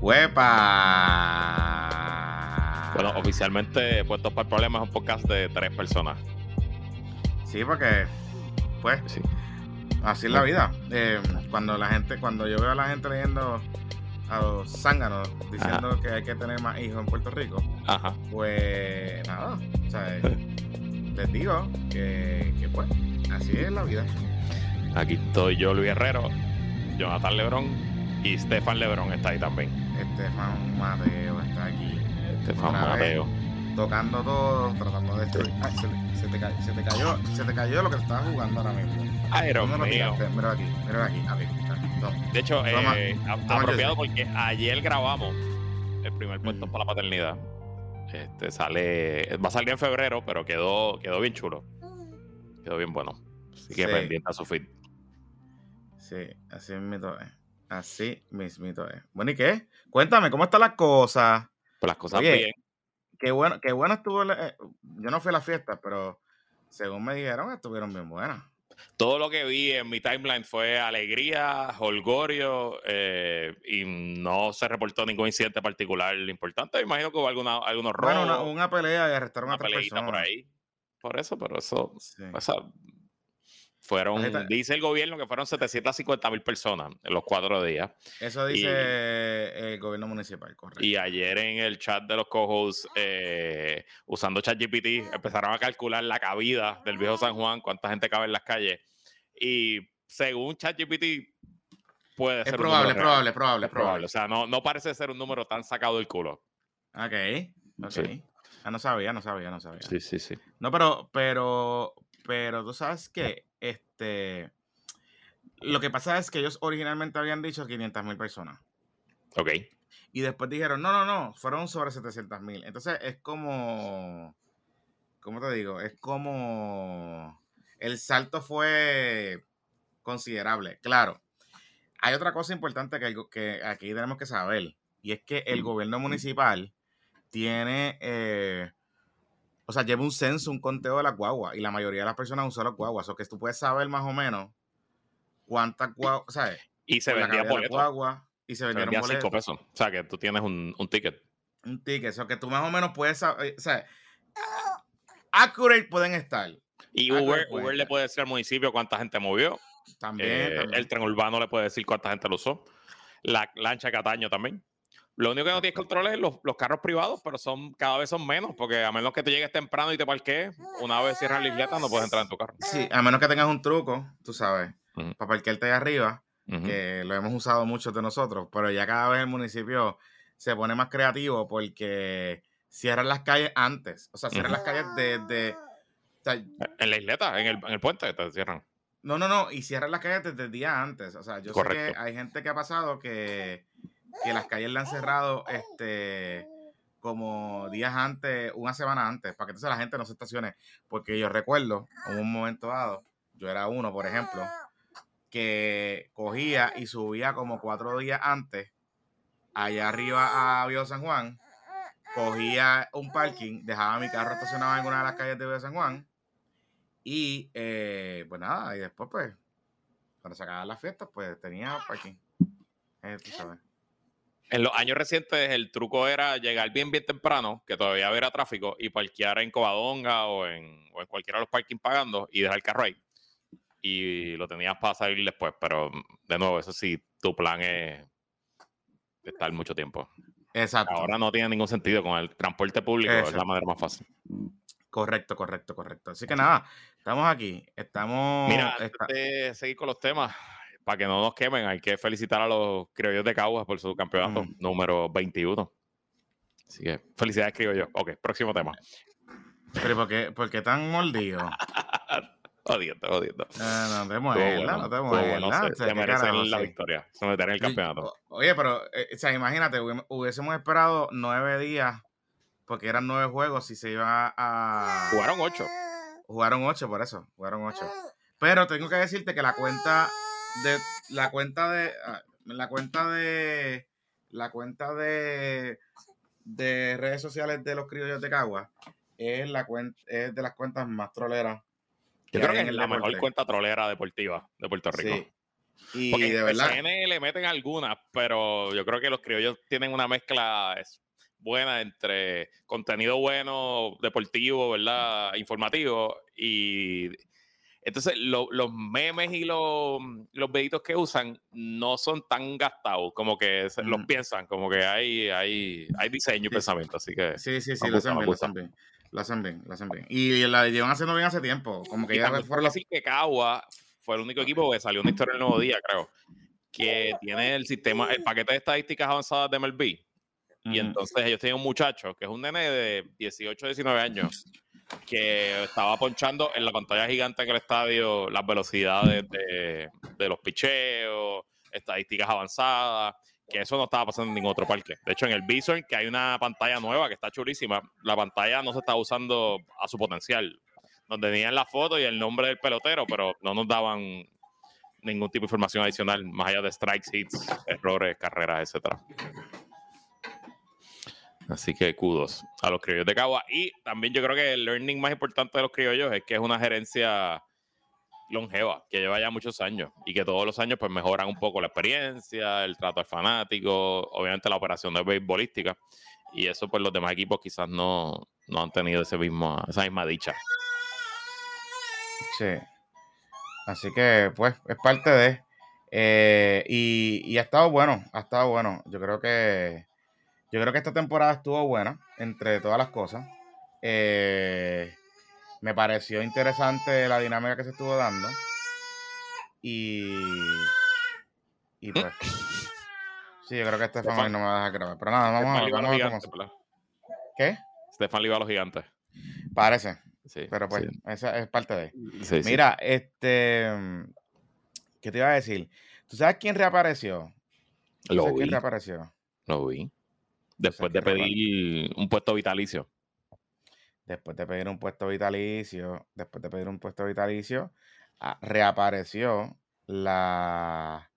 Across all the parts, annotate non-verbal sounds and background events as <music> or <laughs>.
¡Huepa! Bueno, oficialmente Puestos para el Problema es un podcast de tres personas. Sí, porque, pues, Sí. así es la vida. Eh, cuando la gente, cuando yo veo a la gente leyendo a los zánganos diciendo que hay que tener más hijos en Puerto Rico, Ajá. pues nada, o sea, <laughs> les digo que, que, pues, así es la vida. Aquí estoy yo, Luis Herrero, Jonathan Lebrón y Stefan Lebrón está ahí también. Estefan Mateo está aquí Stefan Otra vez. Mateo. tocando todo, tratando de destruir. Ay, se, te, ca- se te cayó, se te cayó lo que estabas jugando ahora mismo. ¿Dónde lo mío. Mira aquí, mira aquí, aquí. No. De hecho, Toma, eh, a- toma, apropiado porque ayer grabamos el primer puesto Mm. para la paternidad. Este sale, va a salir en febrero, pero quedó, quedó bien chulo. Quedó bien bueno. Así que Sí. pendiente a su feed. Sí, así es. Así mismito es. Bueno, ¿y qué? Cuéntame, ¿cómo están las cosas? Pues las cosas Oye, bien. Qué bueno, qué bueno estuvo. eh, yo no fui a la fiesta, pero según me dijeron, estuvieron bien buenas. Todo lo que vi en mi timeline fue alegría, holgorio, eh, y no se reportó ningún incidente particular importante. Me imagino que hubo alguna, algunos robos, Bueno, una, una pelea y arrestaron una a tres personas. por ahí. Por eso, pero eso, Sí. o sea, fueron, dice el gobierno que fueron 750 mil personas en los cuatro días. Eso dice el gobierno municipal, correcto. Y ayer en el chat de los co-hosts, eh, usando ChatGPT, empezaron a calcular la cabida del viejo San Juan, cuánta gente cabe en las calles. Y según ChatGPT, puede es ser un probable, número probable, real. probable, Es probable. probable. O sea, no, no parece ser un número tan sacado del culo. Ok, ok. Sí. Ah, no sabía, no sabía, no sabía. Sí, sí, sí. No, pero, pero, pero tú sabes que este. Lo que pasa es que ellos originalmente habían dicho 500 mil personas. Ok. Y después dijeron, no, no, no, fueron sobre 700 mil. Entonces es como. ¿Cómo te digo? Es como. El salto fue considerable. Claro. Hay otra cosa importante que, que aquí tenemos que saber. Y es que el gobierno municipal tiene. eh, o sea, lleva un censo, un conteo de las guaguas. Y la mayoría de las personas usan las guaguas. O que tú puedes saber más o menos cuántas guaguas. ¿Sabes? Y se Por la vendía boletos. guaguas. Y se Se vendieron 5 boletos. pesos. O sea, que tú tienes un, un ticket. un ticket, eso que tú más o menos puedes saber, o sea, accurate pueden estar. Y Uber, Uber le puede decir al municipio cuánta gente movió. También, Eh, también. El tren urbano le puede decir cuánta gente lo usó. La lancha Cataño también. Lo único que no tienes control es los, los carros privados, pero son cada vez son menos, porque a menos que tú llegues temprano y te parquees, una vez cierran la isleta no puedes entrar en tu carro. Sí, a menos que tengas un truco, tú sabes, Ujú. para parquearte ahí arriba, que lo hemos usado muchos de nosotros, pero ya cada vez el municipio se pone más creativo porque cierran las calles antes, o sea, cierran las calles desde... o sea, En la isleta, en el, en el puente, te cierran. no, no, no, y cierran las calles desde el día antes, o sea, yo sé que Correcto. hay gente que ha pasado que, que las calles le han cerrado, este... como días antes, una semana antes, para que entonces la gente no se estacione. Porque yo recuerdo, en un momento dado, yo era uno, por ejemplo, que cogía y subía como cuatro días antes, allá arriba a Viejo San Juan, cogía un parking, dejaba mi carro estacionado en alguna de las calles de Viejo San Juan, y eh, pues nada, y después pues, cuando se acababan las fiestas, pues tenía parking. Eh, tú sabes. En los años recientes, el truco era llegar bien, bien temprano, que todavía hubiera tráfico, y parquear en Covadonga o en, o en cualquiera de los parking pagando y dejar el carro ahí. Y lo tenías para salir después, pero de nuevo, eso sí, tu plan es estar mucho tiempo. Exacto. Ahora no tiene ningún sentido con el transporte público, es la manera más fácil. Correcto, correcto, correcto. Así que nada, estamos aquí. Estamos. Mira, antes está- de seguir con los temas, para que no nos quemen, hay que felicitar a los criollos de Caguas por su campeonato Mm. número 21. Así que felicidades, criollos. Ok, próximo tema. Pero ¿por qué, por qué tan mordido? <laughs> Jodiendo, jodiendo. Eh, no te Estuvo muerdas, bueno, no te estuvo bueno, se- ¿qué merecen la victoria, se merecen el campeonato. Oye, pero, eh, o sea, imagínate, hubiésemos- hubiésemos esperado nueve días, porque eran nueve juegos y se iba a... Jugaron ocho. Jugaron ocho, por eso, jugaron ocho. Pero tengo que decirte que la cuenta de... La cuenta de... ah, La cuenta de... La cuenta de... De redes sociales de los criollos de Cagua es, la cuenta, es de las cuentas más troleras Yo creo que en es la mejor cuenta trolera deportiva de Puerto Rico. Sí. Y Porque de en verdad. PCN le meten algunas, pero yo creo que los criollos tienen una mezcla es- buena entre contenido bueno, deportivo, ¿verdad? Informativo. Y entonces lo- los memes y los, los videitos que usan no son tan gastados, como que se- los piensan, como que hay, hay, hay diseño y Sí, pensamiento. Así que Sí, sí, sí, lo hacen bien, lo hacen bien. Lo hacen bien, lo hacen bien. Y la llevan haciendo bien hace tiempo. Como que Y ya fueron los. que Cagua fue el único equipo que salió una historia el nuevo día, creo, que tiene el sistema, el paquete de estadísticas avanzadas de MLB. Y entonces ellos tienen un muchacho que es un nene de 18, 19 años que estaba ponchando en la pantalla gigante en el estadio las velocidades de, de los picheos, estadísticas avanzadas, que eso no estaba pasando en ningún otro parque. De hecho, en el Bison, que hay una pantalla nueva que está chulísima, la pantalla no se está usando a su potencial. Nos tenían la foto y el nombre del pelotero, pero no nos daban ningún tipo de información adicional, más allá de strikes, hits, errores, carreras, etcétera. Así que kudos a los criollos de Cagua. Y también yo creo que el learning más importante de los criollos es que es una gerencia longeva, que lleva ya muchos años y que todos los años pues mejoran un poco la experiencia, el trato al fanático, obviamente la operación de beisbolística. Y eso pues los demás equipos quizás no, no han tenido ese mismo, esa misma dicha. Sí. Así que, pues, es parte de. eh, y, y ha estado bueno, ha estado bueno. Yo creo que. Yo creo que esta temporada estuvo buena, entre todas las cosas. Eh, me pareció interesante la dinámica que se estuvo dando. Y. Y pues. Sí, yo creo que Estefan Estefan- hoy no me va a dejar grabar. Pero nada, vamos a ver. Vamos. ¿Qué? Stefan le iba a los gigantes. Parece. Sí, Pero pues, sí, esa es parte de. sí. Mira, este. ¿Qué te iba a decir? ¿Tú sabes quién reapareció? ¿Tú lo sabes quién vi, reapareció? lo vi. Después de pedir un puesto vitalicio. Después de pedir un puesto vitalicio, después de pedir un puesto vitalicio, ah, reapareció la,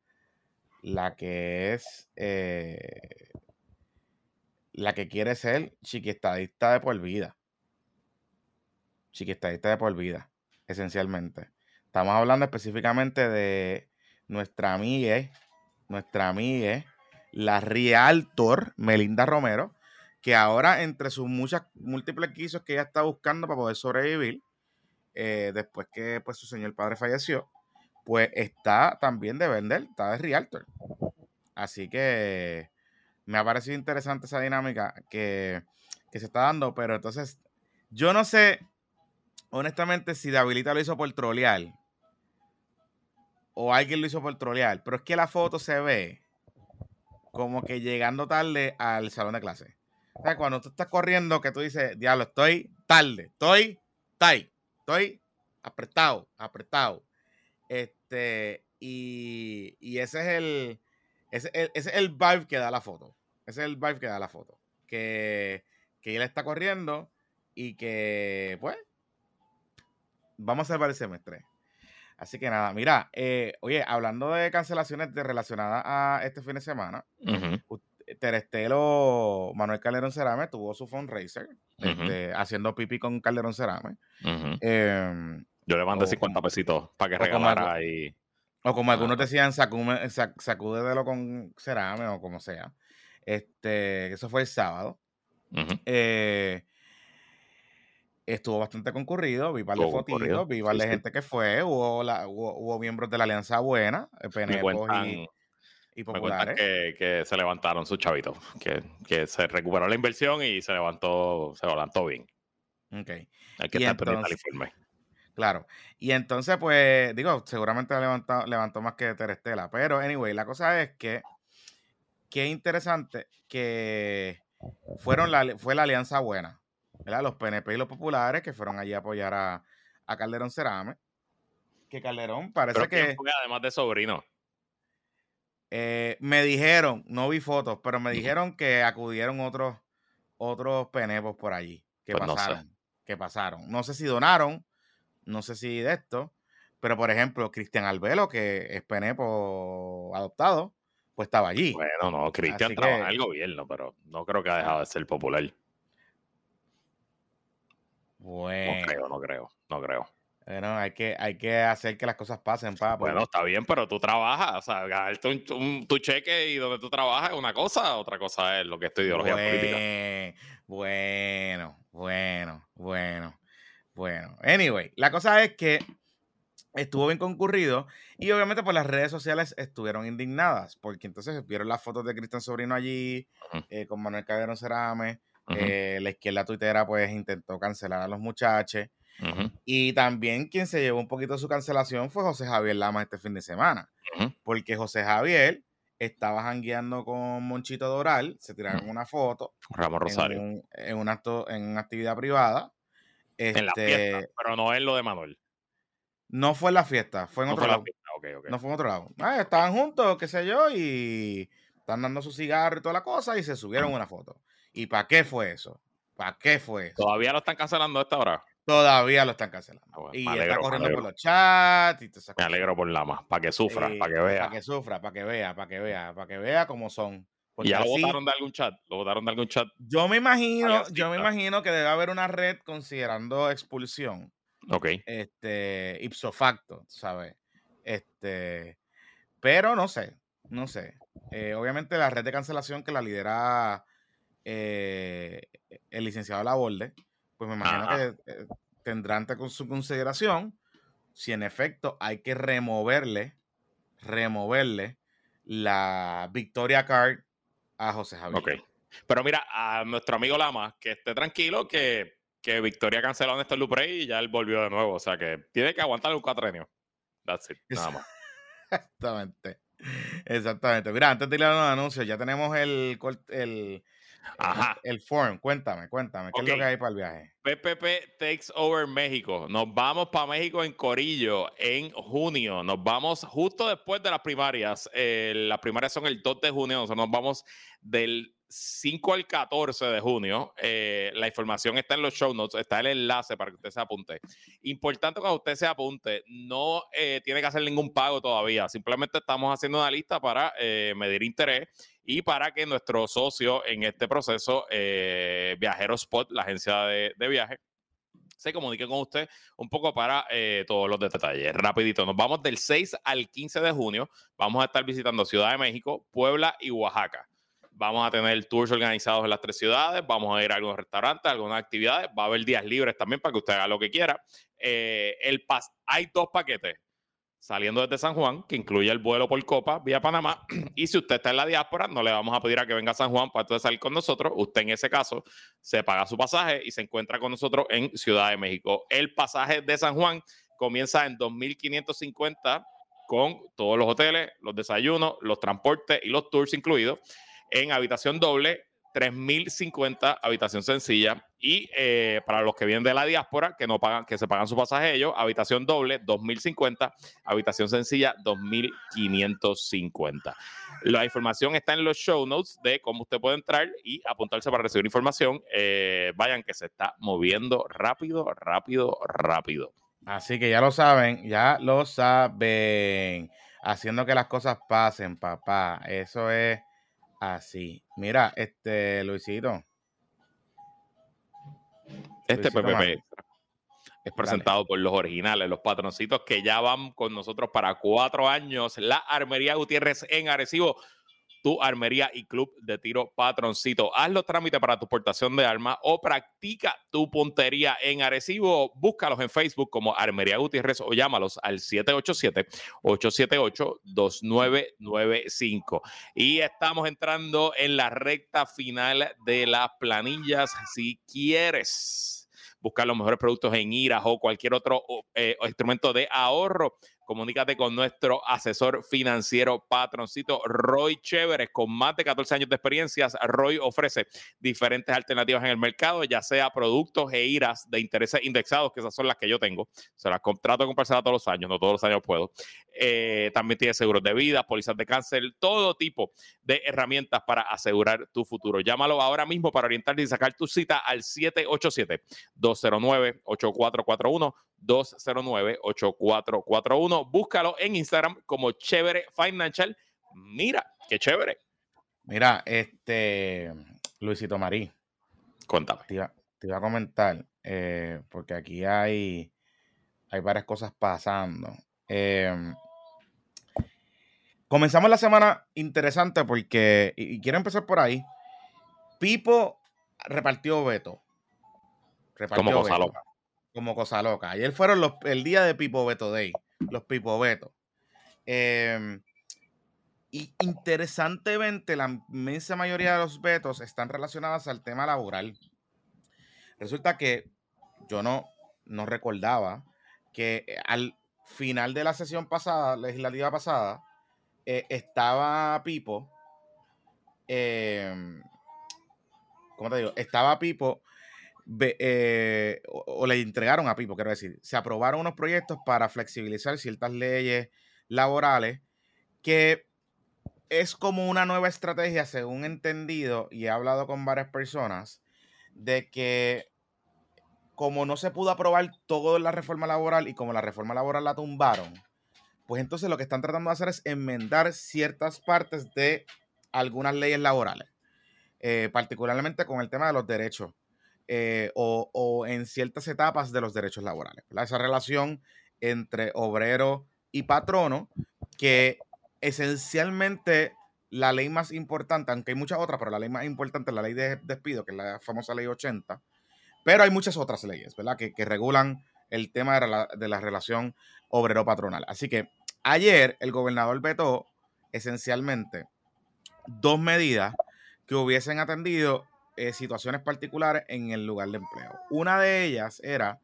la que es eh, la que quiere ser chiquiestadista de por vida. Chiquiestadista de por vida, esencialmente. Estamos hablando específicamente de nuestra amiga, nuestra amiga, la Realtor Melinda Romero, que ahora entre sus muchas múltiples quisos que ella está buscando para poder sobrevivir, eh, después que pues, su señor padre falleció, pues está también de vender, está de Realtor. Así que me ha parecido interesante esa dinámica que, que se está dando, pero entonces yo no sé, honestamente, si Davilita lo hizo por trolear o alguien lo hizo por trolear, pero es que la foto se ve como que llegando tarde al salón de clase. O sea, cuando tú estás corriendo, que tú dices, diablo, estoy tarde, estoy tight, estoy apretado, apretado. Este, y, y ese es el, ese, es el- ese es el vibe que da la foto. Ese es el vibe que da la foto. Que, que él está corriendo y que, pues, vamos a salvar el semestre. Así que nada, mira, eh, oye, hablando de cancelaciones de relacionadas a este fin de semana, Ujú, Terestelo Manuel Calderón Cerame tuvo su fundraiser Ujú. este, haciendo pipi con Calderón Cerame. Em, Yo le mandé o 50 como- pesitos para que regalara ahí. o como algunos decían, sacume- sac- sacúdetelo con Cerame o como sea. Este, eso fue el sábado. Eh, estuvo bastante concurrido, vi par de fotitos, vi par de sí. gente que fue, hubo, la- hubo, hubo miembros de la Alianza Buena, eh, Me cuentan, y, y me populares. que, que se levantaron sus chavitos, que, que se recuperó la inversión y se levantó, se levantó bien. Ok. Hay que Y estar pendiente al informe. Claro. Y entonces, pues, digo, seguramente levantó, levantó más que Terestela. Pero, anyway, la cosa es que, qué interesante que fueron la, fue la alianza buena, ¿verdad? Los PNP y los populares que fueron allí a apoyar a, a Calderón Cerame. Que Calderón parece Pero ¿quién que fue además de sobrino? eh, me dijeron, no vi fotos, pero me dijeron que acudieron otros, otros penepos por allí, que Pues no sé. pasaron, que pasaron. No sé si donaron, no sé si de esto, pero por ejemplo, Cristian Albelo, que es penepo adoptado, pues estaba allí. Bueno, no, Cristian trabaja que- en el gobierno, pero no creo que ha dejado de ser popular. No Bueno, creo, no creo, no creo. Bueno, hay que, hay que hacer que las cosas pasen, papá. Bueno, está bien, pero tú trabajas, o sea, ganarte un, tu cheque y donde tú trabajas es una cosa, otra cosa es lo que es tu ideología política. Bueno, bueno, bueno, bueno. Anyway, la cosa es que estuvo bien concurrido y obviamente por las redes sociales estuvieron indignadas porque entonces vieron las fotos de Cristian Sobrino allí eh, con Manuel Caballero Cerame, eh, la izquierda tuitera pues intentó cancelar a los muchachos y también quien se llevó un poquito su cancelación fue José Javier Lama este fin de semana porque José Javier estaba jangueando con Monchito Doral, se tiraron una foto Ramos Rosario en, un, acto, en una actividad privada. en la fiesta, este pero no es lo de Manuel. No fue en la fiesta, fue en otro lado. No fue en otro lado. Ah, estaban juntos, qué sé yo, y están dando su cigarro y toda la cosa y se subieron una foto. ¿Y para qué fue eso? ¿Para qué fue eso? ¿Todavía lo están cancelando a esta hora? Todavía lo están cancelando. Ah, y está corriendo por los chats. Y me alegro por Lama, para que sufra, para que vea. Para que sufra, para que vea, para que vea, para que vea cómo son. ¿Y ya lo votaron de algún chat? ¿Lo votaron de algún chat? Yo me imagino, yo me imagino que debe haber una red considerando expulsión Ok. Este, ipso facto, ¿sabes? Este, pero no sé, no sé. Eh, obviamente la red de cancelación que la lidera eh, el licenciado Laborde, pues me imagino que eh, tendrán con su consideración si en efecto hay que removerle, removerle la Victoria Card a José Javier. Ok. Pero mira, a nuestro amigo Lama, que esté tranquilo, que que Victoria canceló a Néstor Luprey y ya él volvió de nuevo. O sea que tiene que aguantar un cuatrenio. That's it, nada más. <laughs> Exactamente. Exactamente. Mira, antes de ir a los anuncios, ya tenemos el, el, Ajá. el, form. Cuéntame, cuéntame, ¿qué es lo que hay para el viaje? PPP Takes Over México. Nos vamos para México en Corillo en junio. Nos vamos justo después de las primarias. Eh, las primarias son el 2 de junio. Nosotros nos vamos del 5 al 14 de junio. Eh, la información está en los show notes, está el enlace para que usted se apunte. Importante que usted se apunte, no eh, tiene que hacer ningún pago todavía, simplemente estamos haciendo una lista para eh, medir interés y para que nuestro socio en este proceso, Viajero Spot, la agencia de, de viaje, se comunique con usted un poco para todos los detalles. Rapidito, nos vamos del 6 al 15 de junio. Vamos a estar visitando Ciudad de México, Puebla y Oaxaca. Vamos a tener tours organizados en las tres ciudades, vamos a ir a algunos restaurantes, algunas actividades, va a haber días libres también para que usted haga lo que quiera. Eh, el pas hay dos paquetes saliendo desde San Juan, que incluye el vuelo por Copa vía Panamá. <clears throat> Y si usted está en la diáspora, no le vamos a pedir a que venga a San Juan para entonces salir con nosotros. Usted en ese caso se paga su pasaje y se encuentra con nosotros en Ciudad de México. El pasaje de San Juan comienza en 2.550 con todos los hoteles, los desayunos, los transportes y los tours incluidos en habitación doble, 3.050 habitación sencilla. Y eh, para los que vienen de la diáspora, que no pagan, que se pagan su pasaje ellos, habitación doble, 2.050, habitación sencilla, 2.550. La información está en los show notes de cómo usted puede entrar y apuntarse para recibir información. Eh, vayan que se está moviendo rápido, rápido, rápido. Así que ya lo saben, ya lo saben. Haciendo que las cosas pasen, papá. Eso es Así. Mira, este, Luisito. Este PPP es presentado por los originales, los patroncitos que ya van con nosotros para cuatro años. La Armería Gutiérrez en Arecibo tu armería y club de tiro patroncito. Haz los trámites para tu portación de armas o practica tu puntería en Arecibo. Búscalos en Facebook como Armería Gutiérrez o llámalos al 787-878-2995. Y estamos entrando en la recta final de las planillas. Si quieres buscar los mejores productos en IRA o cualquier otro eh, instrumento de ahorro, comunícate con nuestro asesor financiero patroncito Roy Chéveres. Con más de 14 años de experiencias, Roy ofrece diferentes alternativas en el mercado, ya sea productos e iras de intereses indexados, que esas son las que yo tengo. Se las contrato con todos los años, no todos los años puedo. Eh, también tiene seguros de vida, pólizas de cáncer, todo tipo de herramientas para asegurar tu futuro. Llámalo ahora mismo para orientarte y sacar tu cita al 787 209 8441 209-8441. Búscalo en Instagram como Chévere Financial. Mira, qué chévere. Mira, este, Luisito Marí. Cuéntame. Te iba, a comentar, eh, porque aquí hay, hay varias cosas pasando. Em, comenzamos la semana interesante porque, y, quiero empezar por ahí. Pipo repartió veto. como cosa loca. Como cosa loca. Ayer fueron los, el día de Pipo Veto Day. Los Pipo Veto. Em, y interesantemente, la inmensa mayoría de los vetos están relacionados al tema laboral. Resulta que yo no, no recordaba que eh, al final de la sesión pasada, legislativa pasada, eh, estaba Pipo. Em, ¿Cómo te digo? Estaba Pipo. Eh, o, le entregaron a Pipo, quiero decir. Se aprobaron unos proyectos para flexibilizar ciertas leyes laborales que es como una nueva estrategia, según entendido, y he hablado con varias personas, de que como no se pudo aprobar todo en la reforma laboral y como la reforma laboral la tumbaron, pues entonces lo que están tratando de hacer es enmendar ciertas partes de algunas leyes laborales, eh, particularmente con el tema de los derechos eh, o, en ciertas etapas de los derechos laborales. Esa relación entre obrero y patrono que esencialmente la ley más importante, aunque hay muchas otras, pero la ley más importante es la ley de despido, que es la famosa ley 80. Pero hay muchas otras leyes, ¿verdad? Que, regulan el tema de la, de la relación obrero-patronal. Así que ayer el gobernador vetó esencialmente dos medidas que hubiesen atendido eh, situaciones particulares en el lugar de empleo. Una de ellas era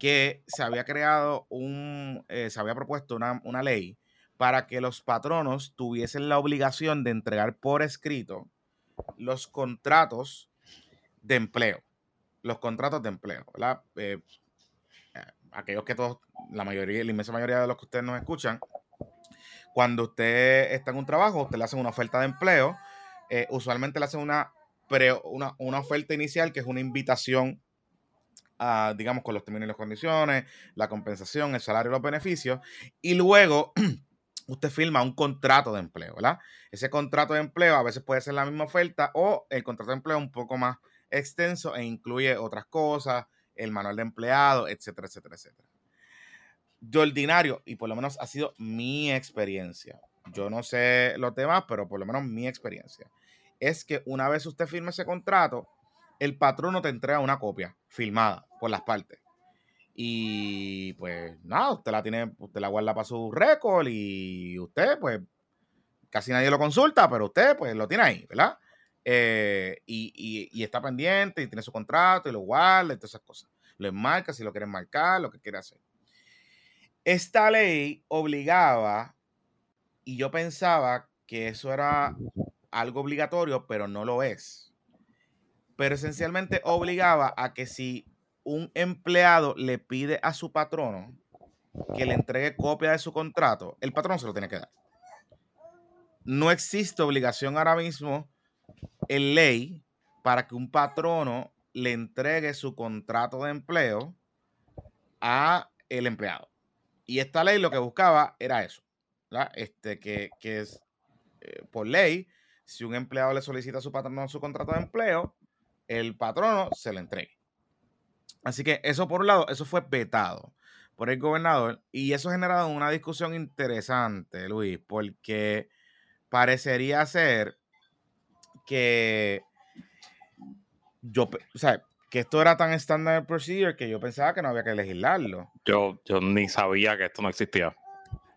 que se había creado un, eh, se había propuesto una, una ley para que los patronos tuviesen la obligación de entregar por escrito los contratos de empleo. Los contratos de empleo, ¿verdad? Eh, aquellos que todos, la mayoría, la inmensa mayoría de los que ustedes nos escuchan, cuando usted está en un trabajo, usted le hacen una oferta de empleo, usualmente le hacen una, una, una, oferta inicial que es una invitación a, digamos, con los términos y las condiciones, la compensación, el salario y los beneficios, y luego <clears throat> usted firma un contrato de empleo, ¿verdad? Ese contrato de empleo a veces puede ser la misma oferta o el contrato de empleo un poco más extenso e incluye otras cosas, el manual de empleado, etcétera, etcétera, etcétera. De ordinario, y por lo menos ha sido mi experiencia, yo no sé los demás, pero por lo menos mi experiencia, es que una vez usted firme ese contrato, el patrono te entrega una copia firmada por las partes. Y pues nada, usted la tiene, usted la guarda para su récord y usted, pues, casi nadie lo consulta, pero usted, pues, lo tiene ahí, ¿verdad? Eh, y, está pendiente y tiene su contrato y lo guarda y todas esas cosas. Lo enmarca si lo quieren marcar, lo que quiere hacer. Esta ley obligaba, y yo pensaba que eso era algo obligatorio, pero no lo es. Pero esencialmente obligaba a que si un empleado le pide a su patrono que le entregue copia de su contrato, el patrono se lo tiene que dar. No existe obligación ahora mismo en ley para que un patrono le entregue su contrato de empleo a el empleado. Y esta ley lo que buscaba era eso, Este, que, es eh, por ley, si un empleado le solicita a su patrono su contrato de empleo, el patrono se le entregue. Así que eso por un lado, eso fue vetado por el gobernador y eso ha generado una discusión interesante, Luis, porque parecería ser que yo, o sea, que esto era tan estándar procedure que yo pensaba que no había que legislarlo. Yo, yo ni sabía que esto no existía.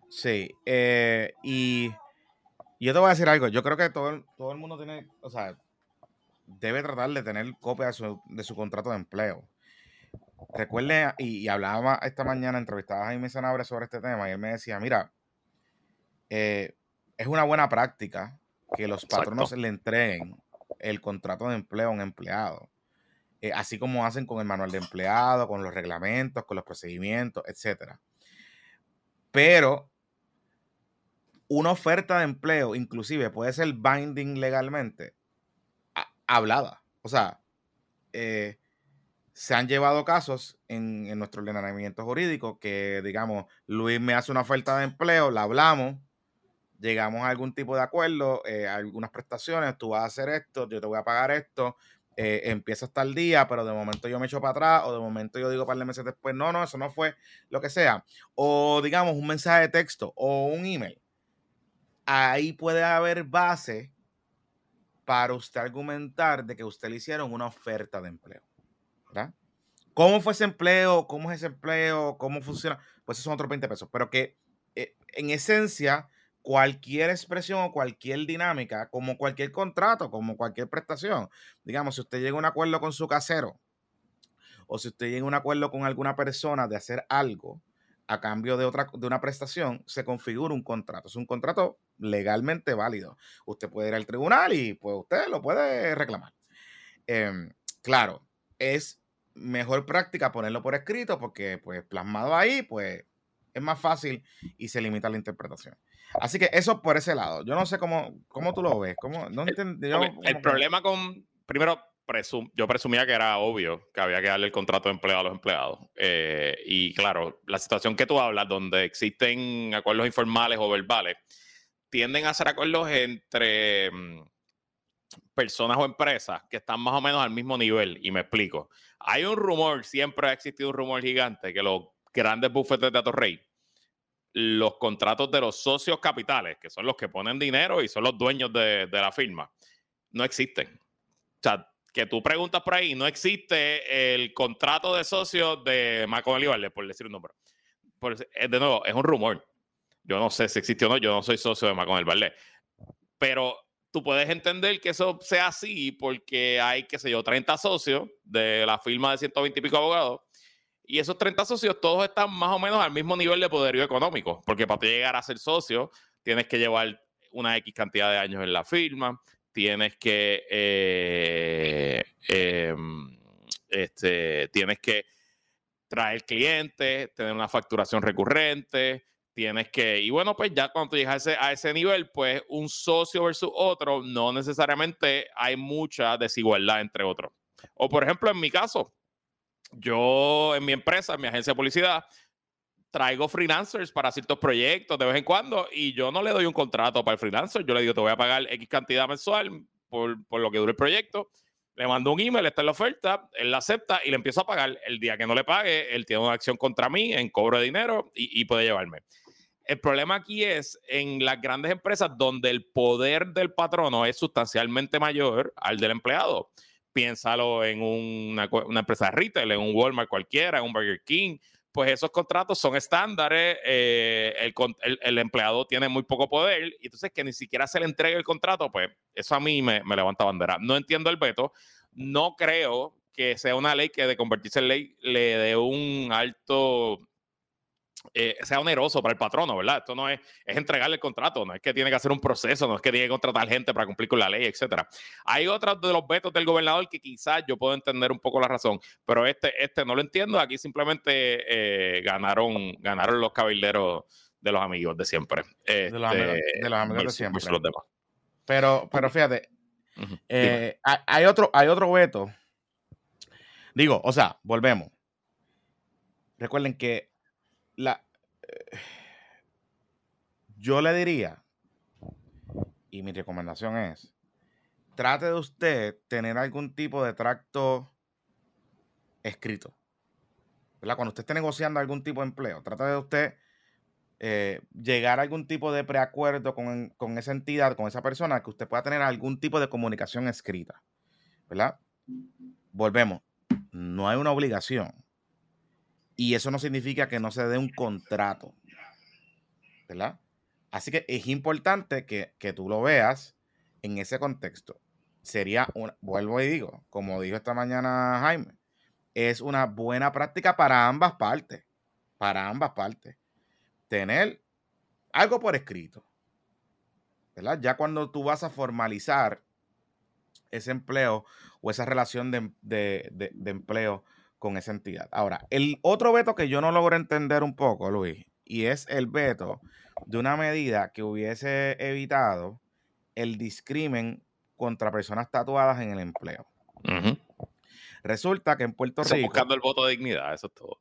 Sí, eh, y yo te voy a decir algo, yo creo que todo, todo el mundo tiene, o sea, debe tratar de tener copia de su, de su contrato de empleo. Recuerde, y, hablaba esta mañana, entrevistaba a Jaime Sanabria sobre este tema, y él me decía, mira, eh, es una buena práctica que los patronos le entreguen el contrato de empleo a un empleado, eh, así como hacen con el manual de empleado, con los reglamentos, con los procedimientos, etcétera. Pero una oferta de empleo, inclusive, puede ser binding legalmente, hablada. O sea, eh, se han llevado casos en, nuestro ordenamiento jurídico que, digamos, Luis me hace una oferta de empleo, la hablamos, llegamos a algún tipo de acuerdo, eh, algunas prestaciones, tú vas a hacer esto, yo te voy a pagar esto, eh, empieza hasta el día, pero de momento yo me echo para atrás, o de momento yo digo un par de meses después, no, no, eso no fue lo que sea. O digamos un mensaje de texto o un email. Ahí puede haber base para usted argumentar de que usted le hicieron una oferta de empleo. ¿verdad? ¿Cómo fue ese empleo? ¿Cómo es ese empleo? ¿Cómo funciona? Pues son otros 20 pesos. Pero que eh, en esencia, cualquier expresión o cualquier dinámica, como cualquier contrato, como cualquier prestación, digamos, si usted llega a un acuerdo con su casero o si usted llega a un acuerdo con alguna persona de hacer algo a cambio de, otra, de una prestación, se configura un contrato. Es un contrato legalmente válido. Usted puede ir al tribunal y pues usted lo puede reclamar. Em, claro, es mejor práctica ponerlo por escrito porque pues plasmado ahí pues es más fácil y se limita la interpretación. Así que eso por ese lado. Yo no sé cómo, cómo tú lo ves. ¿Cómo, no el, problema con, primero, yo presumía que era obvio que había que darle el contrato de empleo a los empleados. Eh, y claro, la situación que tú hablas, donde existen acuerdos informales o verbales, tienden a ser acuerdos entre mm, personas o empresas que están más o menos al mismo nivel. Y me explico. Hay un rumor, siempre ha existido un rumor gigante, que los grandes bufetes de Atorrey, los contratos de los socios capitales, que son los que ponen dinero y son los dueños de, la firma, no existen. O sea, que tú preguntas por ahí, no existe el contrato de socios de Macon Olivares, por decir un nombre. Eh, de nuevo, es un rumor. Yo no sé si existe o no, yo no soy socio de Macon Valle. Pero tú puedes entender que eso sea así porque hay, qué sé yo, 30 socios de la firma de 120 y pico abogados. Y esos 30 socios todos están más o menos al mismo nivel de poderío económico, porque para llegar a ser socio tienes que llevar una X cantidad de años en la firma, tienes que, eh, em, este, tienes que traer clientes, tener una facturación recurrente, tienes que, y bueno, pues ya cuando llegas a ese, a ese nivel, pues un socio versus otro, no necesariamente hay mucha desigualdad entre otros. O por ejemplo, en mi caso, yo en mi empresa, en mi agencia de publicidad, traigo freelancers para ciertos proyectos de vez en cuando y yo no le doy un contrato para el freelancer, yo le digo, te voy a pagar X cantidad mensual por, por lo que dure el proyecto. Le mando un email, está en la oferta, él la acepta y le empiezo a pagar. El día que no le pague, él tiene una acción contra mí en cobro de dinero y, y puede llevarme. El problema aquí es en las grandes empresas donde el poder del patrono es sustancialmente mayor al del empleado. Piénsalo en una, empresa de retail, en un Walmart cualquiera, en un Burger King. Pues esos contratos son estándares, eh, el, empleado tiene muy poco poder, y entonces que ni siquiera se le entregue el contrato, pues eso a mí me, me levanta bandera. No entiendo el veto, no creo que sea una ley que de convertirse en ley le dé un alto eh, sea oneroso para el patrono, ¿verdad? Esto no es, es entregarle el contrato, no es que tiene que hacer un proceso, no es que tiene que contratar gente para cumplir con la ley, etcétera. Hay otros de los vetos del gobernador que quizás yo puedo entender un poco la razón, pero este, este no lo entiendo. Aquí simplemente eh, ganaron, ganaron los cabilderos de los amigos de siempre. de, los amigos, de, este, siempre. Pero, pero fíjate, eh, hay, otro, hay otro veto. Digo, o sea, volvemos. Recuerden que la, yo le diría, y mi recomendación es, trate de usted tener algún tipo de tracto escrito. Cuando usted esté negociando algún tipo de empleo, trate de usted eh, llegar a algún tipo de preacuerdo con, con, esa entidad, con esa persona, que usted pueda tener algún tipo de comunicación escrita. ¿Verdad? Volvemos. No hay una obligación. Y eso no significa que no se dé un contrato. ¿Verdad? Así que es importante que, tú lo veas en ese contexto. Sería, un, vuelvo y digo, como dijo esta mañana Jaime, es una buena práctica para ambas partes. Para ambas partes. Tener algo por escrito. ¿Verdad? Ya cuando tú vas a formalizar ese empleo o esa relación de, de empleo con esa entidad. Ahora, el otro veto que yo no logro entender un poco, Luis, y es el veto de una medida que hubiese evitado el discrimen contra personas tatuadas en el empleo. Resulta que en Puerto Rico. buscando el voto de dignidad, eso es todo.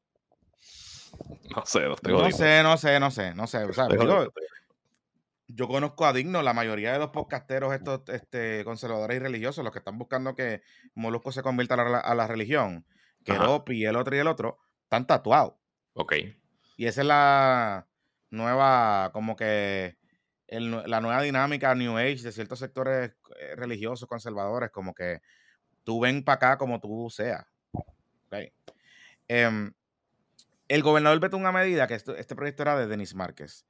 No sé, no, no sé, no sé, no sé, no sé. yo conozco a Digno, la mayoría de los podcasteros, estos este, conservadores y religiosos, los que están buscando que Molusco se convierta a la, a la religión, que Ropi y el otro y el otro, están tatuados. Ok. Y esa es la nueva, como que la nueva dinámica New Age de ciertos sectores eh, religiosos, conservadores, como que tú ven para acá como tú seas. Okay. Em, el gobernador vetó una medida que este proyecto era de Denis Márquez.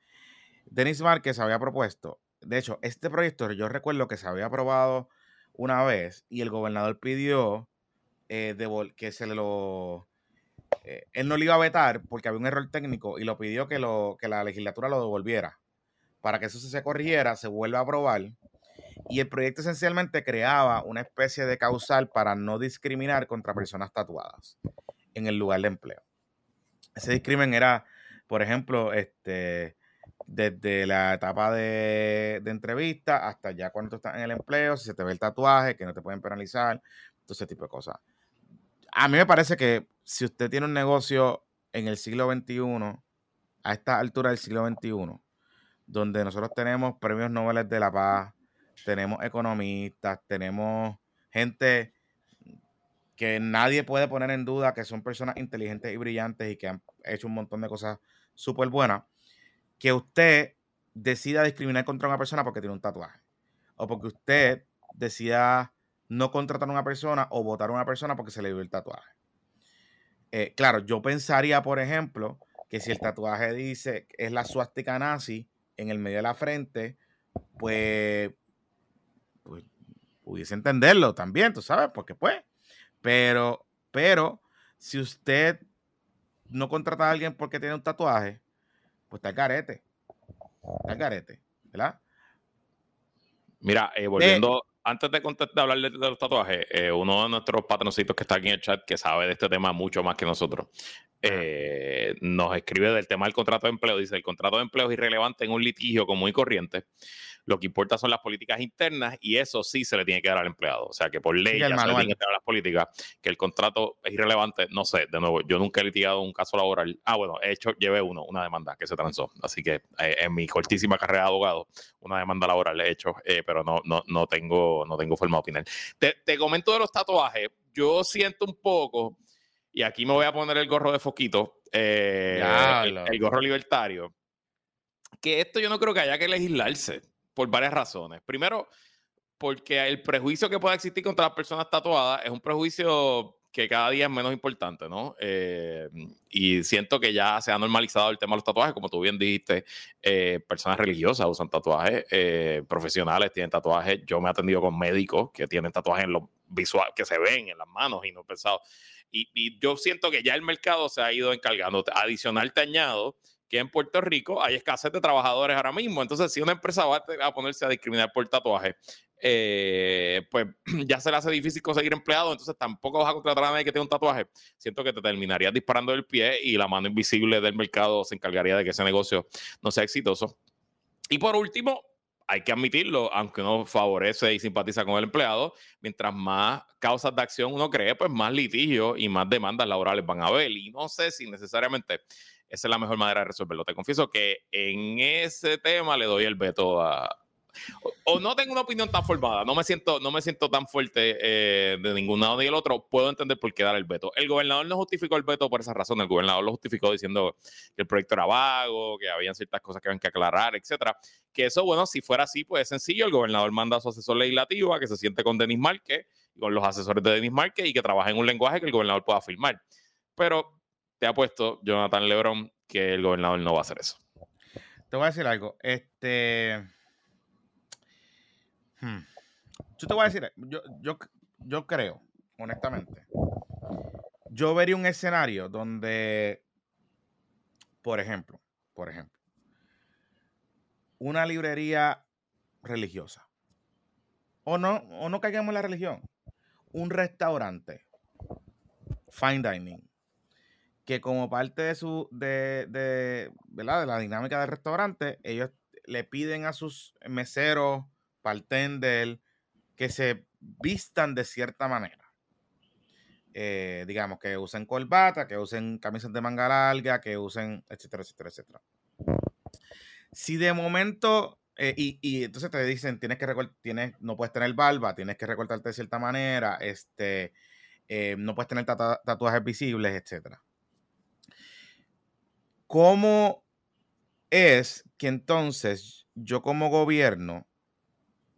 Denis Márquez había propuesto, de hecho, este proyecto yo recuerdo que se había aprobado una vez y el gobernador pidió eh, que se lo... Eh, él no lo iba a vetar porque había un error técnico y lo pidió que, lo, que la legislatura lo devolviera. Para que eso se corrigiera, se vuelva a aprobar. Y el proyecto esencialmente creaba una especie de causal para no discriminar contra personas tatuadas en el lugar de empleo. Ese discrimen era, por ejemplo, este, desde la etapa de, entrevista hasta ya cuando tú estás en el empleo, si se te ve el tatuaje, que no te pueden penalizar, todo ese tipo de cosas. A mí me parece que si usted tiene un negocio en el siglo XXI, a esta altura del siglo XXI, donde nosotros tenemos premios Nobel de la Paz, tenemos economistas, tenemos gente que nadie puede poner en duda que son personas inteligentes y brillantes y que han hecho un montón de cosas súper buenas que usted decida discriminar contra una persona porque tiene un tatuaje. O porque usted decida no contratar a una persona o votar a una persona porque se le dio el tatuaje. Eh, claro, yo pensaría, por ejemplo, que si el tatuaje dice es la suástica nazi en el medio de la frente, pues, pues pudiese entenderlo también, tú sabes, porque pues. Pero, pero, si usted no contrata a alguien porque tiene un tatuaje, pues está el carete. Está el carete, ¿verdad? Mira, eh, volviendo, antes de, de hablar de, los tatuajes, eh, uno de nuestros patroncitos que está aquí en el chat, que sabe de este tema mucho más que nosotros, eh, nos escribe del tema del contrato de empleo. Dice, el contrato de empleo es irrelevante en un litigio común y corriente lo que importa son las políticas internas y eso sí se le tiene que dar al empleado. O sea, que por ley ya se le tiene que dar las políticas, que el contrato es irrelevante. No sé, de nuevo, yo nunca he litigado un caso laboral. Ah, bueno, he hecho, llevé uno, una demanda que se transó. Así que eh, en mi cortísima carrera de abogado, una demanda laboral he hecho, eh, pero no, no, no, tengo, no tengo forma de opinar. Te, te comento de los tatuajes. Yo siento un poco, y aquí me voy a poner el gorro de foquito, eh, el gorro libertario que esto yo no creo que haya que legislarse por varias razones. Primero, porque el prejuicio que pueda existir contra las personas tatuadas es un prejuicio que cada día es menos importante, ¿no? Eh, y siento que ya se ha normalizado el tema de los tatuajes, como tú bien dijiste, eh, personas religiosas usan tatuajes, eh, profesionales tienen tatuajes, yo me he atendido con médicos que tienen tatuajes en los visual, que se ven en las manos y no pensados. Y, yo siento que ya el mercado se ha ido encargando. Adicional te añado que en Puerto Rico hay escasez de trabajadores ahora mismo. Entonces, si una empresa va a ponerse a discriminar por tatuaje, eh, pues <clears throat> ya se le hace difícil conseguir empleados, entonces tampoco vas a contratar a nadie que tenga un tatuaje. Siento que te terminarías disparando el pie y la mano invisible del mercado se encargaría de que ese negocio no sea exitoso. Y por último, hay que admitirlo, aunque uno favorece y simpatiza con el empleado, mientras más causas de acción uno cree, pues más litigios y más demandas laborales van a haber. Y no sé si necesariamente esa es la mejor manera de resolverlo. Te confieso que en ese tema le doy el veto a, o, no tengo una opinión tan formada, no me siento, no me siento tan fuerte eh, de ningún lado ni del otro, puedo entender por qué dar el veto. El gobernador no justificó el veto por esa razón, el gobernador lo justificó diciendo que el proyecto era vago, que habían ciertas cosas que habían que aclarar, etcétera. Que eso, bueno, si fuera así, pues es sencillo, el gobernador manda a su asesor legislativo a que se siente con Denis Márquez, con los asesores de Denis Márquez y que trabaje en un lenguaje que el gobernador pueda firmar. Pero te ha puesto Jonathan Lebron que el gobernador no va a hacer eso. Te voy a decir algo. Este. Hmm, yo te voy a decir, yo, yo, yo creo, honestamente, yo vería un escenario donde, por ejemplo, por ejemplo, una librería religiosa, o no, o no caigamos en la religión, un restaurante, fine dining, que como parte de su, de, de, ¿verdad? de la dinámica del restaurante, ellos le piden a sus meseros, bartender, que se vistan de cierta manera. Eh, digamos, que usen corbata, que usen camisas de manga larga, que usen, etcétera, etcétera, etcétera. Si de momento Eh, y, entonces te dicen, tienes que tienes, no puedes tener barba, tienes que recortarte de cierta manera, este, eh, no puedes tener tatuajes visibles, etc. ¿Cómo es que entonces yo como gobierno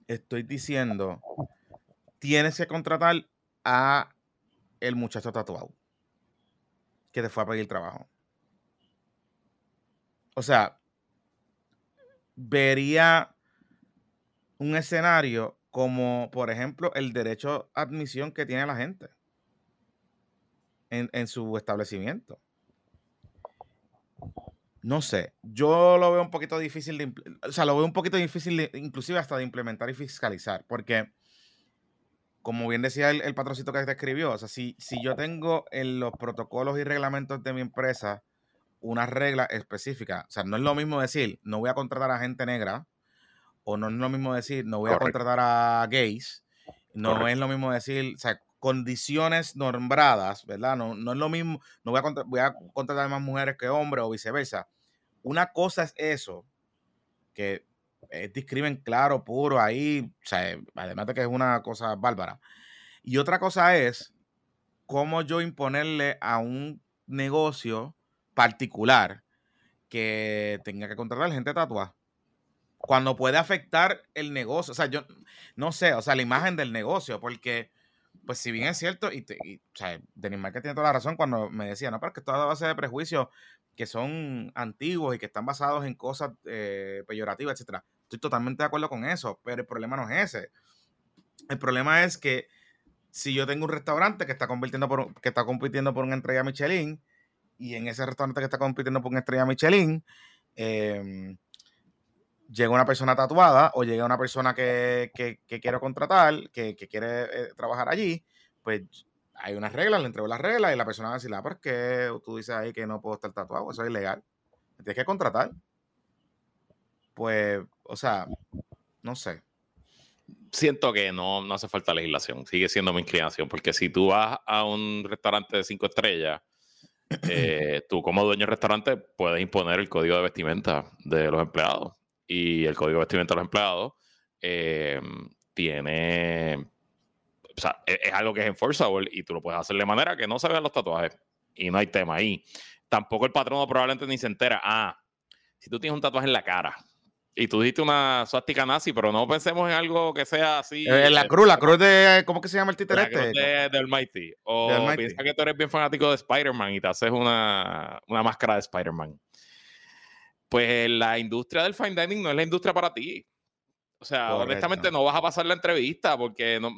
estoy diciendo, tienes que contratar a el muchacho tatuado que te fue a pedir trabajo? O sea, vería un escenario como, por ejemplo, el derecho a admisión que tiene la gente en, su establecimiento. No sé, yo lo veo un poquito difícil de, o sea, lo veo un poquito difícil inclusive hasta de implementar y fiscalizar, porque como bien decía el, patrocito que te escribió, o sea, si, si yo tengo en los protocolos y reglamentos de mi empresa una regla específica. O sea, no es lo mismo decir, no voy a contratar a gente negra, o no es lo mismo decir, no voy a contratar a gays, no es lo mismo decir, o sea, condiciones nombradas, ¿verdad? No, no es lo mismo, no voy a, voy a contratar más mujeres que hombres o viceversa. Una cosa es eso, que es discrimen claro, puro ahí, o sea, además de que es una cosa bárbara. Y otra cosa es cómo yo imponerle a un negocio particular que tenga que contratar gente tatuada. Cuando puede afectar el negocio. O sea, yo no sé, o sea, la imagen del negocio, porque, pues, si bien es cierto, y, o sea, Denis Marquez tiene toda la razón cuando me decía, no, pero es que toda base de prejuicios que son antiguos y que están basados en cosas eh, peyorativas, etcétera. Estoy totalmente de acuerdo con eso, pero el problema no es ese. El problema es que si yo tengo un restaurante que está convirtiendo por, que está compitiendo por una entrega Michelin, y en ese restaurante que está compitiendo por una estrella Michelin, em, llega una persona tatuada o llega una persona que, quiero contratar, que, quiere eh, trabajar allí, pues hay unas reglas, le entrego las reglas y la persona va a decir, ah, ¿por qué tú dices ahí que no puedo estar tatuado? Eso es ilegal. Me tienes que contratar. Pues, o sea, no sé. Siento que no, no hace falta legislación, sigue siendo mi inclinación, porque si tú vas a un restaurante de cinco estrellas, <clears throat> eh, tú como dueño del restaurante puedes imponer el código de vestimenta de los empleados. Y el código de vestimenta de los empleados eh, tiene... O sea, es, es, algo que es enforceable y tú lo puedes hacer de manera que no se vean los tatuajes. Y no hay tema ahí. Tampoco el patrono probablemente ni se entera. Ah, si tú tienes un tatuaje en la cara y tú dijiste una suástica nazi, pero no pensemos en algo que sea así. Eh, la cruz, la cruz de. ¿Cómo que se llama el títere este? de, Almighty. O piensa que tú eres bien fanático de Spider-Man y te haces una, una máscara de Spider-Man. Pues la industria del fine dining no es la industria para ti. O sea, honestamente no vas a pasar la entrevista porque no,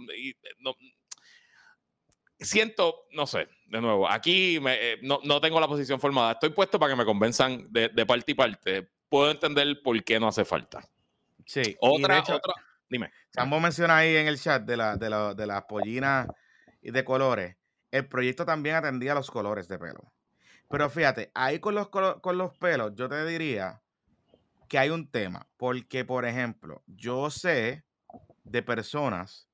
no siento, no sé, de nuevo, aquí me, eh, no, no, tengo la posición formada. Estoy puesto para que me convenzan de, de parte y parte, puedo entender por qué no hace falta. Sí. Otra, otra, dime. Sambo menciona ahí en el chat de, la, de, la, de las pollinas de colores. El proyecto también atendía los colores de pelo. Pero fíjate, ahí con los, con los pelos, yo te diría que hay un tema. Porque, por ejemplo, yo sé de personas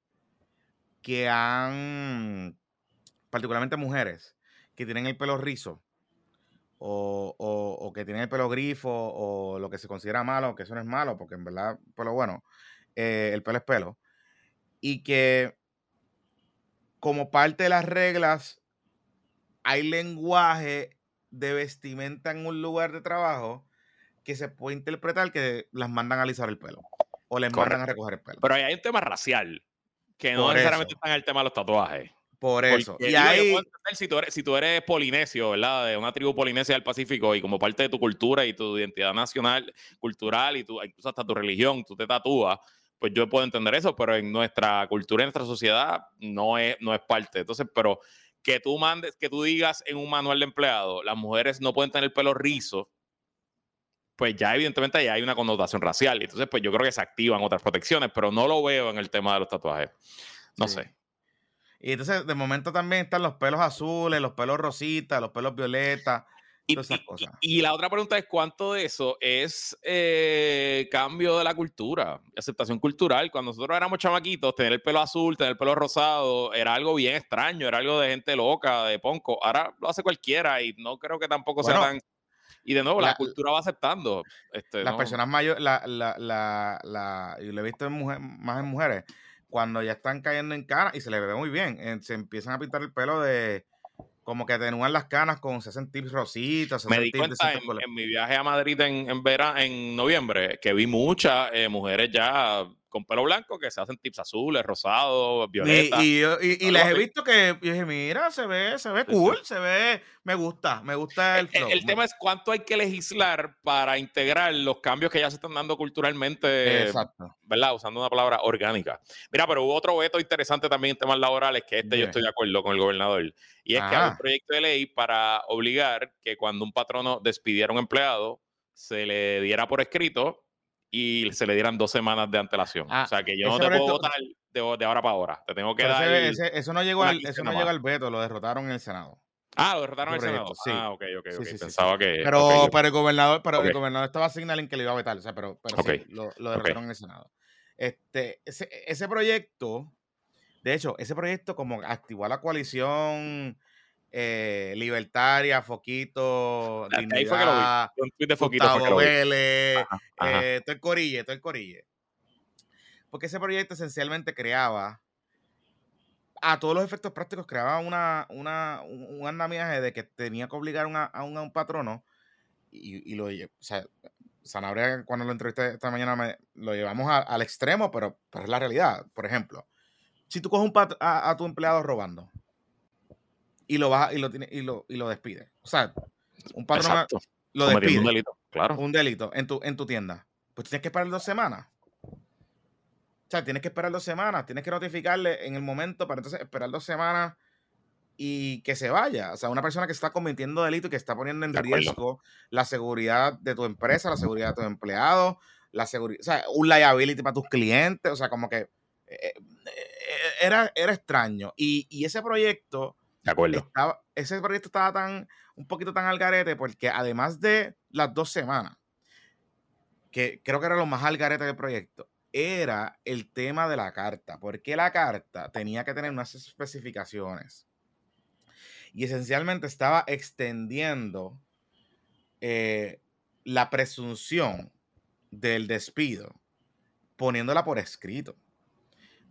que han, particularmente mujeres, que tienen el pelo rizo o, que tiene el pelo grifo o lo que se considera malo, que eso no es malo, porque en verdad, pelo bueno, eh, el pelo es pelo. Y que como parte de las reglas hay lenguaje de vestimenta en un lugar de trabajo que se puede interpretar que las mandan a alisar el pelo o les mandan a recoger el pelo. Pero ahí hay un tema racial que no necesariamente está en el tema de los tatuajes. Por eso. y ahí... si, tú eres, si tú eres polinesio, ¿verdad? De una tribu polinesia del Pacífico y como parte de tu cultura y tu identidad nacional, cultural y tu, incluso hasta tu religión, tú te tatúas, pues yo puedo entender eso, pero en nuestra cultura, en nuestra sociedad, no es, no es parte. Entonces, pero que tú mandes, que tú digas en un manual de empleado, las mujeres no pueden tener el pelo rizo, pues ya evidentemente ya hay una connotación racial. Entonces, pues yo creo que se activan otras protecciones, pero no lo veo en el tema de los tatuajes. No sé. Y entonces, de momento también están los pelos azules, los pelos rositas, los pelos violetas. Y, cosas. Y, la otra pregunta es cuánto de eso es eh, cambio de la cultura, aceptación cultural. Cuando nosotros éramos chamaquitos, tener el pelo azul, tener el pelo rosado, era algo bien extraño, era algo de gente loca, de ponco. Ahora lo hace cualquiera y no creo que tampoco sea tan Y de nuevo, la, cultura va aceptando. Este, las personas mayores, la, la, la, y lo he visto en mujer, más en mujeres, cuando ya están cayendo en cara y se les ve muy bien, se empiezan a pintar el pelo de como que atenúan las canas con 60 tips rositas. Me di cuenta en, mi viaje a Madrid en, en, en noviembre que vi muchas eh, mujeres ya con pelo blanco que se hacen tips azules, rosados, violetas. Y, y, les he visto que dije, mira, se ve, se ve cool, se ve, me gusta, me gusta el flow. El, tema es cuánto hay que legislar para integrar los cambios que ya se están dando culturalmente, Exacto. ¿verdad? Usando una palabra orgánica. Mira, pero hubo otro veto interesante también en temas laborales, que este yo estoy de acuerdo con el gobernador, y es que hay un proyecto de ley para obligar que cuando un patrono despidiera a un empleado, se le diera por escrito y se le dieran dos semanas de antelación. o sea que yo no te puedo votar de, ahora para ahora. Te tengo que dar. eso no llegó al, eso no llegó al veto, lo derrotaron en el Senado. Ah, lo derrotaron en el Senado. Sí. Ah, ok, ok, ok. Pensaba que. Pero, el gobernador, pero el gobernador estaba asignado en que le iba a vetar. O sea, pero, pero sí, lo, lo derrotaron en el Senado. Este, ese, ese proyecto, de hecho, ese proyecto como activó a la coalición eh, libertaria, Foquito, Ahí fue que lo vi. Un tweet de Foquito eh, todo el corille, todo el corille. Porque ese proyecto esencialmente creaba, a todos los efectos prácticos, creaba una, una, un andamiaje de que tenía que obligar a, un, patrono y, y, lo, o sea, Sanabria, cuando lo entrevisté esta mañana, me, lo llevamos al extremo, pero, pero es la realidad. Por ejemplo, si tú coges un a, tu empleado robando, y lo baja y lo tiene y lo, y lo despide. O sea, un patrón lo despide. Un delito, claro. Un delito en tu, en tu tienda. Pues tienes que esperar dos semanas. O sea, tienes que esperar dos semanas, tienes que notificarle en el momento para entonces esperar dos semanas y que se vaya. O sea, una persona que está cometiendo delito y que está poniendo en riesgo la seguridad de tu empresa, la seguridad de tus empleados, la seguridad, o sea, un liability para tus clientes, o sea, como que eh, eh, era, era extraño. Y, y ese proyecto de acuerdo. ese proyecto estaba tan, un poquito tan al garete porque además de las dos semanas, que creo que era lo más al garete del proyecto, era el tema de la carta. Porque la carta tenía que tener unas especificaciones. Y esencialmente estaba extendiendo eh, la presunción del despido, poniéndola por escrito.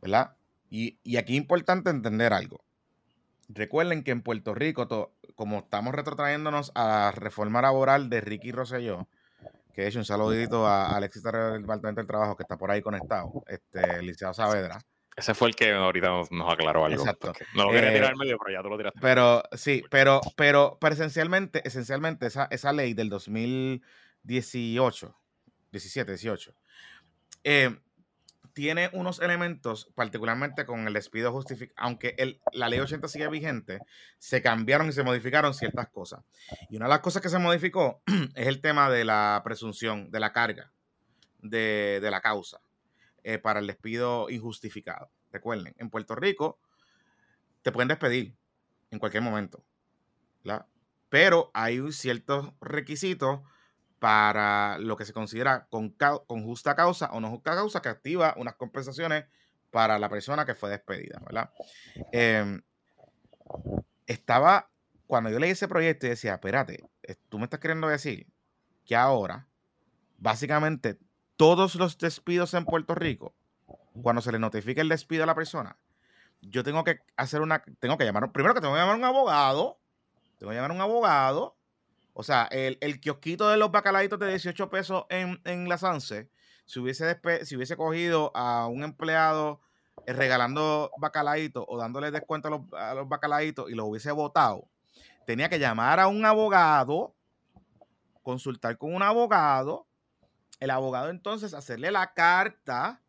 ¿Verdad? Y, y aquí es importante entender algo. Recuerden que en Puerto Rico, como estamos retrotrayéndonos a la reforma laboral de Ricky Rosselló, que de hecho un saludito a Alexis del Departamento del Trabajo que está por ahí conectado, este, licenciado Saavedra. Ese fue el que ahorita nos, aclaró algo. Exacto. No lo quería tirar al medio, pero ya tú lo tiraste. Pero sí, pero, pero, pero esencialmente, esencialmente esa, esa ley del 2018, 17, 18, eh, tiene unos elementos, particularmente con el despido justificado, aunque el, la ley 80 sigue vigente, se cambiaron y se modificaron ciertas cosas. Y una de las cosas que se modificó <clears throat> es el tema de la presunción, de la carga, de, la causa eh, para el despido injustificado. Recuerden, en Puerto Rico te pueden despedir en cualquier momento, pero hay ciertos requisitos para lo que se considera con, justa causa o no justa causa que activa unas compensaciones para la persona que fue despedida, ¿verdad? Em, estaba, cuando yo leí ese proyecto y decía, espérate, tú me estás queriendo decir que ahora, básicamente, todos los despidos en Puerto Rico, cuando se le notifica el despido a la persona, yo tengo que hacer una, tengo que llamar, primero que tengo que llamar a un abogado, tengo que llamar a un abogado, o sea, el, el kiosquito de los bacalaitos de 18 pesos en, en la Sanse, si hubiese, si hubiese cogido a un empleado eh, regalando bacalaitos o dándole descuento a los, a los bacalaitos y lo hubiese votado, tenía que llamar a un abogado, consultar con un abogado, el abogado entonces hacerle la carta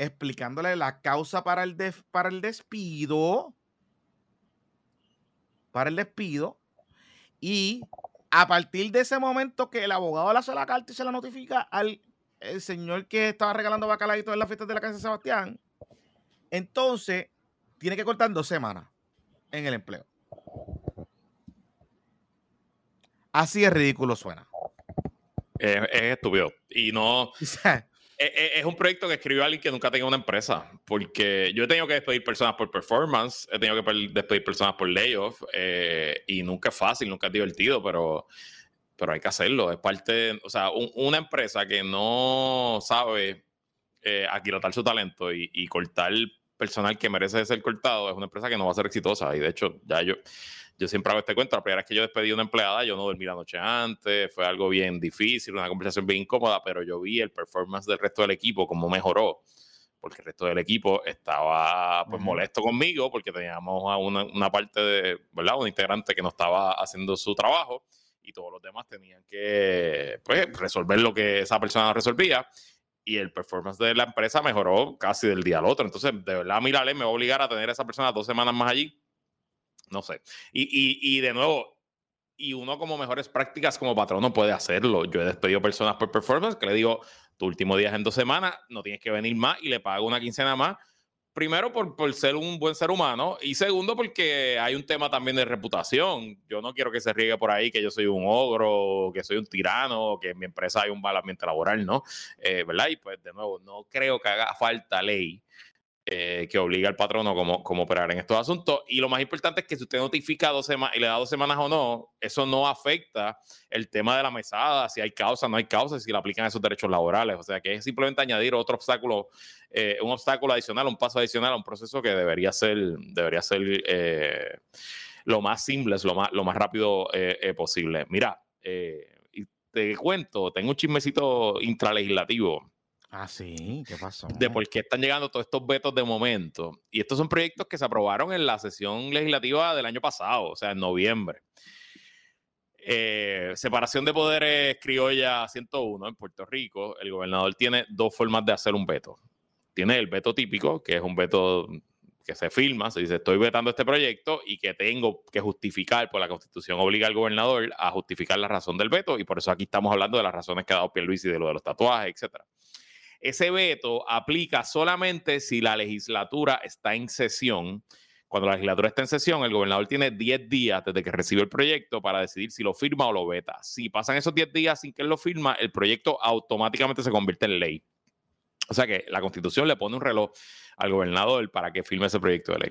explicándole la causa para el, para el despido, para el despido, y a partir de ese momento que el abogado le hace la carta y se la notifica al el señor que estaba regalando bacalaitos en la fiesta de la casa de Sebastián, entonces tiene que cortar dos semanas en el empleo. Así es ridículo suena. Es, es estúpido. Y no. <laughs> Eh, eh, es un proyecto que escribió alguien que nunca tenía una empresa, porque yo he tenido que despedir personas por performance, he tenido que despedir personas por layoff, eh, y nunca es fácil, nunca es divertido, pero pero hay que hacerlo. Es parte, o sea, una empresa que no sabe eh, aquilatar su talento y, y cortar personal que merece ser cortado, es una empresa que no va a ser exitosa. Y de hecho, ya yo, yo siempre hago este cuento. La primera vez que yo despedí a una empleada, yo no dormí la noche antes, fue algo bien difícil, una conversación bien incómoda, pero yo vi el performance del resto del equipo, cómo mejoró porque el resto del equipo estaba pues molesto conmigo porque teníamos a una, una, parte de, ¿verdad? Un integrante que no estaba haciendo su trabajo y todos los demás tenían que pues, resolver lo que esa persona resolvía y el performance de la empresa mejoró casi del día al otro. Entonces, de verdad, mírale, me va a obligar a tener a esa persona dos semanas más allí. No sé. Y, y, y de nuevo, y uno como mejores prácticas como patrón no puede hacerlo. Yo he despedido personas por performance que le digo, tu último día es en dos semanas, no tienes que venir más y le pago una quincena más. Primero, por, por ser un buen ser humano y segundo, porque hay un tema también de reputación. Yo no quiero que se riegue por ahí que yo soy un ogro, que soy un tirano, que en mi empresa hay un mal ambiente laboral, ¿no? Eh, ¿Verdad? Y pues, de nuevo, no creo que haga falta ley eh, que obliga al patrono como, como operar en estos asuntos. Y lo más importante es que si usted notifica dos semanas y le da dos semanas o no, eso no afecta el tema de la mesada, si hay causa, no hay causa, si le aplican esos derechos laborales. O sea que es simplemente añadir otro obstáculo, eh, un obstáculo adicional, un paso adicional a un proceso que debería ser, debería ser eh, lo más simple, lo más, lo más rápido posible. Mira, te cuento, tengo un chismecito intralegislativo Ah, sí, ¿qué pasó? De por qué están llegando todos estos vetos de momento. Y estos son proyectos que se aprobaron en la sesión legislativa del año pasado, o sea, en noviembre. Eh, separación de poderes criolla 101 en Puerto Rico. El gobernador tiene dos formas de hacer un veto. Tiene el veto típico, que es un veto que se firma, se dice estoy vetando este proyecto y que tengo que justificar, por la constitución obliga al gobernador a justificar la razón del veto y por eso aquí estamos hablando de las razones que ha dado Pierluisi de lo de los tatuajes, etcétera. Ese veto aplica solamente si la legislatura está en sesión. Cuando la legislatura está en sesión, el gobernador tiene 10 días desde que recibe el proyecto para decidir si lo firma o lo veta. Si pasan esos 10 días sin que él lo firma, el proyecto automáticamente se convierte en ley. O sea que la constitución le pone un reloj al gobernador para que firme ese proyecto de ley.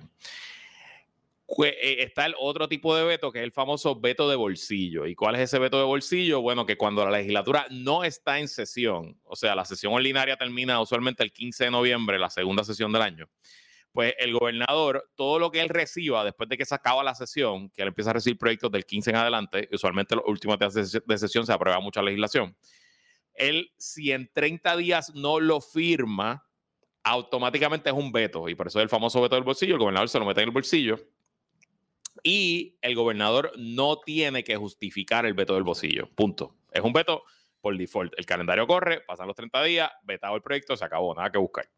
Eh, está el otro tipo de veto, que es el famoso veto de bolsillo. ¿Y cuál es ese veto de bolsillo? Bueno, que cuando la legislatura no está en sesión, o sea, la sesión ordinaria termina usualmente el 15 de noviembre, la segunda sesión del año, pues el gobernador, todo lo que él reciba después de que se acaba la sesión, que él empieza a recibir proyectos del 15 en adelante, usualmente los últimos días de sesión se aprueba mucha legislación, él si en 30 días no lo firma, automáticamente es un veto, y por eso es el famoso veto del bolsillo, el gobernador se lo mete en el bolsillo y el gobernador no tiene que justificar el veto del bolsillo. Punto. Es un veto por default. El calendario corre, pasan los 30 días, vetado el proyecto, se acabó, nada que buscar.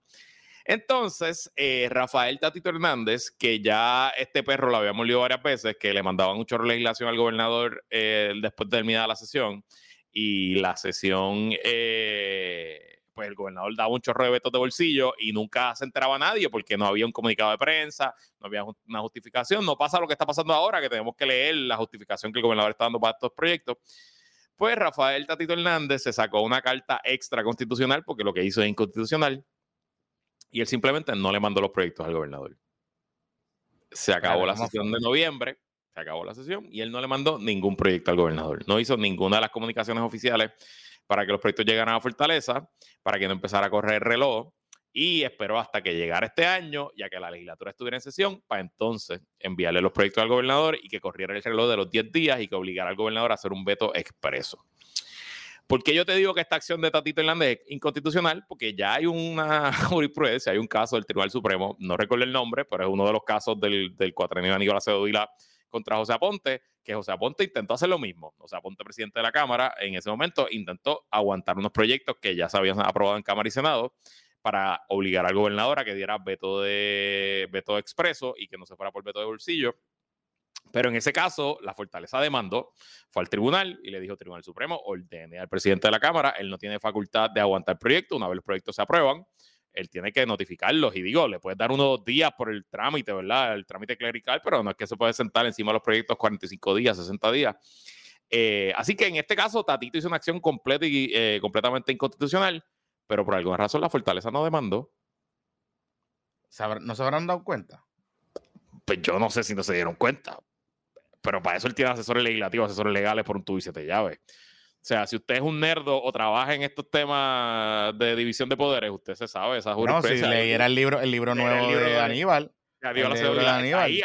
Entonces, eh, Rafael Tatito Hernández, que ya este perro lo habíamos leído varias veces, que le mandaban mucho legislación al gobernador eh, después de terminar la sesión, y la sesión eh, pues el gobernador daba un chorro de vetos de bolsillo y nunca se enteraba nadie porque no había un comunicado de prensa, no había una justificación. No pasa lo que está pasando ahora, que tenemos que leer la justificación que el gobernador está dando para estos proyectos. Pues Rafael Tatito Hernández se sacó una carta extra constitucional porque lo que hizo es inconstitucional y él simplemente no le mandó los proyectos al gobernador. Se acabó la sesión de noviembre, se acabó la sesión y él no le mandó ningún proyecto al gobernador. No hizo ninguna de las comunicaciones oficiales para que los proyectos llegaran a Fortaleza, para que no empezara a correr el reloj y esperó hasta que llegara este año, ya que la legislatura estuviera en sesión, para entonces enviarle los proyectos al gobernador y que corriera el reloj de los 10 días y que obligara al gobernador a hacer un veto expreso. ¿Por qué yo te digo que esta acción de Tatito Hernández es inconstitucional? Porque ya hay una <laughs> jurisprudencia, hay un caso del Tribunal Supremo, no recuerdo el nombre, pero es uno de los casos del, del cuatrenio de Nicolás Vila contra José Aponte, que José Aponte intentó hacer lo mismo. José Aponte, presidente de la Cámara, en ese momento intentó aguantar unos proyectos que ya se habían aprobado en Cámara y Senado para obligar al gobernador a que diera veto de veto expreso y que no se fuera por veto de bolsillo. Pero en ese caso, la Fortaleza demandó, fue al tribunal y le dijo, Tribunal Supremo, ordene al presidente de la Cámara, él no tiene facultad de aguantar el proyecto, una vez los proyectos se aprueban, él tiene que notificarlos y digo, le puedes dar unos días por el trámite, ¿verdad? El trámite clerical, pero no es que se puede sentar encima de los proyectos 45 días, 60 días. Eh, así que en este caso, Tatito hizo una acción completa y eh, completamente inconstitucional, pero por alguna razón la Fortaleza no demandó. ¿No se habrán dado cuenta? Pues yo no sé si no se dieron cuenta. pero para eso él tiene asesores legislativos, asesores legales por un tubo y siete llaves. O sea, si usted es un nerdo o trabaja en estos temas de división de poderes, usted se sabe esa jurisprudencia. No, si leyera el libro, el libro nuevo de, Aníbal. Ahí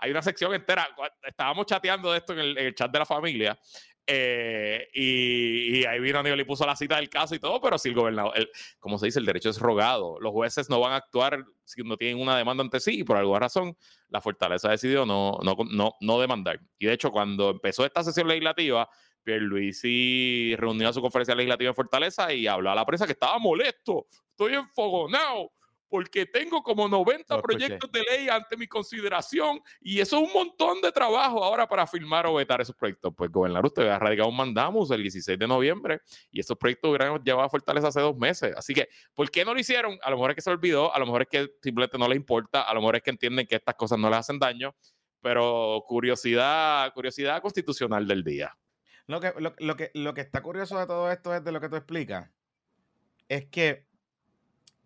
hay, una sección entera. Estábamos chateando de esto en el, chat de la familia. Eh, y, ahí vino Aníbal y puso la cita del caso y todo, pero si el gobernador, como se dice, el derecho es rogado. Los jueces no van a actuar si no tienen una demanda ante sí y por alguna razón la fortaleza decidió no, no, no, no demandar. Y de hecho, cuando empezó esta sesión legislativa, Pierluisi reunió a su conferencia legislativa en Fortaleza y habló a la prensa que estaba molesto, estoy enfogonado, porque tengo como 90 proyectos de ley ante mi consideración y eso es un montón de trabajo ahora para firmar o vetar esos proyectos. Pues gobernador, usted ha radicado un mandamos el 16 de noviembre y esos proyectos hubieran llevado a Fortaleza hace dos meses. Así que, ¿por qué no lo hicieron? A lo mejor es que se olvidó, a lo mejor es que simplemente no le importa, a lo mejor es que entienden que estas cosas no les hacen daño, pero curiosidad, curiosidad constitucional del día. Lo que, lo, que, lo que está curioso de todo esto es de lo que tú explicas. Es que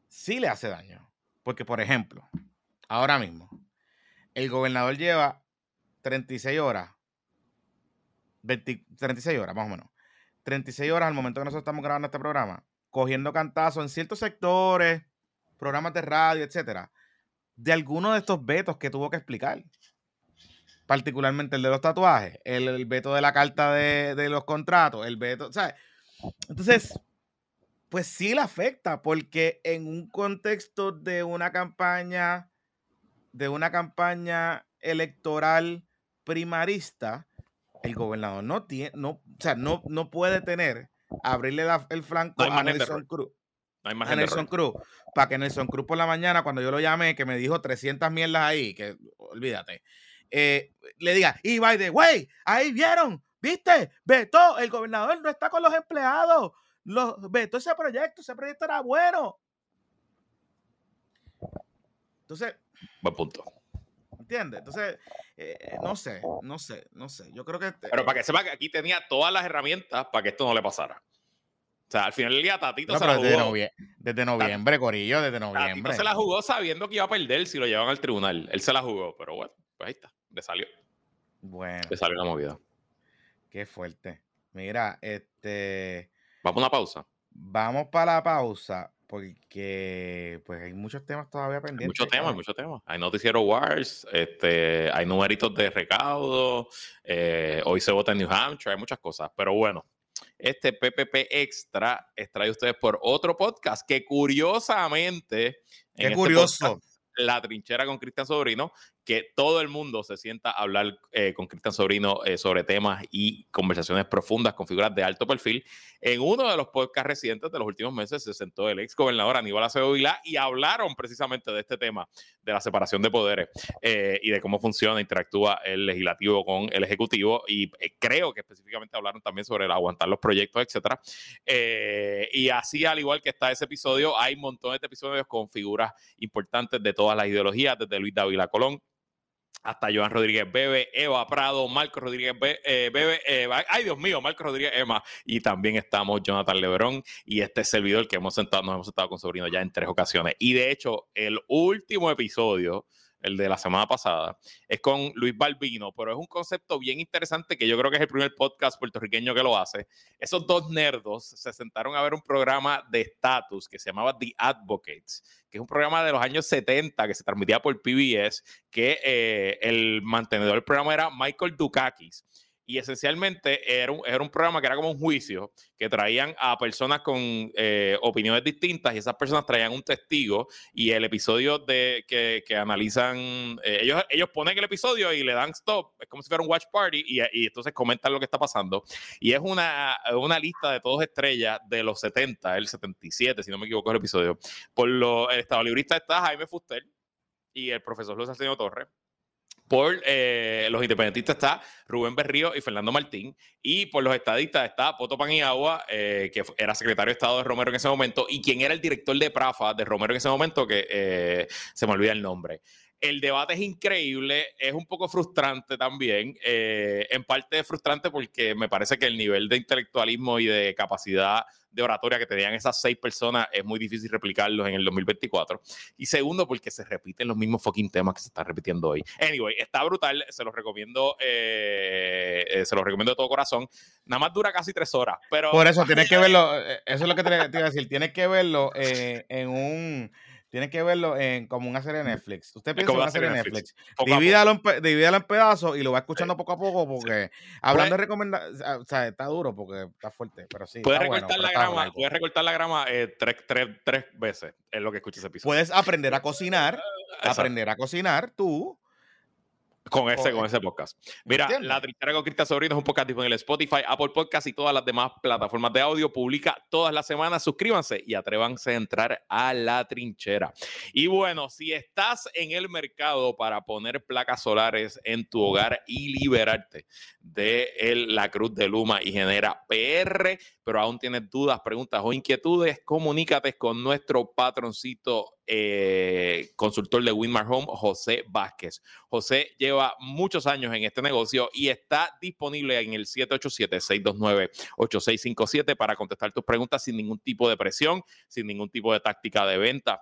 sí le hace daño. Porque, por ejemplo, ahora mismo, el gobernador lleva 36 horas, 36 horas más o menos, 36 horas al momento que nosotros estamos grabando este programa, cogiendo cantazos en ciertos sectores, programas de radio, etcétera, de alguno de estos vetos que tuvo que explicar particularmente el de los tatuajes, el, veto de la carta de, los contratos, el veto, ¿sabes? Entonces, pues sí le afecta, porque en un contexto de una campaña, de una campaña electoral primarista, el gobernador no tiene, no, o sea, no, no puede tener, abrirle el flanco a Nelson Cruz. No a Nelson Cruz, para que Nelson Cruz por la mañana, cuando yo lo llamé, que me dijo 300 mierdas ahí, que olvídate, eh, le diga, y by the way, ahí vieron, viste, vetó, el gobernador no está con los empleados, los, vetó ese proyecto, ese proyecto era bueno. Entonces, buen punto. ¿Entiendes? Entonces, eh, no sé, no sé, no sé. Yo creo que. Pero para que sepa que aquí tenía todas las herramientas para que esto no le pasara. O sea, al final del día Tatito se la jugó. Desde, noviembre, Corillo, desde noviembre. Tatito se la jugó sabiendo que iba a perder si lo llevaban al tribunal. Él se la jugó, pero bueno, pues ahí está le salió. Bueno. Le salió la movida. Qué fuerte. Mira, este. Vamos a una pausa. Vamos para la pausa porque pues hay muchos temas todavía pendientes. muchos temas, muchos temas. Hay noticiero wars, este, hay numeritos de recaudo, eh, hoy se vota en New Hampshire, hay muchas cosas. Pero bueno, este PPP Extra es traído ustedes por otro podcast que curiosamente... Qué este curioso. la trinchera con Cristian Sobrino que todo el mundo se sienta a hablar eh, con Cristian Sobrino eh, sobre temas y conversaciones profundas con figuras de alto perfil. En uno de los podcasts recientes de los últimos meses se sentó el ex gobernador Aníbal Acevedo Vilá y hablaron precisamente de este tema, de la separación de poderes eh, y de cómo funciona, interactúa el legislativo con el ejecutivo y creo que específicamente hablaron también sobre el aguantar los proyectos, etcétera. y así, al igual que está ese episodio, hay montones de episodios con figuras importantes de todas las ideologías, desde Luis Dávila Colón, hasta Joan Rodríguez Bebe, Eva Prado, Marco Rodríguez eh, Bebe, eh, ay Dios mío, Marco Rodríguez Emma, y también estamos Jonathan Leverón y este servidor que hemos sentado, nos hemos sentado con Sobrino ya en tres ocasiones. Y de hecho, el último episodio el de la semana pasada, es con Luis Balbino, pero es un concepto bien interesante que yo creo que es el primer podcast puertorriqueño que lo hace. Esos dos nerdos se sentaron a ver un programa de estatus que se llamaba The Advocates, que es un programa de los años 70 que se transmitía por PBS, que eh, el mantenedor del programa era Michael Dukakis y esencialmente era un, era un programa que era como un juicio, que traían a personas con eh, opiniones distintas y esas personas traían un testigo y el episodio de que, que analizan, eh, ellos, ellos ponen el episodio y le dan stop, es como si fuera un watch party y, y entonces comentan lo que está pasando. Y es una, una lista de todos estrellas de los 70, el 77, si no me equivoco el episodio. Por lo, el estado librista está Jaime Fuster y el profesor Luis Arsenio Torres por eh, los independentistas está Rubén Berrío y Fernando Martín. Y por los estadistas está Poto Paniagua, eh, que era secretario de Estado de Romero en ese momento, y quien era el director de Prafa de Romero en ese momento, que eh, se me olvida el nombre. El debate es increíble, es un poco frustrante también. Eh, en parte es frustrante porque me parece que el nivel de intelectualismo y de capacidad de oratoria que tenían esas seis personas es muy difícil replicarlos en el 2024. Y segundo, porque se repiten los mismos fucking temas que se están repitiendo hoy. Anyway, está brutal, se los recomiendo, eh, eh, se los recomiendo de todo corazón. Nada más dura casi tres horas, pero... Por eso tienes que <laughs> verlo, eso es lo que te, te iba a decir, tienes que verlo en un Tienes que verlo en, como una serie de Netflix. Usted piensa en una serie de Netflix. Divídalo, en, divídalo en pedazos y lo va escuchando poco a poco porque hablando de recomendar, o sea, está duro porque está fuerte, pero sí. Puedes recortar, la grama, puedes recortar la grama eh, tres, tres, tres veces en lo que escuches ese episodio. Puedes aprender a cocinar, aprender a cocinar tú con ese, con ese podcast. Mira, La Trinchera con Cristian Sobrino es un podcast disponible en Spotify, Apple Podcast y todas las demás plataformas de audio. Publica todas las semanas. Suscríbanse y atrévanse a entrar a La Trinchera. Y bueno, si estás en el mercado para poner placas solares en tu hogar y liberarte de la Cruz de Luma y genera PR, pero aún tienes dudas, preguntas o inquietudes, comunícate con nuestro patroncito eh, consultor de Winmar Home, José Vázquez. José lleva muchos años en este negocio y está disponible en el 787-629-8657 para contestar tus preguntas sin ningún tipo de presión, sin ningún tipo de táctica de venta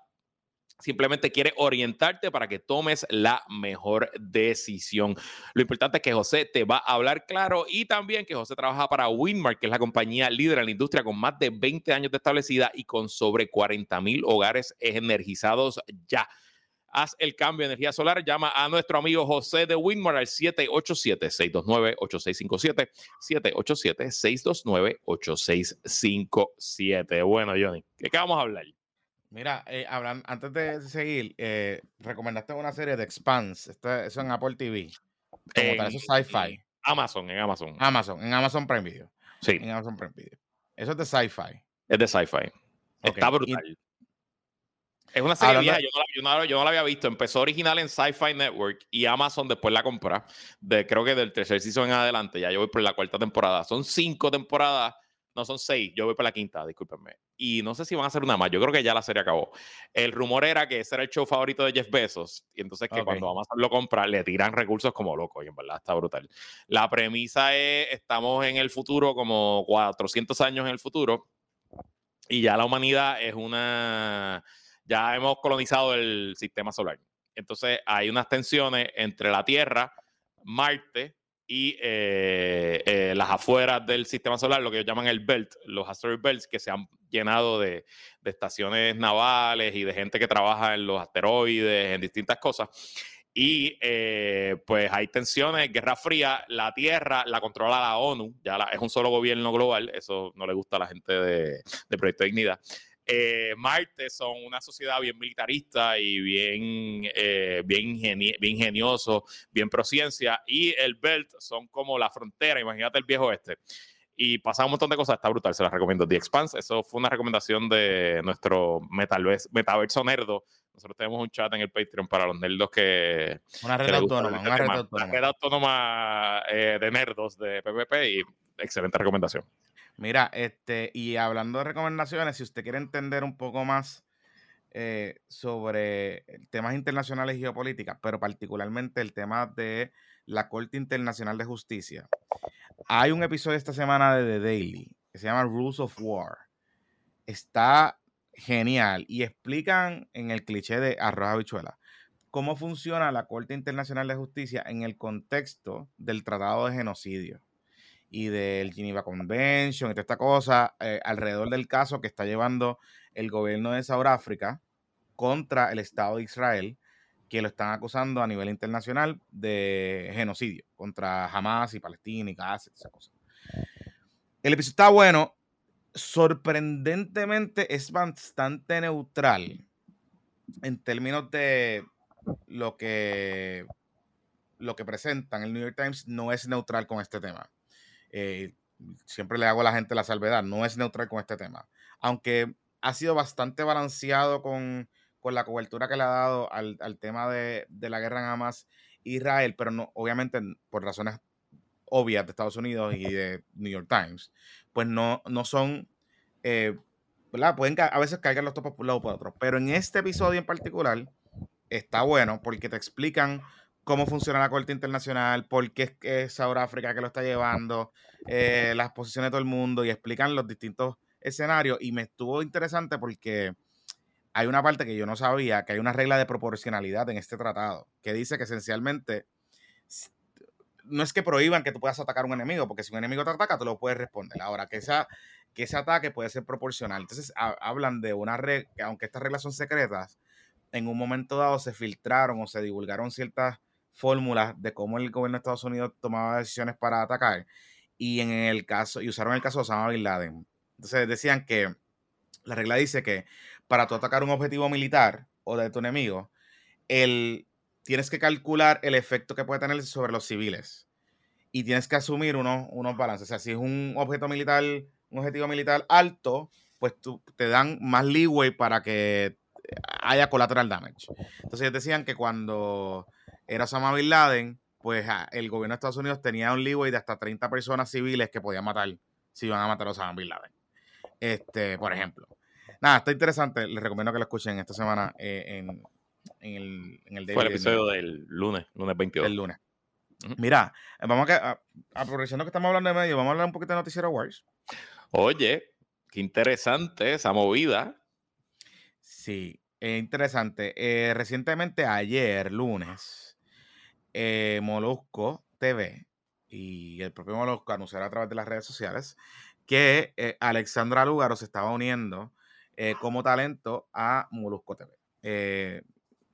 Simplemente quiere orientarte para que tomes la mejor decisión. Lo importante es que José te va a hablar claro y también que José trabaja para Winmark, que es la compañía líder en la industria con más de 20 años de establecida y con sobre 40 mil hogares energizados ya. Haz el cambio de energía solar. Llama a nuestro amigo José de Winmar al 787-629-8657. 787-629-8657. Bueno, Johnny, ¿qué vamos a hablar? Mira, eh, antes de seguir, eh, recomendaste una serie de Expanse. Esto, eso en Apple TV. Como tal, eso es sci-fi. Amazon, en Amazon. Amazon, en Amazon Prime Video. Sí. En Amazon Prime Video. Eso es de sci-fi. Es de sci-fi. Está brutal. es una serie vieja, yo, no la, había visto. Empezó original en Sci-Fi Network y Amazon después la compra. De, creo que del tercer season en adelante. Ya yo voy por la cuarta temporada. Son cinco temporadas no son seis, yo voy por la quinta, discúlpenme. Y no sé si van a hacer una más, yo creo que ya la serie acabó. El rumor era que ese era el show favorito de Jeff Bezos, y entonces que cuando Amazon lo compra, le tiran recursos como loco, y en verdad está brutal. La premisa es, estamos en el futuro, como 400 años en el futuro, y ya la humanidad es una, ya hemos colonizado el sistema solar. Entonces hay unas tensiones entre la Tierra, Marte, y eh, eh, las afueras del sistema solar, lo que ellos llaman el belt, los asteroid belts, que se han llenado de, estaciones navales y de gente que trabaja en los asteroides, en distintas cosas. Y eh, pues hay tensiones, guerra fría, la Tierra la controla la ONU, ya es un solo gobierno global, eso no le gusta a la gente de, de Proyecto Dignidad. Eh, Marte son una sociedad bien militarista y bien, eh, bien, bien ingenioso, bien prociencia, y el Belt son como la frontera, imagínate el viejo oeste. Y pasa un montón de cosas, está brutal, se las recomiendo. The Expanse, eso fue una recomendación de nuestro metaverso nerdo. Nosotros tenemos un chat en el Patreon para los nerdos que... Una red autónoma, una red autónoma. Una red autónoma eh, de nerdos de PPP y excelente recomendación. Mira, este, y hablando de recomendaciones, si usted quiere entender un poco más eh, sobre temas internacionales y geopolítica, pero particularmente el tema de la Corte Internacional de Justicia, hay un episodio esta semana de The Daily que se llama Rules of War. Está genial y explican en el cliché de arroz habichuela cómo funciona la Corte Internacional de Justicia en el contexto del Tratado de Genocidio y del Geneva Convention y toda esta cosa eh, alrededor del caso que está llevando el gobierno de Sudáfrica contra el Estado de Israel, que lo están acusando a nivel internacional de genocidio contra Hamas y Palestina y Gaza, esa cosa. El episodio está bueno, sorprendentemente es bastante neutral en términos de lo que lo que presentan. El New York Times no es neutral con este tema. Eh, siempre le hago a la gente la salvedad, no es neutral con este tema. Aunque ha sido bastante balanceado con, la cobertura que le ha dado al, tema de, la guerra en Hamas Israel, pero no, obviamente por razones obvias de Estados Unidos y de New York Times, pues no, no son, eh. Pueden a veces cargar los topos por un lado por otro. Pero en este episodio en particular, está bueno porque te explican cómo funciona la Corte Internacional, por qué es, África que lo está llevando, eh, las posiciones de todo el mundo y explican los distintos escenarios. Y me estuvo interesante porque hay una parte que yo no sabía, que hay una regla de proporcionalidad en este tratado, que dice que esencialmente no es que prohíban que tú puedas atacar a un enemigo, porque si un enemigo te ataca, tú lo puedes responder. Ahora, que, esa, que ese ataque puede ser proporcional. Entonces, hablan de una regla, aunque estas reglas son secretas, en un momento dado se filtraron o se divulgaron ciertas fórmulas de cómo el gobierno de Estados Unidos tomaba decisiones para atacar y en el caso y usaron el caso de Osama bin Laden. Entonces decían que la regla dice que para tú atacar un objetivo militar o de tu enemigo, el, tienes que calcular el efecto que puede tener sobre los civiles y tienes que asumir unos, unos balances. O sea, si es un objeto militar, un objetivo militar alto, pues tú, te dan más leeway para que haya collateral damage. Entonces decían que cuando era Osama Bin Laden, pues el gobierno de Estados Unidos tenía un leeway de hasta 30 personas civiles que podían matar si iban a matar a Osama Bin Laden. Este, por ejemplo. Nada, está interesante. Les recomiendo que lo escuchen esta semana eh, en, en, el, en el Fue el episodio del lunes, lunes 22. El lunes. Mira, vamos a, aprovechando que estamos hablando de medio, vamos a hablar un poquito de Noticiero Wars. Oye, qué interesante esa movida. Sí, interesante. Eh, recientemente, ayer, lunes, eh, Molusco TV y el propio Molusco anunciaron a través de las redes sociales que eh, Alexandra Lugaro se estaba uniendo eh, como talento a Molusco TV.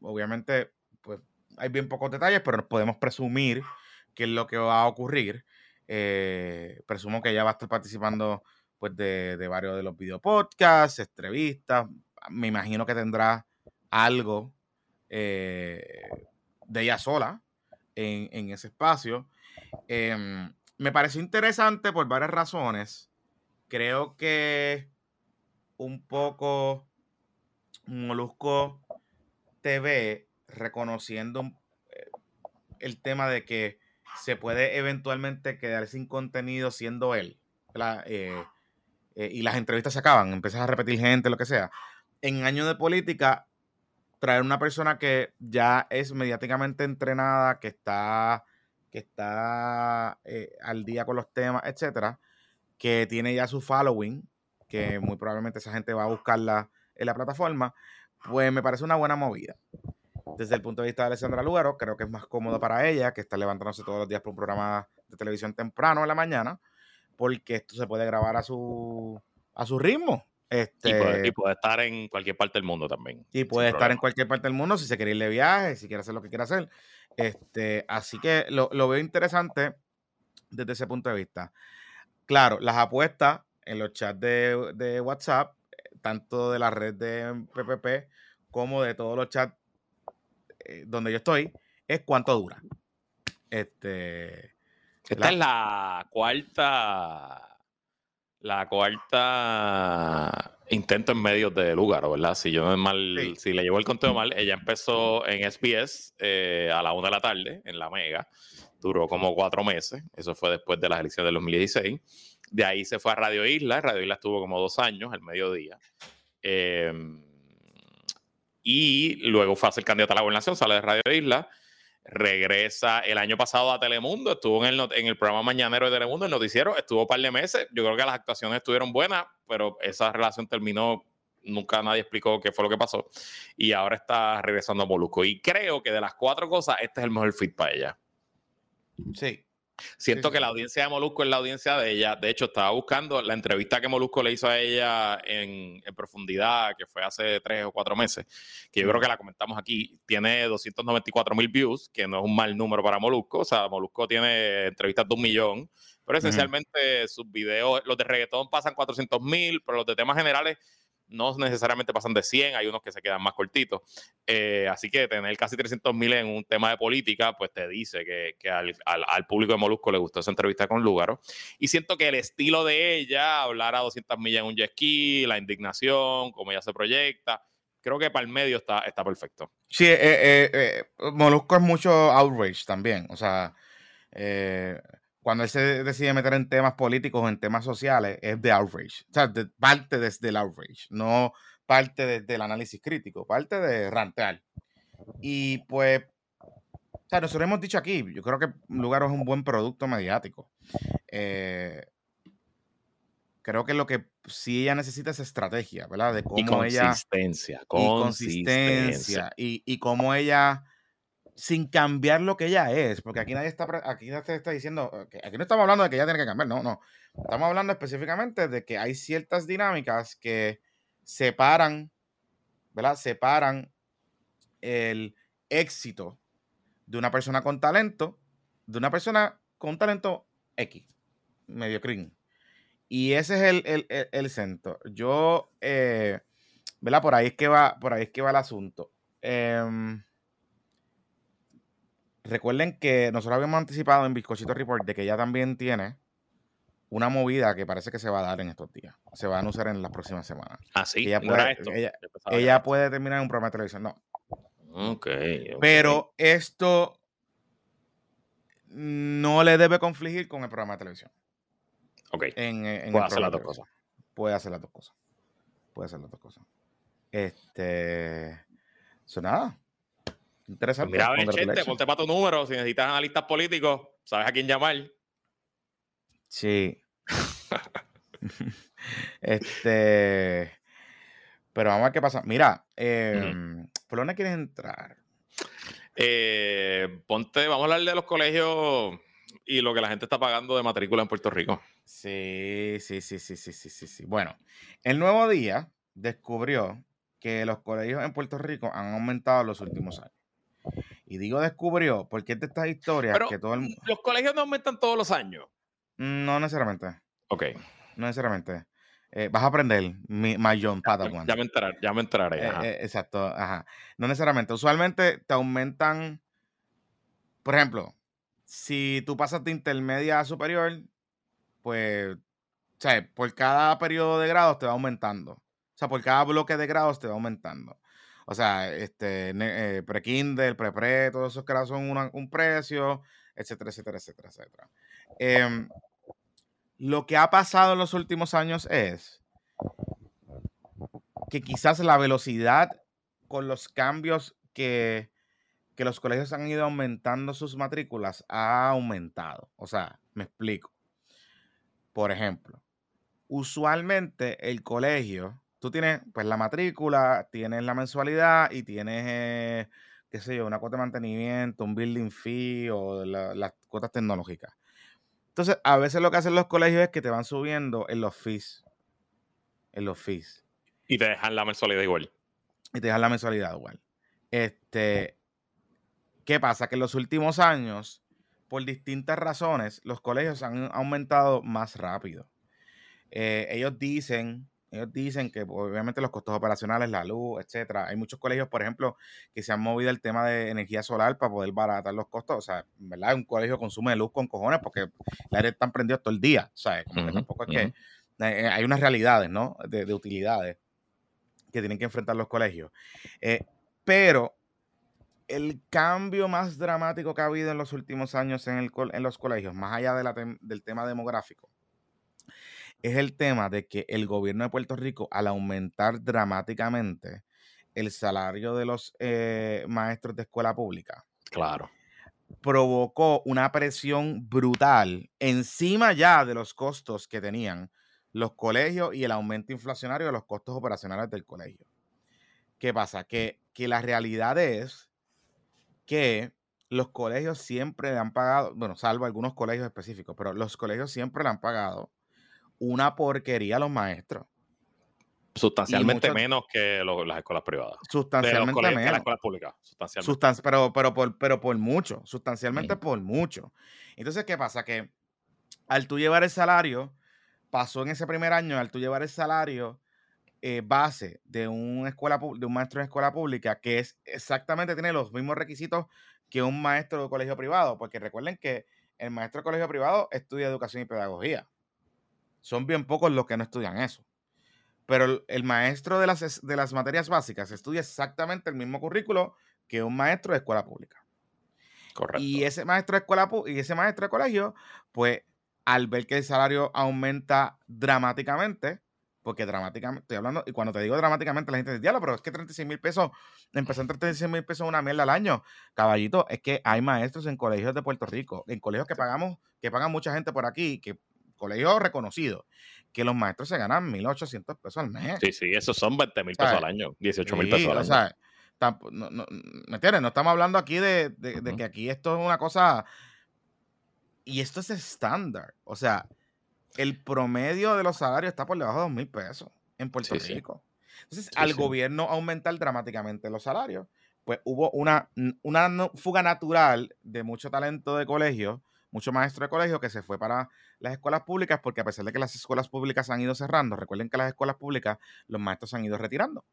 obviamente, pues hay bien pocos detalles, pero podemos presumir que es lo que va a ocurrir. presumo que ella va a estar participando pues, de, de varios de los videopodcasts, entrevistas. Me imagino que tendrá algo de ella sola, en, ese espacio. Em, me pareció interesante por varias razones. Creo que un poco Molusco TV reconociendo eh, el tema de que se puede eventualmente quedar sin contenido siendo él. Eh, eh, y las entrevistas se acaban, empiezas a repetir gente, lo que sea. En años de política, traer una persona que ya es mediáticamente entrenada, que está, que está eh, al día con los temas, etcétera, que tiene ya su following, que muy probablemente esa gente va a buscarla en la plataforma, pues me parece una buena movida. Desde el punto de vista de Alessandra Lugaro, creo que es más cómodo para ella que estar levantándose todos los días por un programa de televisión temprano en la mañana, porque esto se puede grabar a su, a su ritmo. Este, y, puede, estar en cualquier parte del mundo también. Y puede estar en cualquier parte del mundo si se quiere ir de viaje, si quiere hacer lo que quiera hacer. Este, así que lo, veo interesante desde ese punto de vista. Claro, las apuestas en los chats de, WhatsApp, tanto de la red de PPP como de todos los chats eh, donde yo estoy, es cuánto dura. Este, Esta es la cuarta la cuarta intento en medios de lugar, ¿verdad? Si yo no mal, si le llevo el conteo mal, ella empezó en SBS eh, a la una de la tarde, en la Mega. Duró como cuatro meses. Eso fue después de las elecciones del 2016. De ahí se fue a Radio Isla. Radio Isla estuvo como dos años, al mediodía. Em, y luego fue a ser candidata a la gobernación, sale de Radio Isla regresa el año pasado a Telemundo, estuvo en el, en el programa Mañanero de Telemundo, el noticiero, estuvo un par de meses, yo creo que las actuaciones estuvieron buenas, pero esa relación terminó, nunca nadie explicó qué fue lo que pasó, y ahora está regresando a Molusco, y creo que de las cuatro cosas, este es el mejor fit para ella. Sí, Siento que la audiencia de Molusco es la audiencia de ella. De hecho, estaba buscando la entrevista que Molusco le hizo a ella en, profundidad, que fue hace tres o cuatro meses, que yo creo que la comentamos aquí. Tiene 294 mil views, que no es un mal número para Molusco. O sea, Molusco tiene entrevistas de un millón, pero esencialmente sus videos, los de reggaetón pasan 400 mil, pero los de temas generales no necesariamente pasan de 100, hay unos que se quedan más cortitos. Eh, así que tener casi 300 mil en un tema de política, pues te dice que, al, público de Molusco le gustó esa entrevista con Lúgaro. Y siento que el estilo de ella, hablar a 200 millas en un jet ski, la indignación, cómo ella se proyecta, creo que para el medio está, está perfecto. Sí, eh, eh, Molusco es mucho outrage también, o sea cuando él se decide meter en temas políticos o en temas sociales, es de outrage. O sea, parte desde el outrage, no parte desde el análisis crítico, parte de rantear. Y pues, o sea, nosotros hemos dicho aquí, yo creo que Lugaro es un buen producto mediático. Eh, creo que lo que sí ella necesita es estrategia, ¿verdad? De cómo y consistencia, ella. Consistencia. Y, y cómo ella sin cambiar lo que ella es, porque aquí nadie está, aquí nadie está diciendo, aquí no estamos hablando de que ella tiene que cambiar, no, no. Estamos hablando específicamente de que hay ciertas dinámicas que separan, ¿verdad? Separan el éxito de una persona con talento de una persona con talento X, medio. Y ese es el, el, centro. Yo, eh, ¿verdad? Por ahí es que va, por ahí es que va el asunto. Em, recuerden que nosotros habíamos anticipado en Bizcochito Report de que ella también tiene una movida que parece que se va a dar en estos días. Se va a anunciar en las próximas semanas. Ah, sí. Ella, puede, ella, puede terminar en un programa de televisión. No. Okay, Pero esto no le debe confligir con el programa de televisión. Ok. En, puede hacer las dos cosas. Puede hacer las dos cosas. Puede hacer las dos cosas. Este. Eso nada. Interesante. mira, a gente, ponte para tu número. Si necesitas analistas políticos, sabes a quién llamar. Sí. <laughs> este. Pero vamos a ver qué pasa. Mira, em, ¿por dónde quieres entrar? Eh, ponte, vamos a hablar de los colegios y lo que la gente está pagando de matrícula en Puerto Rico. Sí, sí, sí, sí, sí, sí, sí, sí. Bueno, el nuevo día descubrió que los colegios en Puerto Rico han aumentado en los últimos años. Y digo descubrió porque es de estas historias que todo el Los colegios no aumentan todos los años. No necesariamente. Ok. No necesariamente. Eh, vas a aprender mi, my John Padawan. Ya me enteraré, ya me enteraré. Eh, eh, exacto, ajá. No necesariamente. Usualmente te aumentan, por ejemplo, si tú pasas de intermedia a superior, pues, o sea, por cada periodo de grados te va aumentando. O sea, por cada bloque de grados te va aumentando. O sea, este, eh, pre-Kindle, pre-pre, todos esos grados son un precio, etcétera, etcétera, etcétera, etcétera. Em, lo que ha pasado en los últimos años es que quizás la velocidad con los cambios que, que los colegios han ido aumentando sus matrículas ha aumentado. O sea, me explico. Por ejemplo, usualmente el colegio tú tienes pues la matrícula, tienes la mensualidad y tienes, eh, qué sé yo, una cuota de mantenimiento, un building fee o las cuotas tecnológicas. Entonces, a veces lo que hacen los colegios es que te van subiendo en los fees. En los fees. Y te dejan la mensualidad igual. Y te dejan la mensualidad igual. Este, ¿Qué pasa? Que en los últimos años, por distintas razones, los colegios han aumentado más rápido. Eh, ellos dicen ellos dicen que pues, obviamente los costos operacionales, la luz, etcétera. Hay muchos colegios, por ejemplo, que se han movido el tema de energía solar para poder baratar los costos. O sea, ¿verdad? Un colegio consume luz con cojones porque el aire está prendido todo el día. O sea, como que tampoco es que. Eh, hay unas realidades, ¿no? De, utilidades que tienen que enfrentar los colegios. Eh, pero el cambio más dramático que ha habido en los últimos años en, el, en los colegios, más allá de del tema demográfico, es el tema de que el gobierno de Puerto Rico, al aumentar dramáticamente el salario de los eh, maestros de escuela pública, claro. provocó una presión brutal encima ya de los costos que tenían los colegios y el aumento inflacionario de los costos operacionales del colegio. ¿Qué pasa? Que, que la realidad es que los colegios siempre le han pagado, bueno, salvo algunos colegios específicos, pero los colegios siempre le han pagado una porquería los maestros. Sustancialmente menos que las escuelas privadas. Sustancialmente menos. Que las escuelas públicas. Sustancialmente. pero, pero, por, pero por mucho. Sustancialmente por mucho. Entonces, ¿qué pasa? Que al tú llevar el salario, pasó en ese primer año, al tú llevar el salario eh, base de, una escuela, de un maestro de escuela pública, que es exactamente tiene los mismos requisitos que un maestro de colegio privado, porque recuerden que el maestro de colegio privado estudia educación y pedagogía. Son bien pocos los que no estudian eso. Pero el, maestro de las, de las materias básicas estudia exactamente el mismo currículo que un maestro de escuela pública. Correcto. Y ese maestro de escuela y ese maestro de colegio, pues al ver que el salario aumenta dramáticamente, porque dramáticamente, estoy hablando, y cuando te digo dramáticamente, la gente dice, diablo, pero es que 36 mil pesos, empezó en 36 mil pesos una mierda al año. Caballito, es que hay maestros en colegios de Puerto Rico, en colegios que pagamos, que pagan mucha gente por aquí, que colegios reconocidos, que los maestros se ganan 1.800 pesos al mes. Sí, sí, esos son 20 mil pesos al año, 18 mil pesos al año. O sea, no, no, ¿Me entiendes? No estamos hablando aquí de, de que aquí esto es una cosa... Y esto es estándar. O sea, el promedio de los salarios está por debajo de dos mil pesos en Puerto Rico. Entonces, al gobierno aumentar dramáticamente los salarios, pues hubo una, una fuga natural de mucho talento de colegio, mucho maestro de colegio que se fue para las escuelas públicas, porque a pesar de que las escuelas públicas han ido cerrando, recuerden que las escuelas públicas los maestros han ido retirando.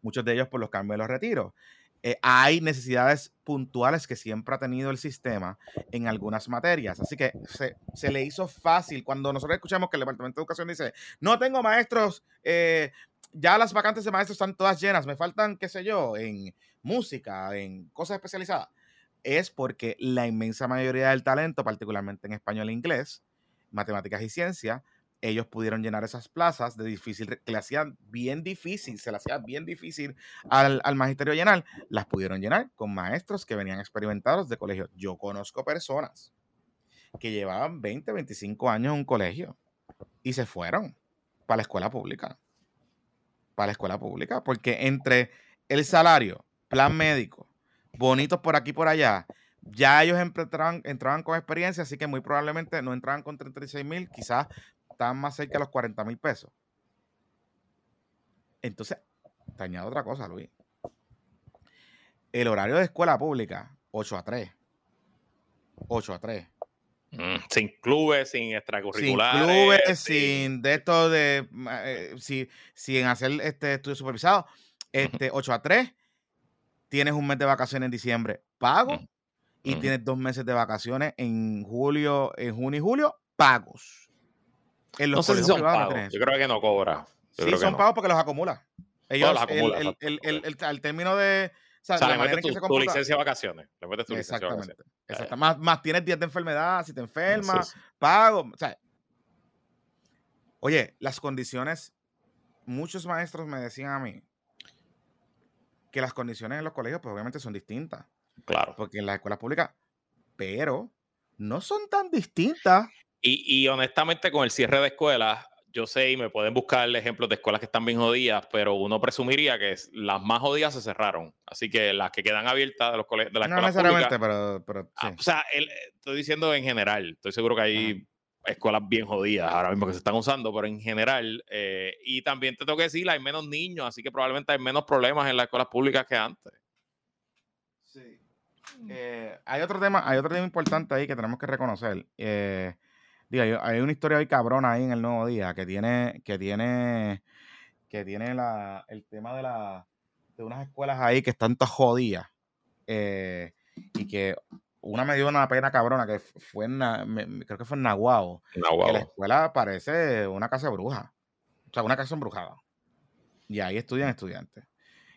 Muchos de ellos por los cambios de los retiros. Eh, hay necesidades puntuales que siempre ha tenido el sistema en algunas materias. Así que se, le hizo fácil cuando nosotros escuchamos que el Departamento de Educación dice, no tengo maestros, eh, ya las vacantes de maestros están todas llenas, me faltan, qué sé yo, en música, en cosas especializadas. Es porque la inmensa mayoría del talento, particularmente en español e inglés, matemáticas y ciencia, ellos pudieron llenar esas plazas de difícil, que le hacían bien difícil, se le hacía bien difícil al, al, magisterio llenar, las pudieron llenar con maestros que venían experimentados de colegio. Yo conozco personas que llevaban 20, 25 años en un colegio y se fueron para la escuela pública. Para la escuela pública, porque entre el salario, plan médico, bonitos por aquí por allá, ya ellos entraban, entraban con experiencia, así que muy probablemente no entraban con 36 mil, quizás estaban más cerca de los 40 mil pesos. Entonces, te añado otra cosa, Luis. El horario de escuela pública, 8 a 3. 8 a 3. Mm, sin clubes, sin extracurriculares. Sin clubes, sin, de esto de. Eh, sin hacer este estudio supervisado. Este, 8 a 3. Tienes un mes de vacaciones en diciembre, pago. Y tienes dos meses de vacaciones en julio, en junio y julio, pagos no sé si son pagos. Yo creo que no cobra. sí, son pagos porque los acumula. Ellos, los acumula, el, el, el, el, término de. O sea, le metes tu, tu, licencia de vacaciones. Le metes tu licencia de vacaciones. Exacto. Más, más tienes días de enfermedad, si te enfermas, pago. O sea, oye, las condiciones. Muchos maestros me decían a mí que las condiciones en los colegios, pues obviamente son distintas. Claro. Porque en las escuelas públicas, pero no son tan distintas. Y, honestamente, con el cierre de escuelas, yo sé y me pueden buscar ejemplos de escuelas que están bien jodidas, pero uno presumiría que las más jodidas se cerraron. Así que las que quedan abiertas de, los de las no necesariamente, pero, pero ah, o sea, estoy diciendo en general. Estoy seguro que hay escuelas bien jodidas ahora mismo que se están usando, pero en general. Eh, y también te tengo que decir, hay menos niños, así que probablemente hay menos problemas en las escuelas públicas que antes. Sí. Eh, hay otro tema, hay otro tema importante ahí que tenemos que reconocer. Eh, Diga, hay una historia hoy cabrona ahí en el Nuevo Día que tiene, que tiene, que tiene la, el tema de, la, de unas escuelas ahí que están todas jodidas. Eh, y que una me dio una pena cabrona que fue en, creo que fue en Nahuao. Que la escuela parece una casa bruja. O sea, una casa embrujada. Y ahí estudian estudiantes.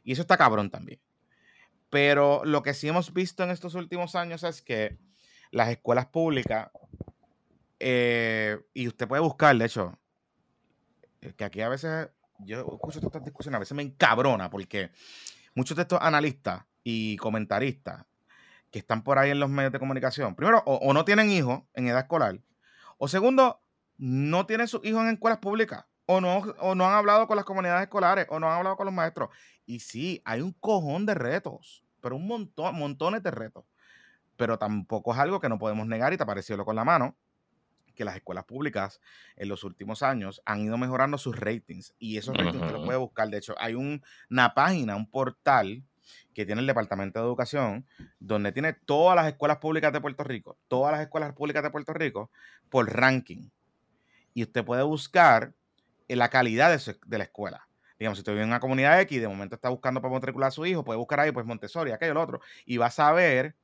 Y eso está cabrón también. Pero lo que sí hemos visto en estos últimos años es que las escuelas públicas eh, y usted puede buscar, de hecho, que aquí a veces yo escucho todas estas discusiones, a veces me encabrona porque muchos de estos analistas y comentaristas que están por ahí en los medios de comunicación, primero, o, no tienen hijos en edad escolar, o segundo, no tienen sus hijos en escuelas públicas, o no, o no han hablado con las comunidades escolares, o no han hablado con los maestros. Y sí, hay un cojón de retos, pero un montón, montones de retos. Pero tampoco es algo que no podemos negar y te apareció con la mano que las escuelas públicas en los últimos años han ido mejorando sus ratings y esos ratings usted los puede buscar. De hecho, hay una página, un portal que tiene el Departamento de Educación, donde tiene todas las escuelas públicas de Puerto Rico, todas las escuelas públicas de Puerto Rico, por ranking. Y usted puede buscar la calidad de, la escuela. Digamos, si usted vive en una comunidad X y de momento está buscando para matricular a su hijo, puede buscar ahí, pues Montessori, aquello, el otro, y va a saber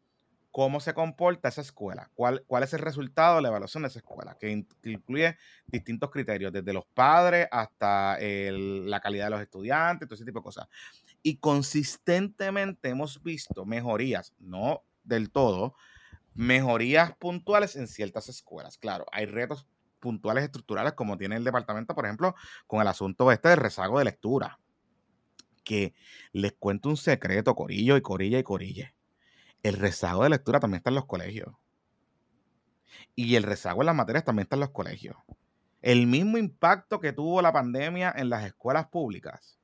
cómo se comporta esa escuela, cuál, cuál es el resultado de la evaluación de esa escuela, que, incluye distintos criterios, desde los padres hasta la calidad de los estudiantes, todo ese tipo de cosas. Y consistentemente hemos visto mejorías, no del todo, mejorías puntuales en ciertas escuelas. Claro, hay retos puntuales estructurales como tiene el departamento, por ejemplo, con el asunto este del rezago de lectura. Que les cuento un secreto, Corillo y Corilla y Corille. El rezago de lectura también está en los colegios. Y el rezago en las materias también está en los colegios. El mismo impacto que tuvo la pandemia en las escuelas públicas,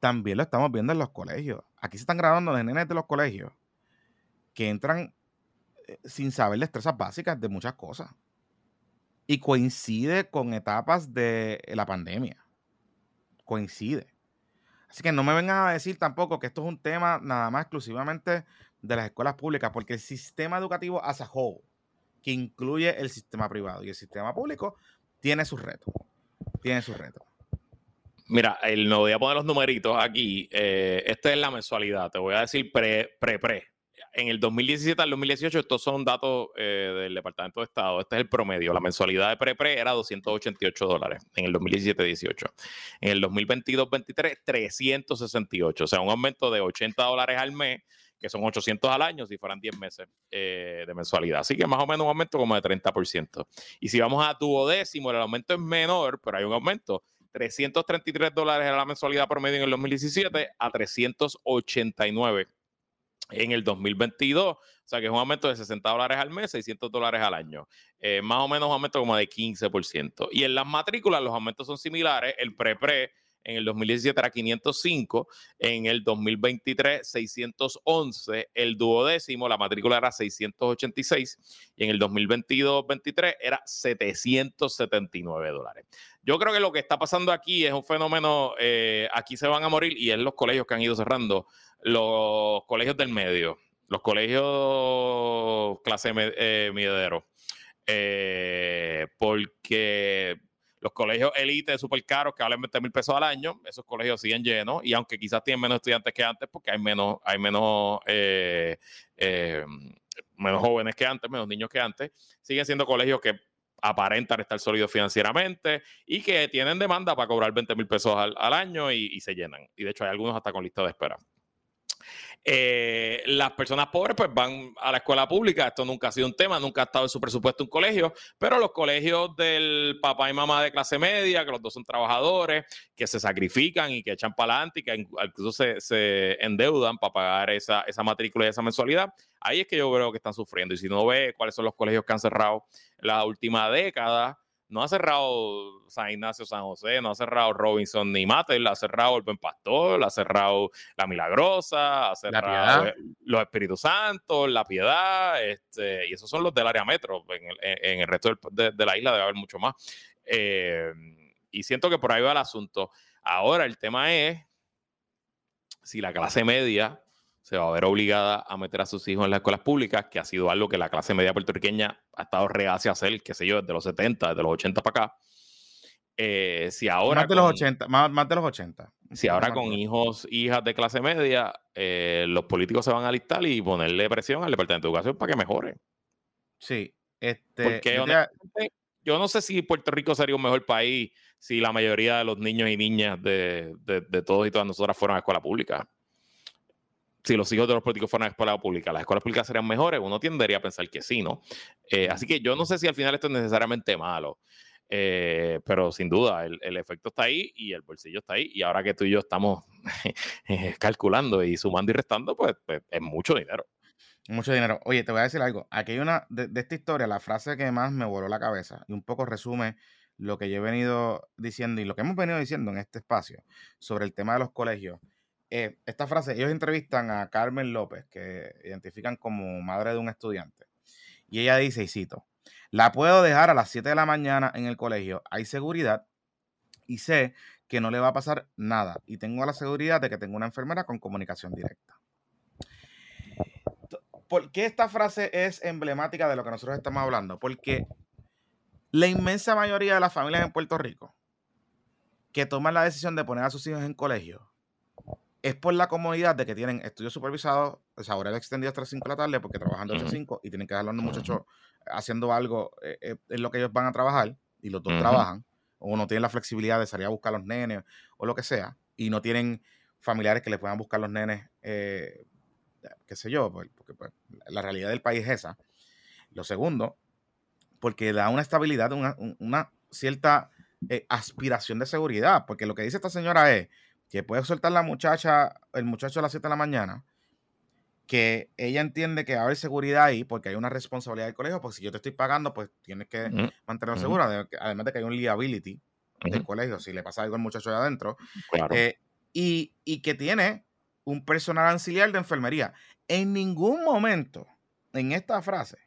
también lo estamos viendo en los colegios. Aquí se están graduando de nenes de los colegios que entran eh, sin saber destrezas básicas de muchas cosas. Y coincide con etapas de la pandemia. Coincide. Así que no me vengan a decir tampoco que esto es un tema nada más exclusivamente de las escuelas públicas, porque el sistema educativo as que incluye el sistema privado y el sistema público, tiene sus retos. Tiene sus retos. Mira, el, no voy a poner los numeritos aquí. Eh, esta es la mensualidad. Te voy a decir pre, pre, pre. En el 2017 al 2018, estos son datos eh, del Departamento de Estado. Este es el promedio. La mensualidad de pre-pre era 288 dólares en el 2017-18. En el 2022-23, 368. O sea, un aumento de 80 dólares al mes que son 800 al año si fueran 10 meses eh, de mensualidad. Así que más o menos un aumento como de 30%. Y si vamos a duodécimo, el aumento es menor, pero hay un aumento. 333 dólares era la mensualidad promedio en el 2017 a 389 en el 2022. O sea que es un aumento de 60 dólares al mes, 600 dólares al año. Eh, más o menos un aumento como de 15%. Y en las matrículas los aumentos son similares. El pre-pre en el 2017 era 505, en el 2023 611, el duodécimo, la matrícula era 686 y en el 2022-23 era 779 dólares. Yo creo que lo que está pasando aquí es un fenómeno, eh, aquí se van a morir y es los colegios que han ido cerrando, los colegios del medio, los colegios clase eh, mediadero, eh, porque los colegios élite súper caros que valen 20 mil pesos al año, esos colegios siguen llenos y aunque quizás tienen menos estudiantes que antes porque hay menos, hay menos, eh, eh, menos jóvenes que antes, menos niños que antes, siguen siendo colegios que aparentan estar sólidos financieramente y que tienen demanda para cobrar 20 mil pesos al, año y, y, se llenan. Y de hecho hay algunos hasta con lista de espera. Eh, las personas pobres pues van a la escuela pública, esto nunca ha sido un tema, nunca ha estado en su presupuesto un colegio, pero los colegios del papá y mamá de clase media, que los dos son trabajadores, que se sacrifican y que echan para adelante y que incluso se, endeudan para pagar esa, esa matrícula y esa mensualidad, ahí es que yo creo que están sufriendo. Y si no ve cuáles son los colegios que han cerrado la última década, no ha cerrado San Ignacio San José, no ha cerrado Robinson ni Matel, ha cerrado el Buen Pastor, ha cerrado La Milagrosa, ha cerrado los Espíritus Santos, La Piedad, este, y esos son los del área metro. En el, resto de, la isla debe haber mucho más. Eh, y siento que por ahí va el asunto. Ahora el tema es si la clase media se va a ver obligada a meter a sus hijos en las escuelas públicas, que ha sido algo que la clase media puertorriqueña ha estado reacia a hacer, qué sé yo, desde los 70, desde los 80 para acá. Eh, si ahora más de los 80, más, de los 80. Si ahora con hijos, hijas de clase media, eh, los políticos se van a alistar y ponerle presión al Departamento de Educación para que mejore. Sí, este, Porque yo, no sé si Puerto Rico sería un mejor país si la mayoría de los niños y niñas de, de, de todos y todas nosotras fueran a escuela pública si los hijos de los políticos fueran a escuela pública, las escuelas públicas serían mejores, uno tendería a pensar que sí, ¿no? Eh, así que yo no sé si al final esto es necesariamente malo, eh, pero sin duda el, efecto está ahí y el bolsillo está ahí. Y ahora que tú y yo estamos <laughs> eh, calculando y sumando y restando, pues, pues, es mucho dinero. Mucho dinero. Oye, te voy a decir algo. Aquí hay una, de, de, esta historia, la frase que más me voló la cabeza y un poco resume lo que yo he venido diciendo y lo que hemos venido diciendo en este espacio sobre el tema de los colegios eh, esta frase, ellos entrevistan a Carmen López, que identifican como madre de un estudiante. Y ella dice, y cito, la puedo dejar a las 7 de la mañana en el colegio, hay seguridad y sé que no le va a pasar nada. Y tengo la seguridad de que tengo una enfermera con comunicación directa. ¿Por qué esta frase es emblemática de lo que nosotros estamos hablando? Porque la inmensa mayoría de las familias en Puerto Rico que toman la decisión de poner a sus hijos en colegio es por la comodidad de que tienen estudios supervisados, o sea, horario extendido hasta las 5 de la tarde porque trabajan de 8 a 5 y tienen que dejar a los muchachos haciendo algo eh, eh, en lo que ellos van a trabajar y los dos trabajan, o no tienen la flexibilidad de salir a buscar a los nenes o lo que sea, y no tienen familiares que les puedan buscar los nenes, eh, qué sé yo, pues, porque pues, la realidad del país es esa. Lo segundo, porque da una estabilidad, una, cierta eh, aspiración de seguridad, porque lo que dice esta señora es que puede soltar la muchacha, el muchacho a las 7 de la mañana, que ella entiende que va a haber seguridad ahí porque hay una responsabilidad del colegio, pues si yo te estoy pagando, pues tienes que mantenerlo seguro, además de que hay un liability del colegio, si le pasa algo al muchacho de adentro, eh, y, y, que tiene un personal auxiliar de enfermería. En ningún momento en esta frase,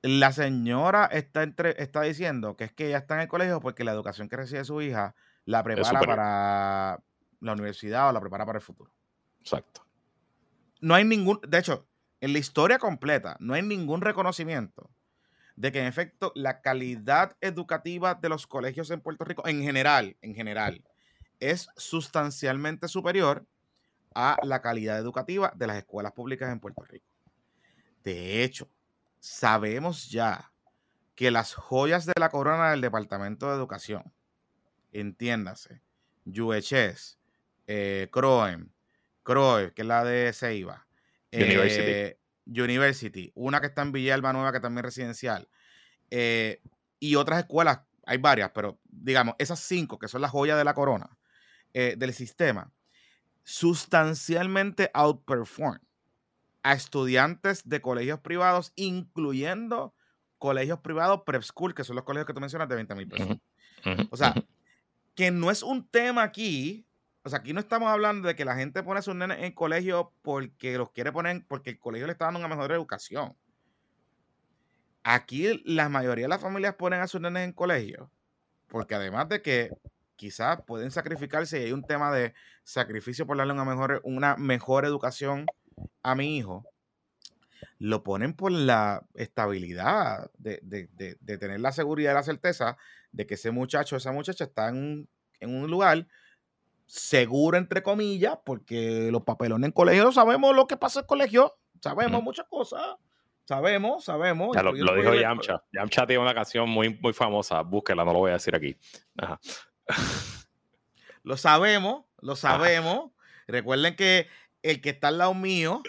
la señora está, entre, está diciendo que es que ella está en el colegio porque la educación que recibe su hija la prepara para la universidad o la prepara para el futuro. Exacto. No hay ningún, de hecho, en la historia completa, no hay ningún reconocimiento de que en efecto la calidad educativa de los colegios en Puerto Rico, en general, en general, es sustancialmente superior a la calidad educativa de las escuelas públicas en Puerto Rico. De hecho, sabemos ya que las joyas de la corona del Departamento de Educación, entiéndase, UHS, eh, CROEM, CROE, que es la de Ceiba, eh, University. una que está en Villalba Nueva, que también es residencial, eh, y otras escuelas, hay varias, pero digamos, esas cinco que son las joyas de la corona del sistema, sustancialmente outperform a estudiantes de colegios privados, incluyendo colegios privados prep school, que son los colegios que tú mencionas de 20 mil pesos. o sea, que no es un tema aquí. O sea, aquí no estamos hablando de que la gente pone a sus nenes en colegio porque los quiere poner, porque el colegio le está dando una mejor educación. Aquí la mayoría de las familias ponen a sus nenes en colegio porque además de que quizás pueden sacrificarse y hay un tema de sacrificio por darle una mejor, una mejor educación a mi hijo, lo ponen por la estabilidad de, tener la seguridad y la certeza de que ese muchacho, esa muchacha está en, un lugar seguro, entre comillas, porque los papelones en colegio sabemos lo que pasa en colegio, sabemos muchas cosas. Sabemos, sabemos. lo, dijo Yamcha. Yamcha tiene una canción muy, muy famosa. Búsquela, no lo voy a decir aquí. lo sabemos, lo sabemos. Recuerden que el que está al lado mío,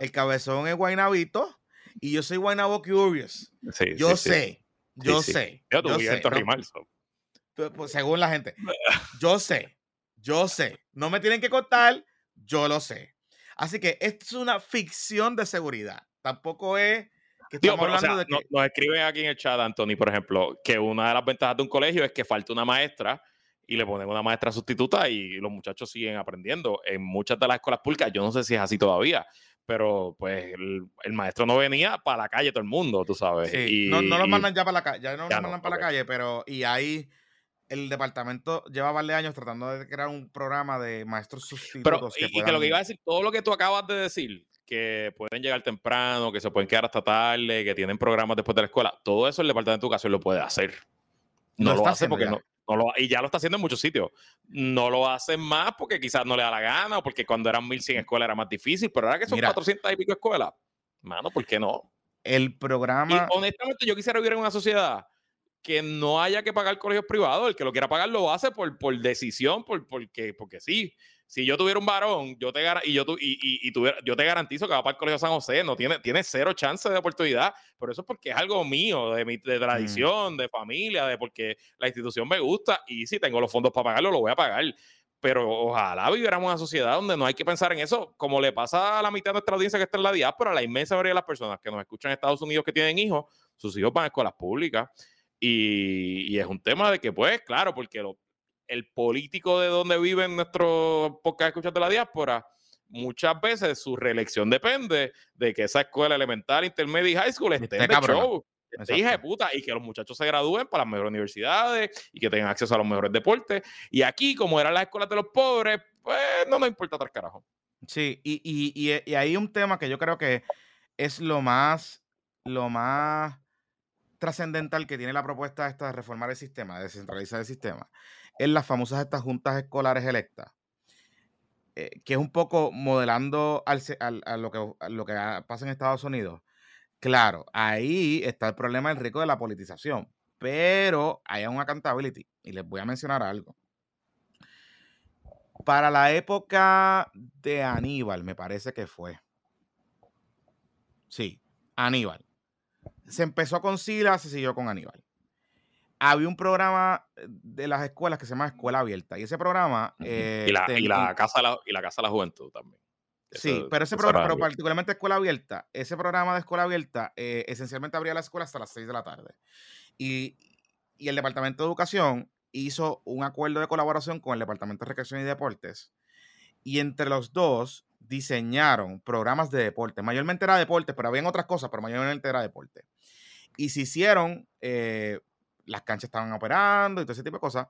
el cabezón es Guainabito y yo soy Guainabo Curious. yo sé, yo sé. Yo, sé, pues, según la gente. <laughs> Yo sé, yo sé. No me tienen que contar, yo lo sé. Así que esto es una ficción de seguridad. Tampoco es que estamos hablando de que... nos escriben aquí en el chat, Anthony, por ejemplo, que una de las ventajas de un colegio es que falta una maestra y le ponen una maestra sustituta y los muchachos siguen aprendiendo. En muchas de las escuelas públicas, yo no sé si es así todavía, pero pues el, maestro no venía para la calle todo el mundo, tú sabes. y, no, no lo mandan ya para la calle, ya no lo mandan para la calle, pero y ahí el departamento lleva varios años tratando de crear un programa de maestros sustitutos. Pero, y, que lo que iba a decir, todo lo que tú acabas de decir, que pueden llegar temprano, que se pueden quedar hasta tarde, que tienen programas después de la escuela, todo eso el departamento de educación lo puede hacer. No, lo hace porque no, y ya lo está haciendo en muchos sitios. No lo hacen más porque quizás no le da la gana o porque cuando eran 1100 escuelas era más difícil, pero ahora que son 400 y pico escuelas, mano, ¿por qué no? El programa. Y honestamente, yo quisiera vivir en una sociedad que no haya que pagar colegios privados. El que lo quiera pagar lo hace por, por decisión, por, porque, porque sí si yo tuviera un varón, yo te, y yo, y, y, tuviera, yo te garantizo que va para el Colegio San José, no tiene, tiene cero chance de oportunidad, pero eso es porque es algo mío, de mi de mm. tradición, de familia, de porque la institución me gusta y si tengo los fondos para pagarlo, lo voy a pagar. Pero ojalá viviéramos en una sociedad donde no hay que pensar en eso, como le pasa a la mitad de nuestra audiencia que está en la diáspora, a la inmensa mayoría de las personas que nos escuchan en Estados Unidos que tienen hijos, sus hijos van a escuelas públicas. Y, y, es un tema de que, pues, claro, porque lo, el político de donde vive nuestro podcast escuchas de la diáspora, muchas veces su reelección depende de que esa escuela elemental, intermedia y high school esté de show. hija de puta, y que los muchachos se gradúen para las mejores universidades y que tengan acceso a los mejores deportes. Y aquí, como eran las escuelas de los pobres, pues no nos importa tres carajo. Sí, y, y, y, y hay un tema que yo creo que es lo más, lo más trascendental que tiene la propuesta esta de reformar el sistema, de descentralizar el sistema, en las famosas estas juntas escolares electas, eh, que es un poco modelando al, a, lo que, lo que pasa en Estados Unidos. Claro, ahí está el problema del rico de la politización, pero hay un accountability y les voy a mencionar algo. Para la época de Aníbal, me parece que fue. Sí, Aníbal. se empezó con Sila, se siguió con Aníbal. Había un programa de las escuelas que se llama Escuela Abierta. Y ese programa. y, la, casa y la Casa de la Juventud también. sí, pero ese programa, pero particularmente Escuela Abierta, ese programa de Escuela Abierta eh, esencialmente abría la escuela hasta las 6 de la tarde. Y, y el Departamento de Educación hizo un acuerdo de colaboración con el Departamento de Recreación y Deportes. Y entre los dos diseñaron programas de deporte. Mayormente era deporte, pero habían otras cosas, pero mayormente era deporte. Y se hicieron, eh, las canchas estaban operando y todo ese tipo de cosas.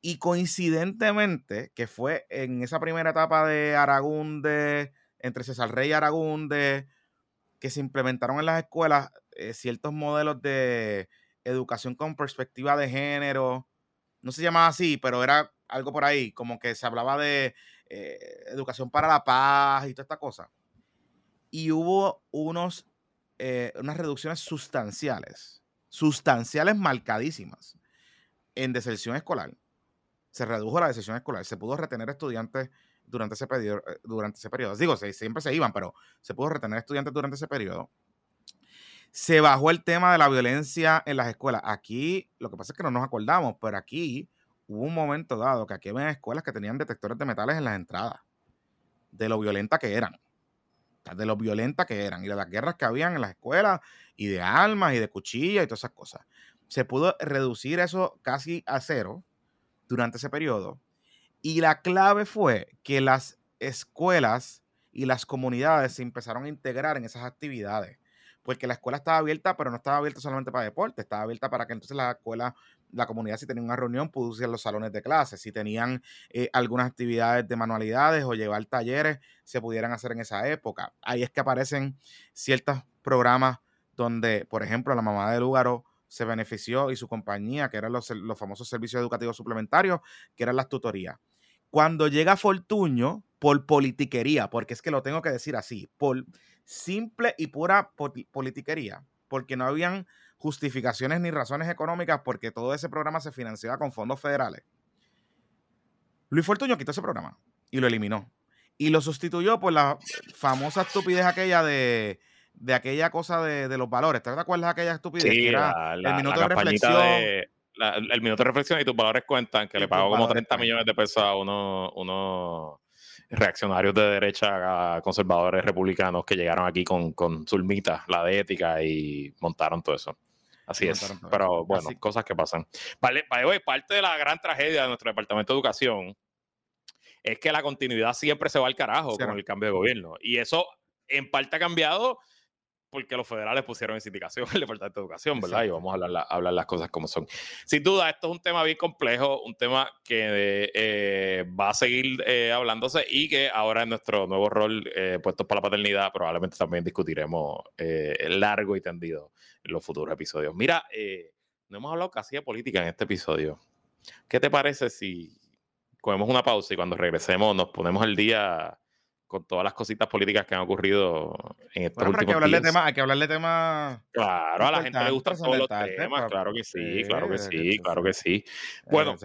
Y coincidentemente, que fue en esa primera etapa de Aragunde, entre César Rey y Aragunde, que se implementaron en las escuelas eh, ciertos modelos de educación con perspectiva de género. No se llamaba así, pero era algo por ahí, como que se hablaba de eh, educación para la paz y toda esta cosa. Y hubo unos, eh, unas reducciones sustanciales, sustanciales marcadísimas en deserción escolar. Se redujo la deserción escolar, se pudo retener estudiantes durante ese periodo. Eh, durante ese periodo. Digo, siempre se iban, pero se pudo retener estudiantes durante ese periodo. Se bajó el tema de la violencia en las escuelas. Aquí, lo que pasa es que no nos acordamos, pero aquí hubo un momento dado que aquí había escuelas que tenían detectores de metales en las entradas, de lo violenta que eran, de lo violenta que eran, y de las guerras que habían en las escuelas, y de armas, y de cuchillas, y todas esas cosas. Se pudo reducir eso casi a cero durante ese periodo, y la clave fue que las escuelas y las comunidades se empezaron a integrar en esas actividades porque la escuela estaba abierta, pero no estaba abierta solamente para deporte, estaba abierta para que entonces la escuela la comunidad si tenía una reunión pudo usar los salones de clases, si tenían eh, algunas actividades de manualidades o llevar talleres, se pudieran hacer en esa época. Ahí es que aparecen ciertos programas donde, por ejemplo, la mamá de Lugaro se benefició y su compañía, que eran los, los famosos servicios educativos suplementarios, que eran las tutorías. Cuando llega Fortuño, por politiquería, porque es que lo tengo que decir así, por simple y pura politiquería, porque no habían justificaciones ni razones económicas porque todo ese programa se financiaba con fondos federales. Luis Fortuño quitó ese programa y lo eliminó. Y lo sustituyó por la famosa estupidez aquella de, de aquella cosa de, los valores. ¿Te acuerdas de aquella estupidez? era el minuto de reflexión. el minuto de reflexión y tus valores cuentan, que le pagó como 30 millones de pesos a unos reaccionarios de derecha conservadores republicanos que llegaron aquí con, con Zulmita, la de ética, y montaron todo eso. Así es. Pero bueno, cosas que pasan. Vale, vale, parte de la gran tragedia de nuestro Departamento de Educación es que la continuidad siempre se va al carajo con el cambio de gobierno. Y eso en parte ha cambiado porque los federales pusieron en sindicación <laughs> el Departamento de Educación, ¿verdad? Y vamos a hablar, hablar, las cosas como son. Sin duda, esto es un tema bien complejo, un tema que eh, va a seguir eh, hablándose y que ahora en nuestro nuevo rol, eh, puestos para la paternidad, probablemente también discutiremos largo y tendido en los futuros episodios. Mira, no hemos hablado casi de política en este episodio. ¿Qué te parece si cogemos una pausa y cuando regresemos nos ponemos el día con todas las cositas políticas que han ocurrido en estos últimos hay que hablarle Tema, hay que hablarle temas. Claro, a la gente le gustan todos los temas, claro que sí, claro que sí, claro que sí. Bueno,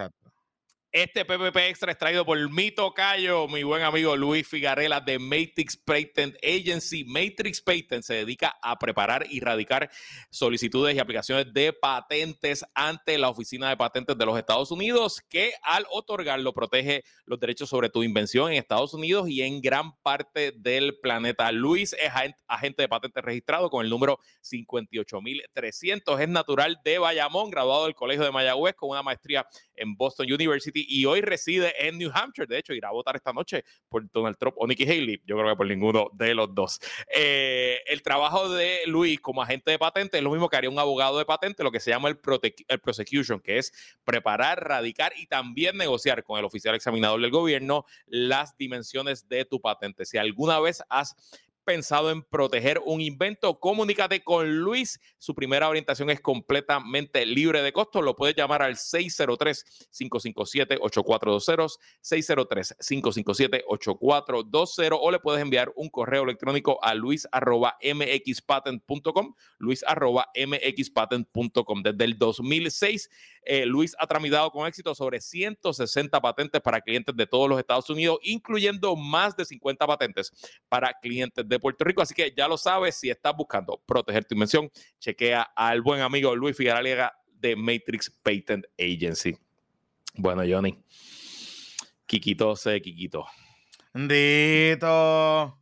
este PPP Extra es traído por mi tocayo, mi buen amigo Luis Figarela de Matrix Patent Agency. Matrix Patent se dedica a preparar y radicar solicitudes y aplicaciones de patentes ante la Oficina de Patentes de los Estados Unidos, que al otorgarlo protege los derechos sobre tu invención en Estados Unidos y en gran parte del planeta. Luis es agente de patentes registrado con el número 58300. Es natural de Bayamón, graduado del Colegio de Mayagüez con una maestría en Boston University y hoy reside en New Hampshire. De hecho, irá a votar esta noche por Donald Trump o Nikki Haley. Yo creo que por ninguno de los dos. Eh, el trabajo de Luis como agente de patente es lo mismo que haría un abogado de patente, lo que se llama el, el prosecution, que es preparar, radicar y también negociar con el oficial examinador del gobierno las dimensiones de tu patente. Si alguna vez has pensado en proteger un invento, comunícate con Luis. Su primera orientación es completamente libre de costo. Lo puedes llamar al 603-557-8420, 603-557-8420 o le puedes enviar un correo electrónico a luis.mxpatent.com, luis.mxpatent.com. Desde el 2006, eh, Luis ha tramitado con éxito sobre 160 patentes para clientes de todos los Estados Unidos, incluyendo más de 50 patentes para clientes de de Puerto Rico. Así que ya lo sabes, si estás buscando proteger tu invención, chequea al buen amigo Luis Figueroa de Matrix Patent Agency. Bueno, Johnny. Kikito se Kikito. Dito.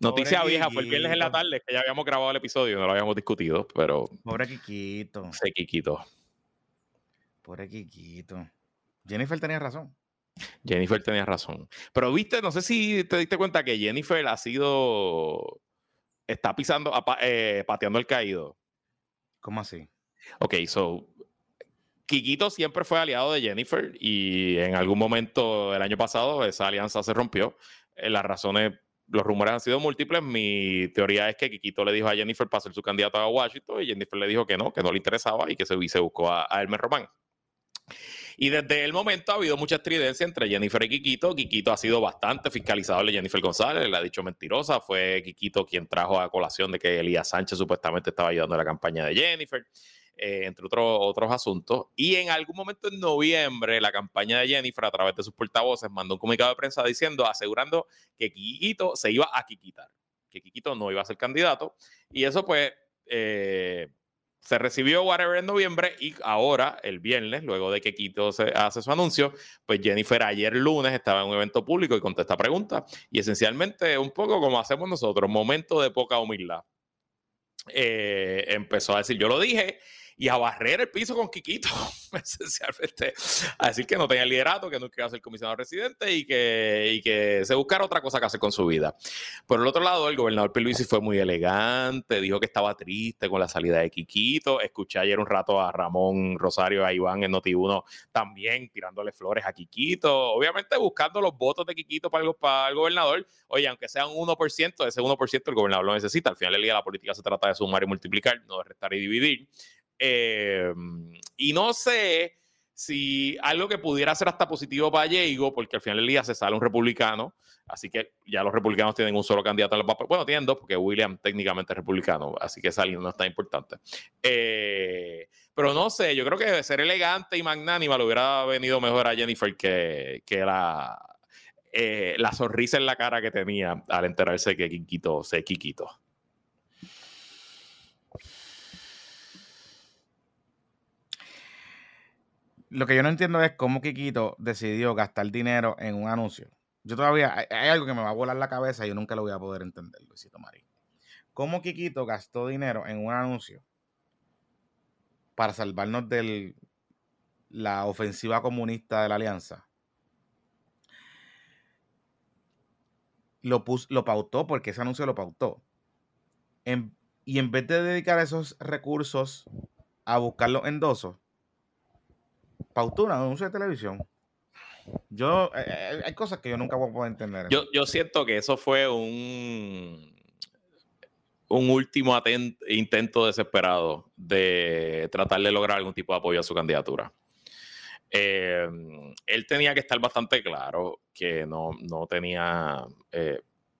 Noticia vieja, fue el viernes en la tarde que ya habíamos grabado el episodio, no lo habíamos discutido, pero. Pobre Kikito. Se Kikito. Pobre Kikito. Jennifer tenía razón. Jennifer tenía razón. Pero viste, no sé si te diste cuenta que Jennifer ha sido. Está pisando, eh, pateando el caído. ¿Cómo así? Ok, so. Kikito siempre fue aliado de Jennifer y en algún momento el año pasado esa alianza se rompió. Eh, las razones, los rumores han sido múltiples. Mi teoría es que Kikito le dijo a Jennifer para ser su candidato a Washington y Jennifer le dijo que no, que no le interesaba y que se, se buscó a, a Elmer Román. Y desde el momento ha habido mucha estridencia entre Jennifer y Kikito. Kikito ha sido bastante fiscalizado de Jennifer González, le ha dicho mentirosa. Fue Kikito quien trajo a colación de que Elías Sánchez supuestamente estaba ayudando a la campaña de Jennifer. Eh, entre otros, asuntos. Y en algún momento en noviembre, la campaña de Jennifer, a través de sus portavoces, mandó un comunicado de prensa diciendo, asegurando que Kikito se iba a quitar, que Kikito no iba a ser candidato. Y eso, pues, eh, se recibió whatever en noviembre y ahora, el viernes, luego de que Quito se hace su anuncio, pues Jennifer ayer lunes estaba en un evento público y contesta preguntas. Y esencialmente, un poco como hacemos nosotros, momento de poca humildad. Eh, empezó a decir, yo lo dije, y a barrer el piso con Quiquito, <laughs> esencialmente, a decir que no tenía liderato, que no quería ser comisionado residente y que, y que se buscara otra cosa que hacer con su vida. Por el otro lado, el gobernador Pierluisi fue muy elegante, dijo que estaba triste con la salida de Quiquito. Escuché ayer un rato a Ramón Rosario, a Iván en Noti1 también tirándole flores a Quiquito, obviamente buscando los votos de Quiquito para el, gobernador. Oye, aunque sea un 1%, ese 1% el gobernador lo necesita. Al final del día la política se trata de sumar y multiplicar, no de restar y dividir. Eh, y no sé si algo que pudiera ser hasta positivo para Diego, porque al final del día se sale un republicano, así que ya los republicanos tienen un solo candidato el papel. Bueno, tienen dos, porque William técnicamente es republicano, así que esa no está importante. Eh, pero no sé, yo creo que ser elegante y magnánima le hubiera venido mejor a Jennifer que, que la, eh, la sonrisa en la cara que tenía al enterarse que Kikito se Kikito. Lo que yo no entiendo es cómo Kikito decidió gastar dinero en un anuncio. Yo todavía, hay, algo que me va a volar la cabeza y yo nunca lo voy a poder entender, Luisito Marín. ¿Cómo Kikito gastó dinero en un anuncio para salvarnos de la ofensiva comunista de la alianza? Lo, lo pautó porque ese anuncio lo pautó. y en vez de dedicar esos recursos a buscar los endosos, pautó un anuncio de televisión. Yo, eh, eh, hay cosas que yo nunca voy a poder entender. Yo, yo siento que eso fue un, un último intento desesperado de tratar de lograr algún tipo de apoyo a su candidatura. Eh, él tenía que estar bastante claro que no, no tenía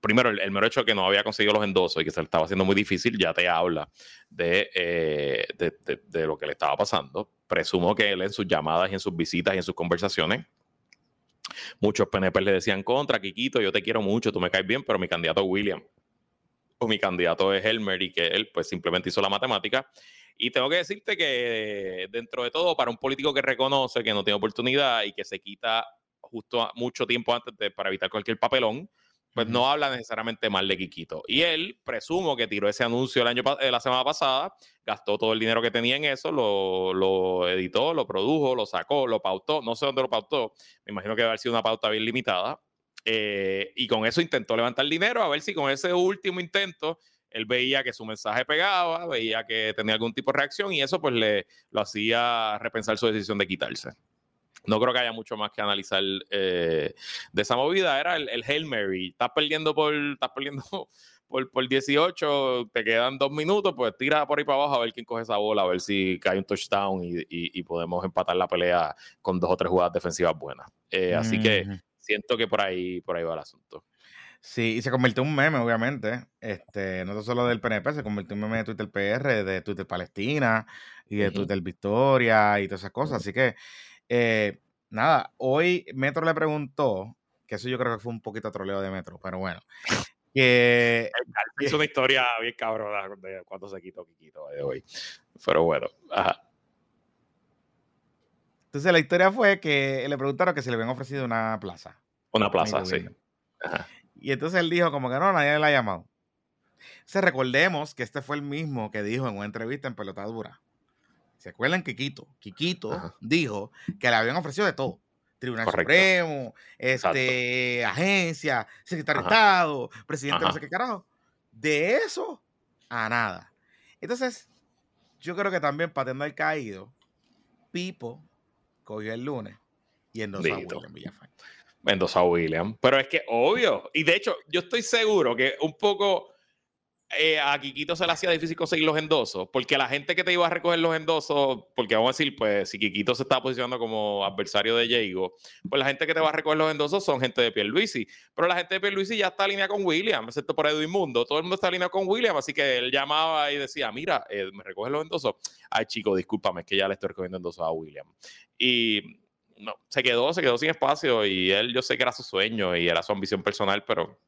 primero, el, mero hecho de que no había conseguido los endosos y que se le estaba haciendo muy difícil, ya te habla eh, de, de, lo que le estaba pasando. Presumo que él en sus llamadas y en sus visitas y en sus conversaciones, muchos PNP le decían contra, Kikito, yo te quiero mucho, tú me caes bien, pero mi candidato es William o mi candidato es Helmer y que él pues simplemente hizo la matemática. Y tengo que decirte que dentro de todo, para un político que reconoce que no tiene oportunidad y que se quita justo mucho tiempo antes de, para evitar cualquier papelón, pues no habla necesariamente mal de Kikito. Y él, presumo que tiró ese anuncio el año, eh, la semana pasada, gastó todo el dinero que tenía en eso, lo, editó, lo produjo, lo sacó, lo pautó, no sé dónde lo pautó, me imagino que debe haber sido una pauta bien limitada. Eh, y con eso intentó levantar dinero, a ver si con ese último intento él veía que su mensaje pegaba, veía que tenía algún tipo de reacción y eso pues le lo hacía repensar su decisión de quitarse no creo que haya mucho más que analizar eh, de esa movida. Era el, el Hail Mary. Estás perdiendo por, estás perdiendo <laughs> por, por 18, te quedan dos minutos, pues tira por ahí para abajo a ver quién coge esa bola, a ver si cae un touchdown y, y, podemos empatar la pelea con dos o tres jugadas defensivas buenas. Eh, así que siento que por ahí, por ahí va el asunto. Sí, y se convirtió en un meme, obviamente. Este, no solo del PNP, se convirtió en un meme de Twitter PR, de Twitter Palestina y de Twitter Victoria y todas esas cosas. Así que eh, nada, hoy Metro le preguntó, que eso yo creo que fue un poquito troleo de Metro, pero bueno. que es una historia bien cabrona de cuando se quitó Quiquito de hoy. Pero bueno, ajá. Entonces la historia fue que le preguntaron que se le habían ofrecido una plaza. Una plaza, sí. Y entonces él dijo como que no, nadie le ha llamado. Se recordemos que este fue el mismo que dijo en una entrevista en Pelotadura. ¿Se acuerdan? Quiquito. Quiquito dijo que le habían ofrecido de todo. Tribunal Supremo, este, agencia, secretario de Estado, presidente, no sé qué carajo. De eso a nada. Entonces, yo creo que también para tener caído, Pipo cogió el lunes y endosó a William Villafán. Endosó a William. Pero es que obvio. Y de hecho, yo estoy seguro que un poco eh, a Kikito se le hacía difícil conseguir los endosos, porque la gente que te iba a recoger los endosos, porque vamos a decir, pues si Kikito se está posicionando como adversario de Diego, pues la gente que te va a recoger los endosos son gente de Pierluisi, pero la gente de Pierluisi ya está alineada con William, excepto por Edwin Mundo, todo el mundo está alineado con William, así que él llamaba y decía, mira, eh, me recoge los endosos. Ay, chico, discúlpame, es que ya le estoy recogiendo endosos a William. Y no, se quedó, se quedó sin espacio y él, yo sé que era su sueño y era su ambición personal, pero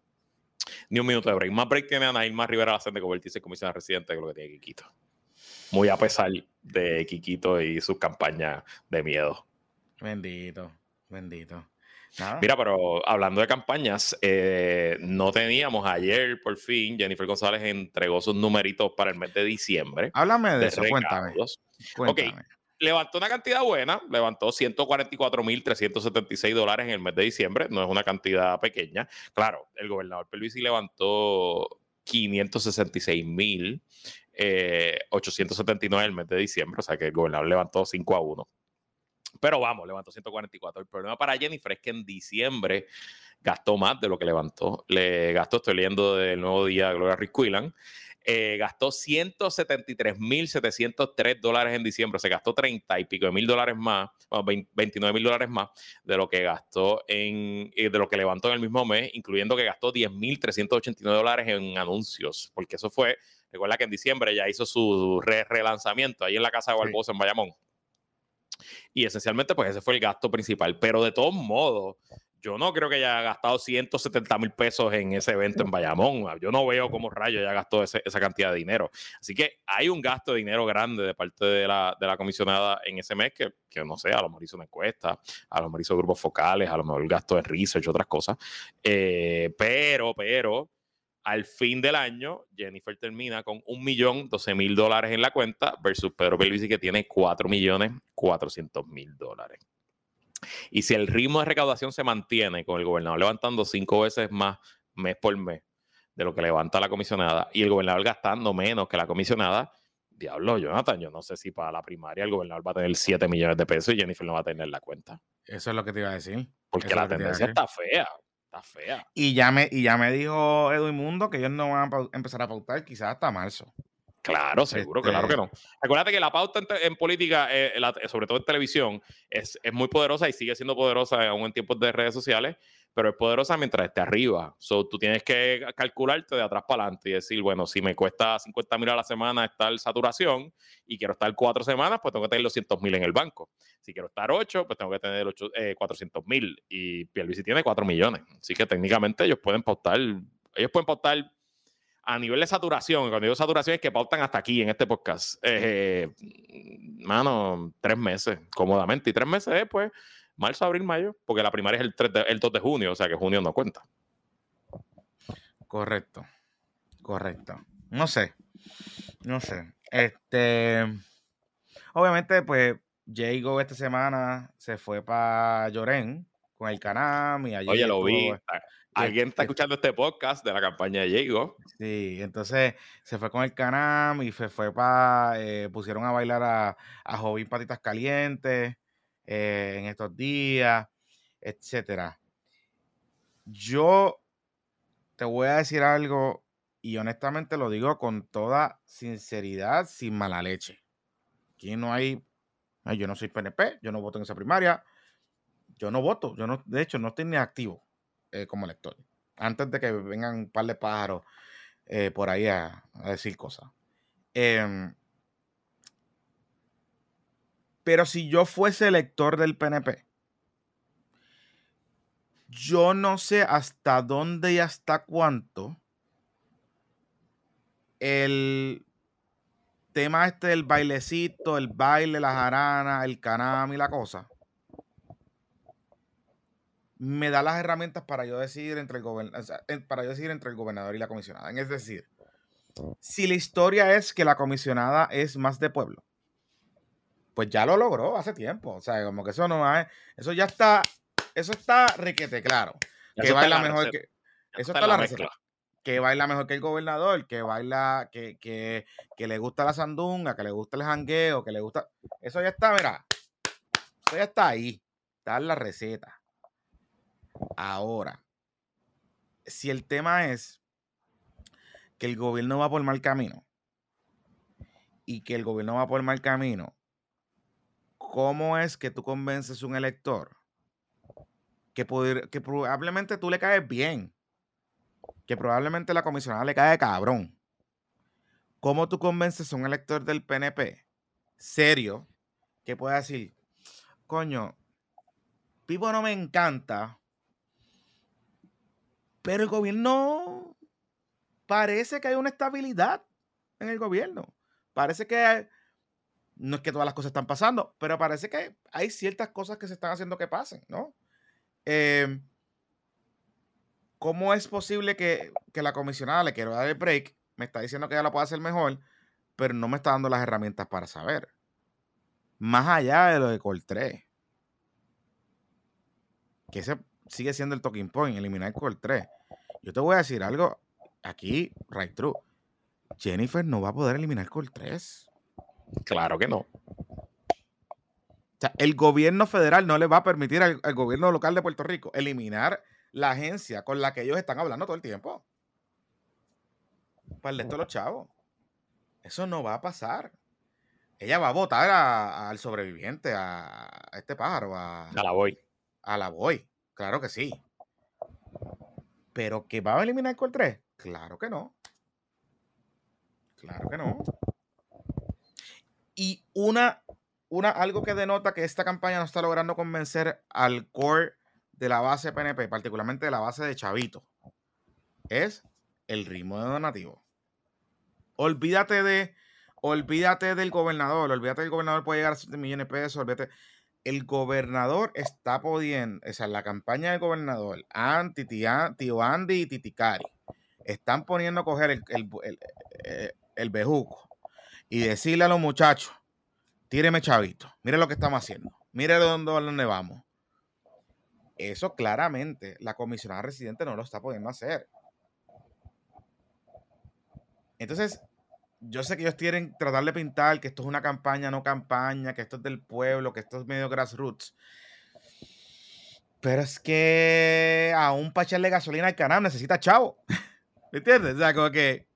ni un minuto de break. Más break tiene Ana Irma Rivera la de convertirse en comisionada residente que lo que tiene Kikito. Muy a pesar de Kikito y sus campañas de miedo. Bendito, bendito. Mira, pero hablando de campañas, eh, no teníamos ayer, por fin, Jennifer González entregó sus numeritos para el mes de diciembre. Háblame de, eso, cuéntame. cuéntame. Ok, levantó una cantidad buena, levantó 144.376 dólares en el mes de diciembre, no es una cantidad pequeña. Claro, el gobernador Pelvisi levantó 566.879 eh, en el mes de diciembre, o sea que el gobernador levantó 5 a 1. Pero vamos, levantó 144. El problema para Jennifer es que en diciembre gastó más de lo que levantó. Le gastó, estoy leyendo del nuevo día Gloria Rick eh, gastó 173.703 dólares en diciembre, se gastó 30 y pico de mil dólares más, 29 mil dólares más de lo que gastó en, eh, de lo que levantó en el mismo mes, incluyendo que gastó 10.389 dólares en anuncios, porque eso fue, recuerda que en diciembre ya hizo su relanzamiento ahí en la casa de Barbosa en Bayamón. Y esencialmente, pues ese fue el gasto principal. Pero de todos modos, yo no creo que haya gastado 170 mil pesos en ese evento en Bayamón. Yo no veo cómo rayo ya gastó esa cantidad de dinero. Así que hay un gasto de dinero grande de parte de la, comisionada en ese mes que, no sé, a lo mejor hizo una encuesta, a lo mejor hizo grupos focales, a lo mejor gasto de research, otras cosas. Eh, pero, pero, al fin del año, Jennifer termina con un millón doce mil dólares en la cuenta versus Pedro Pelvisi que tiene cuatro millones cuatrocientos mil dólares. Y si el ritmo de recaudación se mantiene con el gobernador levantando cinco veces más mes por mes de lo que levanta la comisionada y el gobernador gastando menos que la comisionada, diablo, Jonathan, yo no sé si para la primaria el gobernador va a tener 7 millones de pesos y Jennifer no va a tener la cuenta. Eso es lo que te iba a decir. Porque la tendencia está fea. Está fea. Y ya me, y ya me dijo Edwin Mundo que ellos no van a empezar a pautar quizás hasta marzo. Claro, seguro, claro que no. Acuérdate que la pauta en, política, eh, sobre todo en televisión, es, es, muy poderosa y sigue siendo poderosa aún en tiempos de redes sociales, pero es poderosa mientras esté arriba. So, tú tienes que calcularte de atrás para adelante y decir, bueno, si me cuesta 50 mil a la semana estar saturación y quiero estar cuatro semanas, pues tengo que tener los 200 mil en el banco. Si quiero estar ocho, pues tengo que tener 8, 400 mil. Y Pierluisi tiene 4 millones. Así que técnicamente ellos pueden pautar, ellos pueden pautar a nivel de saturación, cuando digo saturación es que pautan hasta aquí en este podcast. Eh, mano, tres meses, cómodamente. Y tres meses después, marzo, abril, mayo, porque la primaria es el, 3 el 2 de junio, o sea que junio no cuenta. Correcto, correcto. No sé, no sé. Este, obviamente, pues, Jago esta semana se fue para Llorén con el Canam y allí. Oye, lo vi. Alguien está escuchando este podcast de la campaña de Diego. Sí, entonces se fue con el Canam y se fue para. Eh, pusieron a bailar a, a Jovín Patitas Calientes eh, en estos días, etcétera. Yo te voy a decir algo y honestamente lo digo con toda sinceridad, sin mala leche. Aquí no hay. Yo no soy PNP, yo no voto en esa primaria. Yo no voto, yo no, de hecho, no estoy ni activo. Eh, como lector. Antes de que vengan un par de pájaros eh, por ahí a, decir cosas. Em, pero si yo fuese lector del PNP, yo no sé hasta dónde y hasta cuánto el tema este del bailecito, el baile, la jarana, el canam y la cosa, me da las herramientas para yo decidir entre el para yo decidir entre el gobernador y la comisionada. Es decir, si la historia es que la comisionada es más de pueblo, pues ya lo logró hace tiempo. O sea, como que eso no es, eso ya está, eso está requete claro. Que baila mejor que, eso está, la receta. Que baila mejor que el gobernador, que baila, que, que, que le gusta la sandunga, que le gusta el jangueo, que le gusta. Eso ya está, mira. Eso ya está ahí. Está en la receta. Ahora, si el tema es que el gobierno va por mal camino y que el gobierno va por mal camino, ¿cómo es que tú convences a un elector que, que probablemente tú le caes bien, que probablemente la comisionada le cae cabrón? ¿Cómo tú convences a un elector del PNP serio que pueda decir, coño, Pipo no me encanta, pero el gobierno parece que hay una estabilidad en el gobierno. Parece que no es que todas las cosas están pasando, pero parece que hay ciertas cosas que se están haciendo que pasen, ¿no? Em, ¿Cómo es posible que, la comisionada le quiero dar el break? Me está diciendo que ella lo puede hacer mejor, pero no me está dando las herramientas para saber. Más allá de lo de Col 3. Que ese sigue siendo el talking point, eliminar Col 3. Yo te voy a decir algo aquí, right true. Jennifer no va a poder eliminar Col 3. Claro que no. O sea, el gobierno federal no le va a permitir al, gobierno local de Puerto Rico eliminar la agencia con la que ellos están hablando todo el tiempo. Para el de los chavos. Eso no va a pasar. Ella va a votar al sobreviviente, a, este pájaro, a, a la voy. A la voy. Claro que sí. Pero que va a eliminar Col 3, claro que no. Claro que no. Y una, una, algo que denota que esta campaña no está logrando convencer al core de la base PNP, particularmente de la base de Chavito, es el ritmo de donativo. Olvídate de, olvídate del gobernador, olvídate del gobernador puede llegar a 7 millones de pesos, olvídate. El gobernador está pudiendo, o sea, la campaña del gobernador, anti tío Andy y Titicari, están poniendo a coger el, el, el, eh, el bejuco y decirle a los muchachos, tíreme chavito, mire lo que estamos haciendo, mire dónde, dónde vamos. Eso claramente la comisionada residente no lo está pudiendo hacer. Entonces, yo sé que ellos quieren tratar de pintar que esto es una campaña, no campaña, que esto es del pueblo, que esto es medio grassroots. Pero es que aún para echarle gasolina al canal necesita chavo. <laughs> ¿Me entiendes? O sea, como que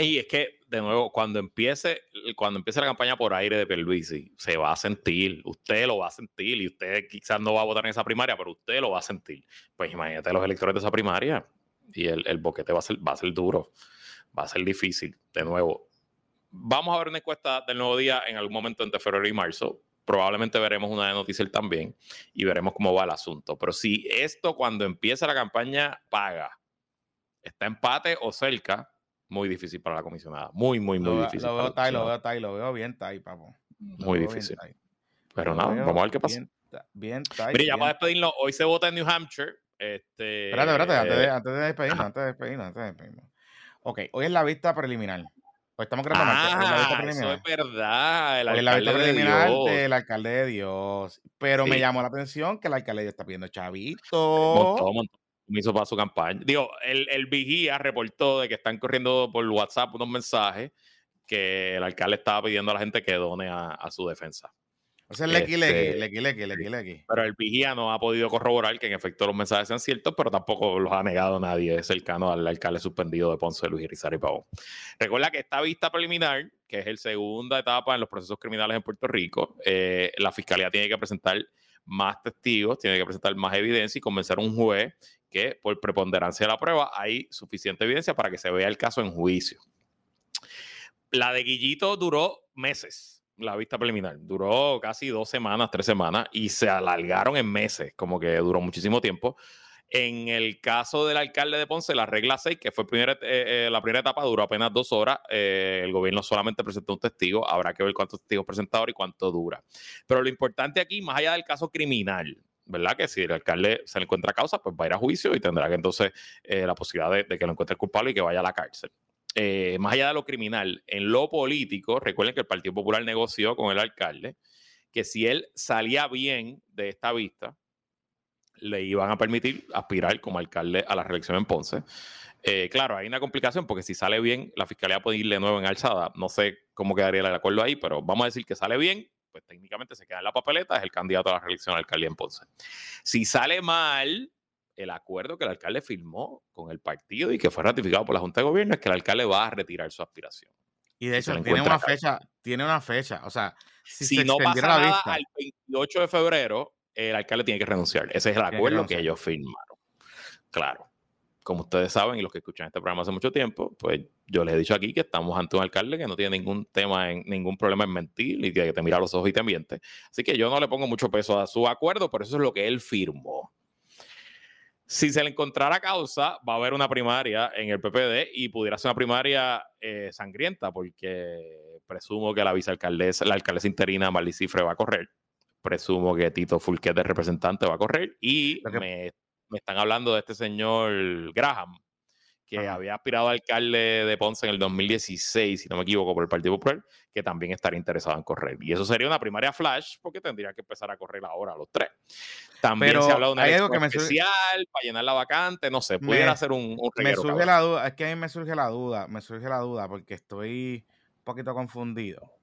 y es que, de nuevo, cuando empiece, cuando empiece la campaña por aire de Pierluisi, se va a sentir, usted lo va a sentir, y usted quizás no va a votar en esa primaria, pero usted lo va a sentir. Pues imagínate los electores de esa primaria, y el, el boquete va a, ser, va a ser duro, va a ser difícil, de nuevo. Vamos a ver una encuesta del nuevo día en algún momento entre febrero y marzo. Probablemente veremos una de noticias también y veremos cómo va el asunto. Pero si esto cuando empiece la campaña paga, está empate o cerca, muy difícil para la comisionada. Muy, muy, muy difícil. Lo veo, tai, lo veo, tai, lo veo bien, Tai, papo. muy difícil. Pero nada, vamos a ver qué pasa. Bien, Tai. Mire, ya para despedirnos, hoy se vota en New Hampshire. Este, espérate, espérate, antes de, antes de despedirnos, antes de despedirnos, antes de despedirnos. Ok, hoy es la vista preliminar. Hoy estamos creando ah. Eso es verdad. El hoy es la vista preliminar de del alcalde de Dios. Pero me llamó la atención que el alcalde de Dios está pidiendo chavito. Montó, montó hizo para su campaña. Digo, el, el vigía reportó de que están corriendo por WhatsApp unos mensajes que el alcalde estaba pidiendo a la gente que done a, su defensa. O sea, lequi, lequi, lequi, lequi, lequi, lequi. Pero el vigía no ha podido corroborar que en efecto los mensajes sean ciertos, pero tampoco los ha negado nadie cercano al alcalde suspendido de Ponce, Luis Irizarry Pavón. Recuerda que esta vista preliminar, que es el segunda etapa en los procesos criminales en Puerto Rico, eh, la fiscalía tiene que presentar más testigos, tiene que presentar más evidencia y convencer a un juez que por preponderancia de la prueba hay suficiente evidencia para que se vea el caso en juicio. La de Guillito duró meses, la vista preliminar. Duró casi dos semanas, tres semanas y se alargaron en meses, como que duró muchísimo tiempo. En el caso del alcalde de Ponce, la regla 6, que fue eh, eh, la primera etapa, duró apenas dos horas. Eh, el gobierno solamente presentó un testigo. Habrá que ver cuántos testigos presentaron y cuánto dura. Pero lo importante aquí, más allá del caso criminal, ¿verdad? Que si el alcalde se le encuentra causa, pues va a ir a juicio y tendrá que entonces la posibilidad de, que lo encuentre culpable y que vaya a la cárcel. más allá de lo criminal, en lo político, recuerden que el Partido Popular negoció con el alcalde que si él salía bien de esta vista, le iban a permitir aspirar como alcalde a la reelección en Ponce. Eh, claro, hay una complicación porque si sale bien, la fiscalía puede ir de nuevo en alzada. No sé cómo quedaría el acuerdo ahí, pero vamos a decir que sale bien, pues técnicamente se queda en la papeleta, es el candidato a la reelección alcaldía en Ponce. Si sale mal, el acuerdo que el alcalde firmó con el partido y que fue ratificado por la Junta de Gobierno es que el alcalde va a retirar su aspiración. Y de hecho, tiene una fecha, tiene una fecha. O sea, si, no pasa nada al 28 de febrero, el alcalde tiene que renunciar. Ese es el acuerdo que, ellos firmaron. Claro. Como ustedes saben y los que escuchan este programa hace mucho tiempo, pues yo les he dicho aquí que estamos ante un alcalde que no tiene ningún tema, en, ningún problema en mentir y que te mira a los ojos y te miente. Así que yo no le pongo mucho peso a su acuerdo, pero eso es lo que él firmó. Si se le encontrara causa, va a haber una primaria en el PPD y pudiera ser una primaria eh, sangrienta, porque presumo que la vicealcaldesa, la alcaldesa interina Marley Cifre va a correr. Presumo que Tito Fulquet de representante va a correr. Y me, me, están hablando de este señor Graham, que había aspirado a alcalde de Ponce en el 2016, si no me equivoco, por el Partido Popular, que también estaría interesado en correr. Y eso sería una primaria flash, porque tendría que empezar a correr ahora los tres. También se ha hablado de una algo que especial para llenar la vacante, no sé, pudiera ser un, un Me surge la duda, es que a mí me surge la duda, me surge la duda, porque estoy un poquito confundido.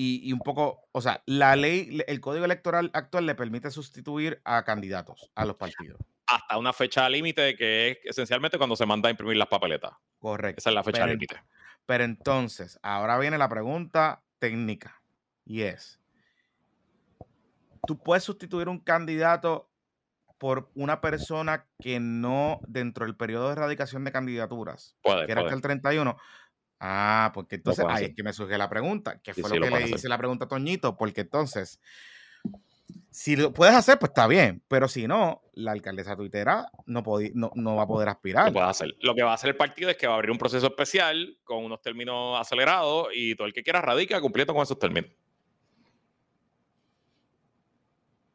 Y, y, un poco, o sea, la ley, el código electoral actual le permite sustituir a candidatos a los partidos hasta una fecha límite que es esencialmente cuando se manda a imprimir las papeletas. Correcto. Esa es la fecha límite. Pero entonces, ahora viene la pregunta técnica y es, ¿tú puedes sustituir un candidato por una persona que no dentro del periodo de erradicación de candidaturas, puede, que era hasta el 31? Ah, porque entonces ahí es que me surge la pregunta, que fue lo que le hice la pregunta a Toñito, porque entonces si lo puedes hacer, pues está bien, pero si no, la alcaldesa tuitera no, no, no, va a poder aspirar. puede hacer. Lo que va a hacer el partido es que va a abrir un proceso especial con unos términos acelerados y todo el que quiera radica cumpliendo con esos términos.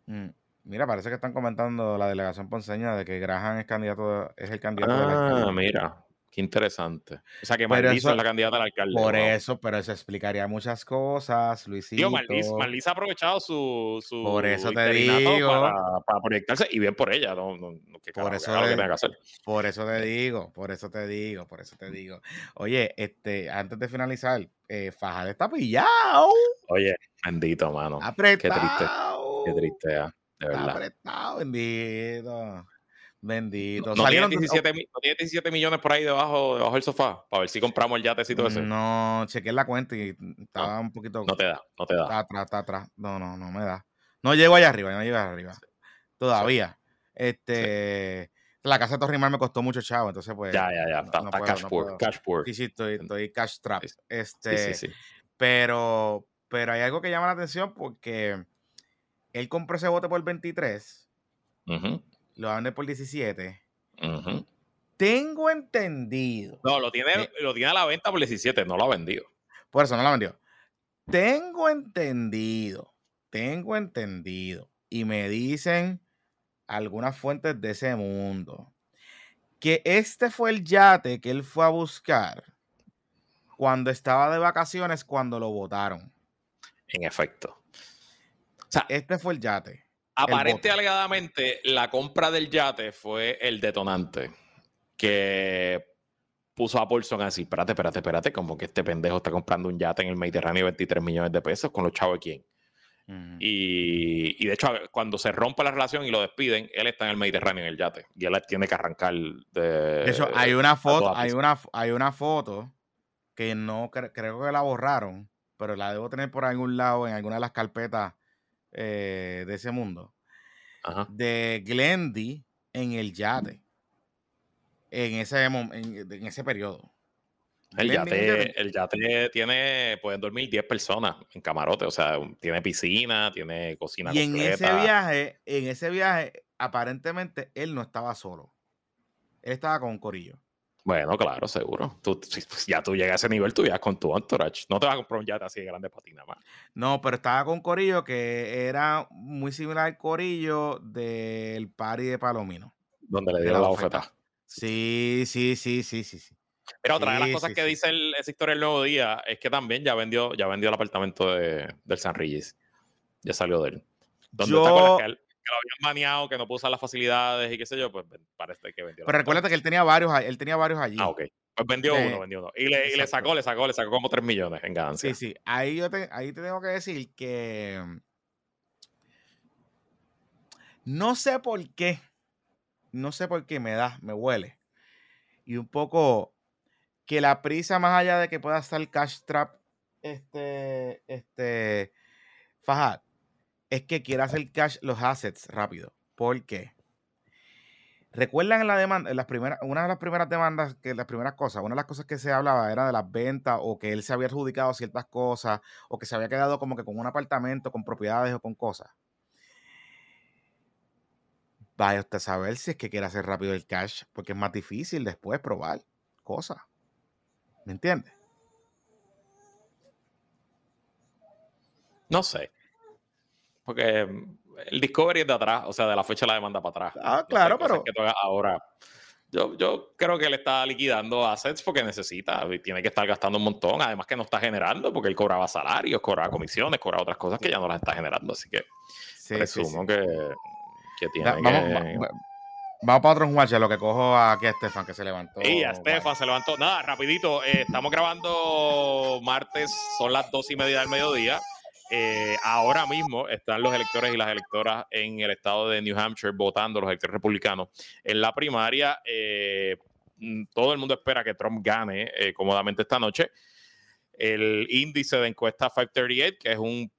Mm, mira, parece que están comentando la delegación ponceña de que Graham es candidato, es el candidato ah, mira. Qué interesante. O sea, que Marlisa es la candidata al alcalde. Por eso, pero eso explicaría muchas cosas, Luisito. Tío, Marlisa, ha aprovechado su, su por eso te digo. Para, proyectarse y bien por ella. No, no, por eso te, que hacer. Por eso te digo, por eso te digo, por eso te digo. Oye, este, antes de finalizar, eh, Fajal está pillado. Oye, bendito, mano. Apretado. Qué triste. Qué triste, de verdad. Apretado, bendito. Bendito. ¿No tiene 17, millones por ahí debajo, debajo del sofá? Para ver si compramos el yatecito ese. No, chequé la cuenta y estaba un poquito. No te da, no te da. Está atrás, está atrás. No, no, no me da. No llego allá arriba, no llego allá arriba. Todavía. Este. La casa de Torrimar me costó mucho chavo, entonces pues. Ya, ya, ya. Está, cash, poor, cash poor. Sí, sí, estoy, estoy cash trap. Este, sí, sí, sí. Pero, pero hay algo que llama la atención porque él compró ese bote por 23. Uh lo vende por 17. Tengo entendido. No, lo tiene, lo tiene a la venta por 17, no lo ha vendido. Por eso no lo ha vendido. Tengo entendido, tengo entendido. Y me dicen algunas fuentes de ese mundo que este fue el yate que él fue a buscar cuando estaba de vacaciones, cuando lo votaron. En efecto. O sea, este fue el yate. Aparente alegadamente, la compra del yate fue el detonante que puso a Paulson así, espérate, espérate, espérate, como que este pendejo está comprando un yate en el Mediterráneo 23 millones de pesos con los chavos de quién. y, de hecho, cuando se rompe la relación y lo despiden, él está en el Mediterráneo en el yate y él tiene que arrancar de. De hecho, hay una foto, hay una, hay una foto que no creo que la borraron, pero la debo tener por algún lado en alguna de las carpetas eh, de ese mundo, de Glendy en el yate, en ese, en, ese periodo. El yate, el yate tiene, pueden dormir 10 personas en camarote, o sea, tiene piscina, tiene cocina. Y en ese viaje, en ese viaje, aparentemente él no estaba solo. Él estaba con un corillo. Bueno, claro, seguro. Tú, pues, ya tú llegas a ese nivel, tú ya con tu entourage. No te vas a comprar un yate así de grande patina más. No, pero estaba con Corillo que era muy similar al Corillo del party de Palomino. Donde le dio la, bofeta. Sí, sí, sí, sí, sí, sí. Pero otra de las cosas que dice esa historia del nuevo día es que también ya vendió, ya vendió el apartamento de, del San Regis. Ya salió de él. Donde está que que lo habían baneado, que no pudo usar las facilidades y qué sé yo, pues parece que vendió. Pero recuérdate que él tenía varios, él tenía varios allí. Ah, ok. Pues vendió uno, vendió uno. Y le, y le, sacó, le sacó, le sacó como 3 millones en ganancia. Sí, sí. Ahí, yo te, ahí te tengo que decir que no sé por qué, no sé por qué me da, me huele. Y un poco que la prisa, más allá de que pueda estar cash trap, este, este, Fajad, es que quiere hacer cash los assets rápido. ¿Por qué? ¿Recuerdan en la demanda, en las primeras, una de las primeras demandas, que las primeras cosas, una de las cosas que se hablaba era de las ventas o que él se había adjudicado ciertas cosas o que se había quedado como que con un apartamento, con propiedades o con cosas? Vaya usted a saber si es que quiere hacer rápido el cash, porque es más difícil después probar cosas. ¿Me entiende? No sé. Porque mm, el Discovery es de atrás, o sea, de la fecha de la demanda para atrás. Ah, claro, pero. ahora. Yo, yo creo que él está liquidando assets porque necesita, tiene que estar gastando un montón. Además, que no está generando porque él cobraba salarios, cobraba comisiones, cobraba otras cosas que ya no las está generando. Así que presumo Que, que, tiene vamos, que. Vamos para otro jugador, lo que cojo aquí a Estefan, que se levantó. Sí, a Estefan se levantó. Nada, rapidito. Eh, estamos grabando martes, son las dos y media del mediodía. Eh, ahora mismo están los electores y las electoras en el estado de New Hampshire votando, los electores republicanos. En la primaria, eh, mm, todo el mundo espera que Trump gane eh, cómodamente esta noche. El índice de encuesta 538, que es un,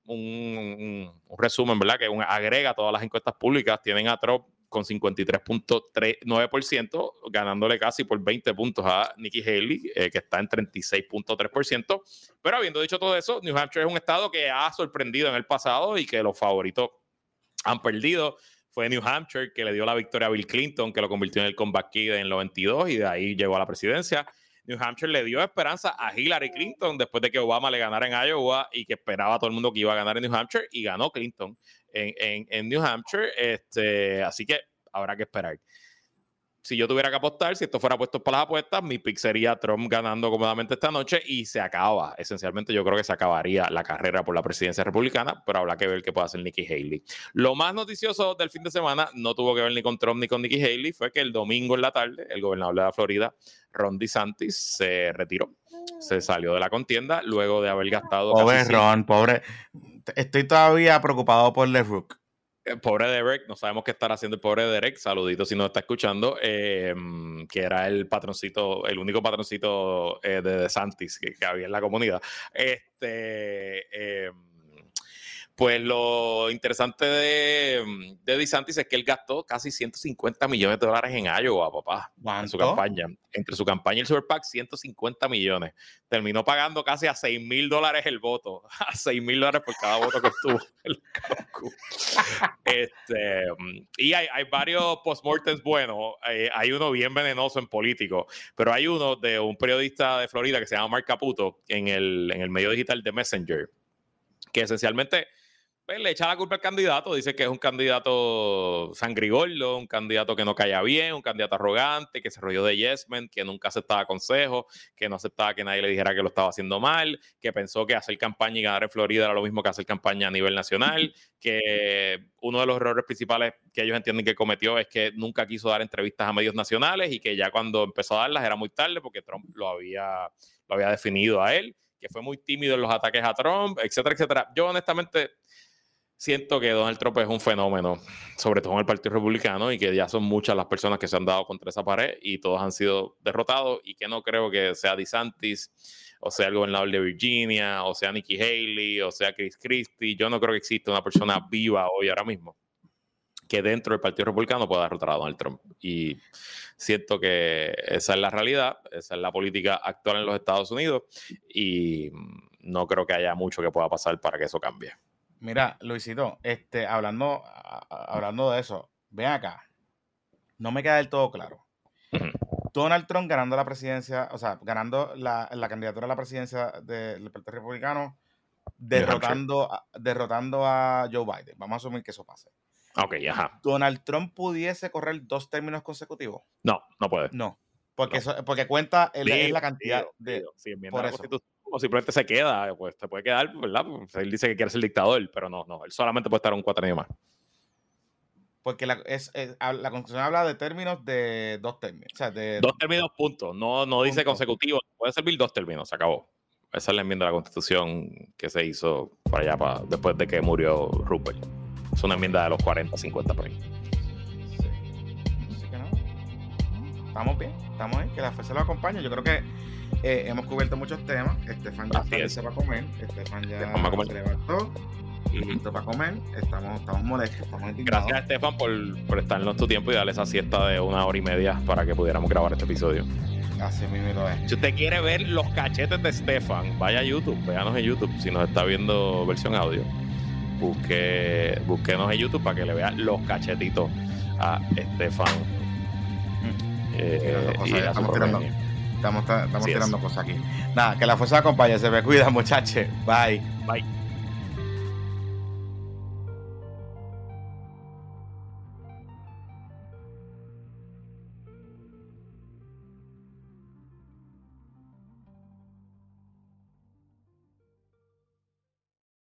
resumen, ¿verdad? Que agrega todas las encuestas públicas, tienen a Trump con 53.9%, ganándole casi por 20 puntos a Nikki Haley, eh, que está en 36.3%. Pero habiendo dicho todo eso, New Hampshire es un estado que ha sorprendido en el pasado y que los favoritos han perdido. Fue New Hampshire que le dio la victoria a Bill Clinton, que lo convirtió en el comeback kid en los 22 y de ahí llegó a la presidencia. New Hampshire le dio esperanza a Hillary Clinton después de que Obama le ganara en Iowa y que esperaba a todo el mundo que iba a ganar en New Hampshire y ganó Clinton en, en, New Hampshire. Este, así que habrá que esperar. Si yo tuviera que apostar, si esto fuera puesto para las apuestas, mi pick sería Trump ganando cómodamente esta noche y se acaba. Esencialmente, yo creo que se acabaría la carrera por la presidencia republicana, pero habrá que ver qué puede hacer Nikki Haley. Lo más noticioso del fin de semana no tuvo que ver ni con Trump ni con Nikki Haley, fue que el domingo en la tarde, el gobernador de la Florida, Ron DeSantis, se retiró se salió de la contienda luego de haber gastado. Pobre Ron, pobre. Estoy todavía preocupado por LeBrook. El pobre Derek, no sabemos qué estará haciendo el pobre Derek, saludito si nos está escuchando, em, que era el patroncito, el único patroncito eh, de DeSantis que, que, había en la comunidad. Este. Eh, pues lo interesante de, mm, de DeSantis es que él gastó casi 150 millones de dólares en Iowa, papá, en su campaña. Entre su campaña y el Super PAC, 150 millones. Terminó pagando casi a 6 mil dólares el voto. <laughs> A 6 mil dólares por cada voto que obtuvo <laughs> este, mm, y hay, hay varios postmortems buenos. Eh, hay uno bien venenoso en político, pero hay uno de un periodista de Florida que se llama Mark Caputo en el, en el medio digital de Messenger, que esencialmente pues, le echa la culpa al candidato, dice que es un candidato sangrigordo, un candidato que no calla bien, un candidato arrogante, que se rodeó de Yesmen, que nunca aceptaba consejos, que no aceptaba que nadie le dijera que lo estaba haciendo mal, que pensó que hacer campaña y ganar en Florida era lo mismo que hacer campaña a nivel nacional, <laughs> que uno de los errores principales que ellos entienden que cometió es que nunca quiso dar entrevistas a medios nacionales y que ya cuando empezó a darlas era muy tarde porque Trump lo había, lo había definido a él, que fue muy tímido en los ataques a Trump, etcétera, etcétera. Yo honestamente siento que Donald Trump es un fenómeno, sobre todo en el Partido Republicano, y que ya son muchas las personas que se han dado contra esa pared y todos han sido derrotados, y que no creo que sea DeSantis, o sea el gobernador de Virginia, o sea Nikki Haley, o sea Chris Christie. Yo no creo que exista una persona viva hoy ahora mismo que dentro del Partido Republicano pueda derrotar a Donald Trump. Y siento que esa es la realidad, esa es la política actual en los Estados Unidos y no creo que haya mucho que pueda pasar para que eso cambie. Mira, Luisito, este, hablando, hablando de eso, ven acá. No me queda del todo claro. Donald Trump ganando la presidencia, o sea, ganando la, candidatura a la presidencia del Partido Republicano, derrotando, derrotando a Joe Biden. Vamos a asumir que eso pase. Ok, ajá. ¿Donald Trump pudiese correr dos términos consecutivos? No, no puede. No, porque, porque cuenta el, la cantidad de... por eso. O simplemente se queda, pues te puede quedar, ¿verdad? Pues, él dice que quiere ser dictador, pero no, no, él solamente puede estar un cuatro años más. Porque la, es, la Constitución habla de términos de dos términos. O sea, de, dos términos, punto. No, no dice consecutivo. Puede servir dos términos, se acabó. Esa es la enmienda de la Constitución que se hizo para allá, para, después de que murió Rupert. Es una enmienda de los 40, 50 por ahí. Sí. Así que no. Estamos bien, estamos bien. Que la fuerza lo acompañe. Yo creo que eh, hemos cubierto muchos temas. Estefan ya está listo para comer. Estefan ya se levantó y listo para comer. Estamos, estamos molestos, estamos indignados. Gracias, Estefan, por, por estarnos tu tiempo y darle esa siesta de una hora y media para que pudiéramos grabar este episodio. Así mismo es. Si usted quiere ver los cachetes de Estefan, vaya a YouTube, véanos en YouTube si nos está viendo versión audio busque, búsquenos en YouTube para que le vean los cachetitos a Estefan. Mm. Eh, estamos tirando, estamos, tirando cosas aquí. Nada, que la fuerza acompañe. Se me cuida, muchachos. Bye. Bye.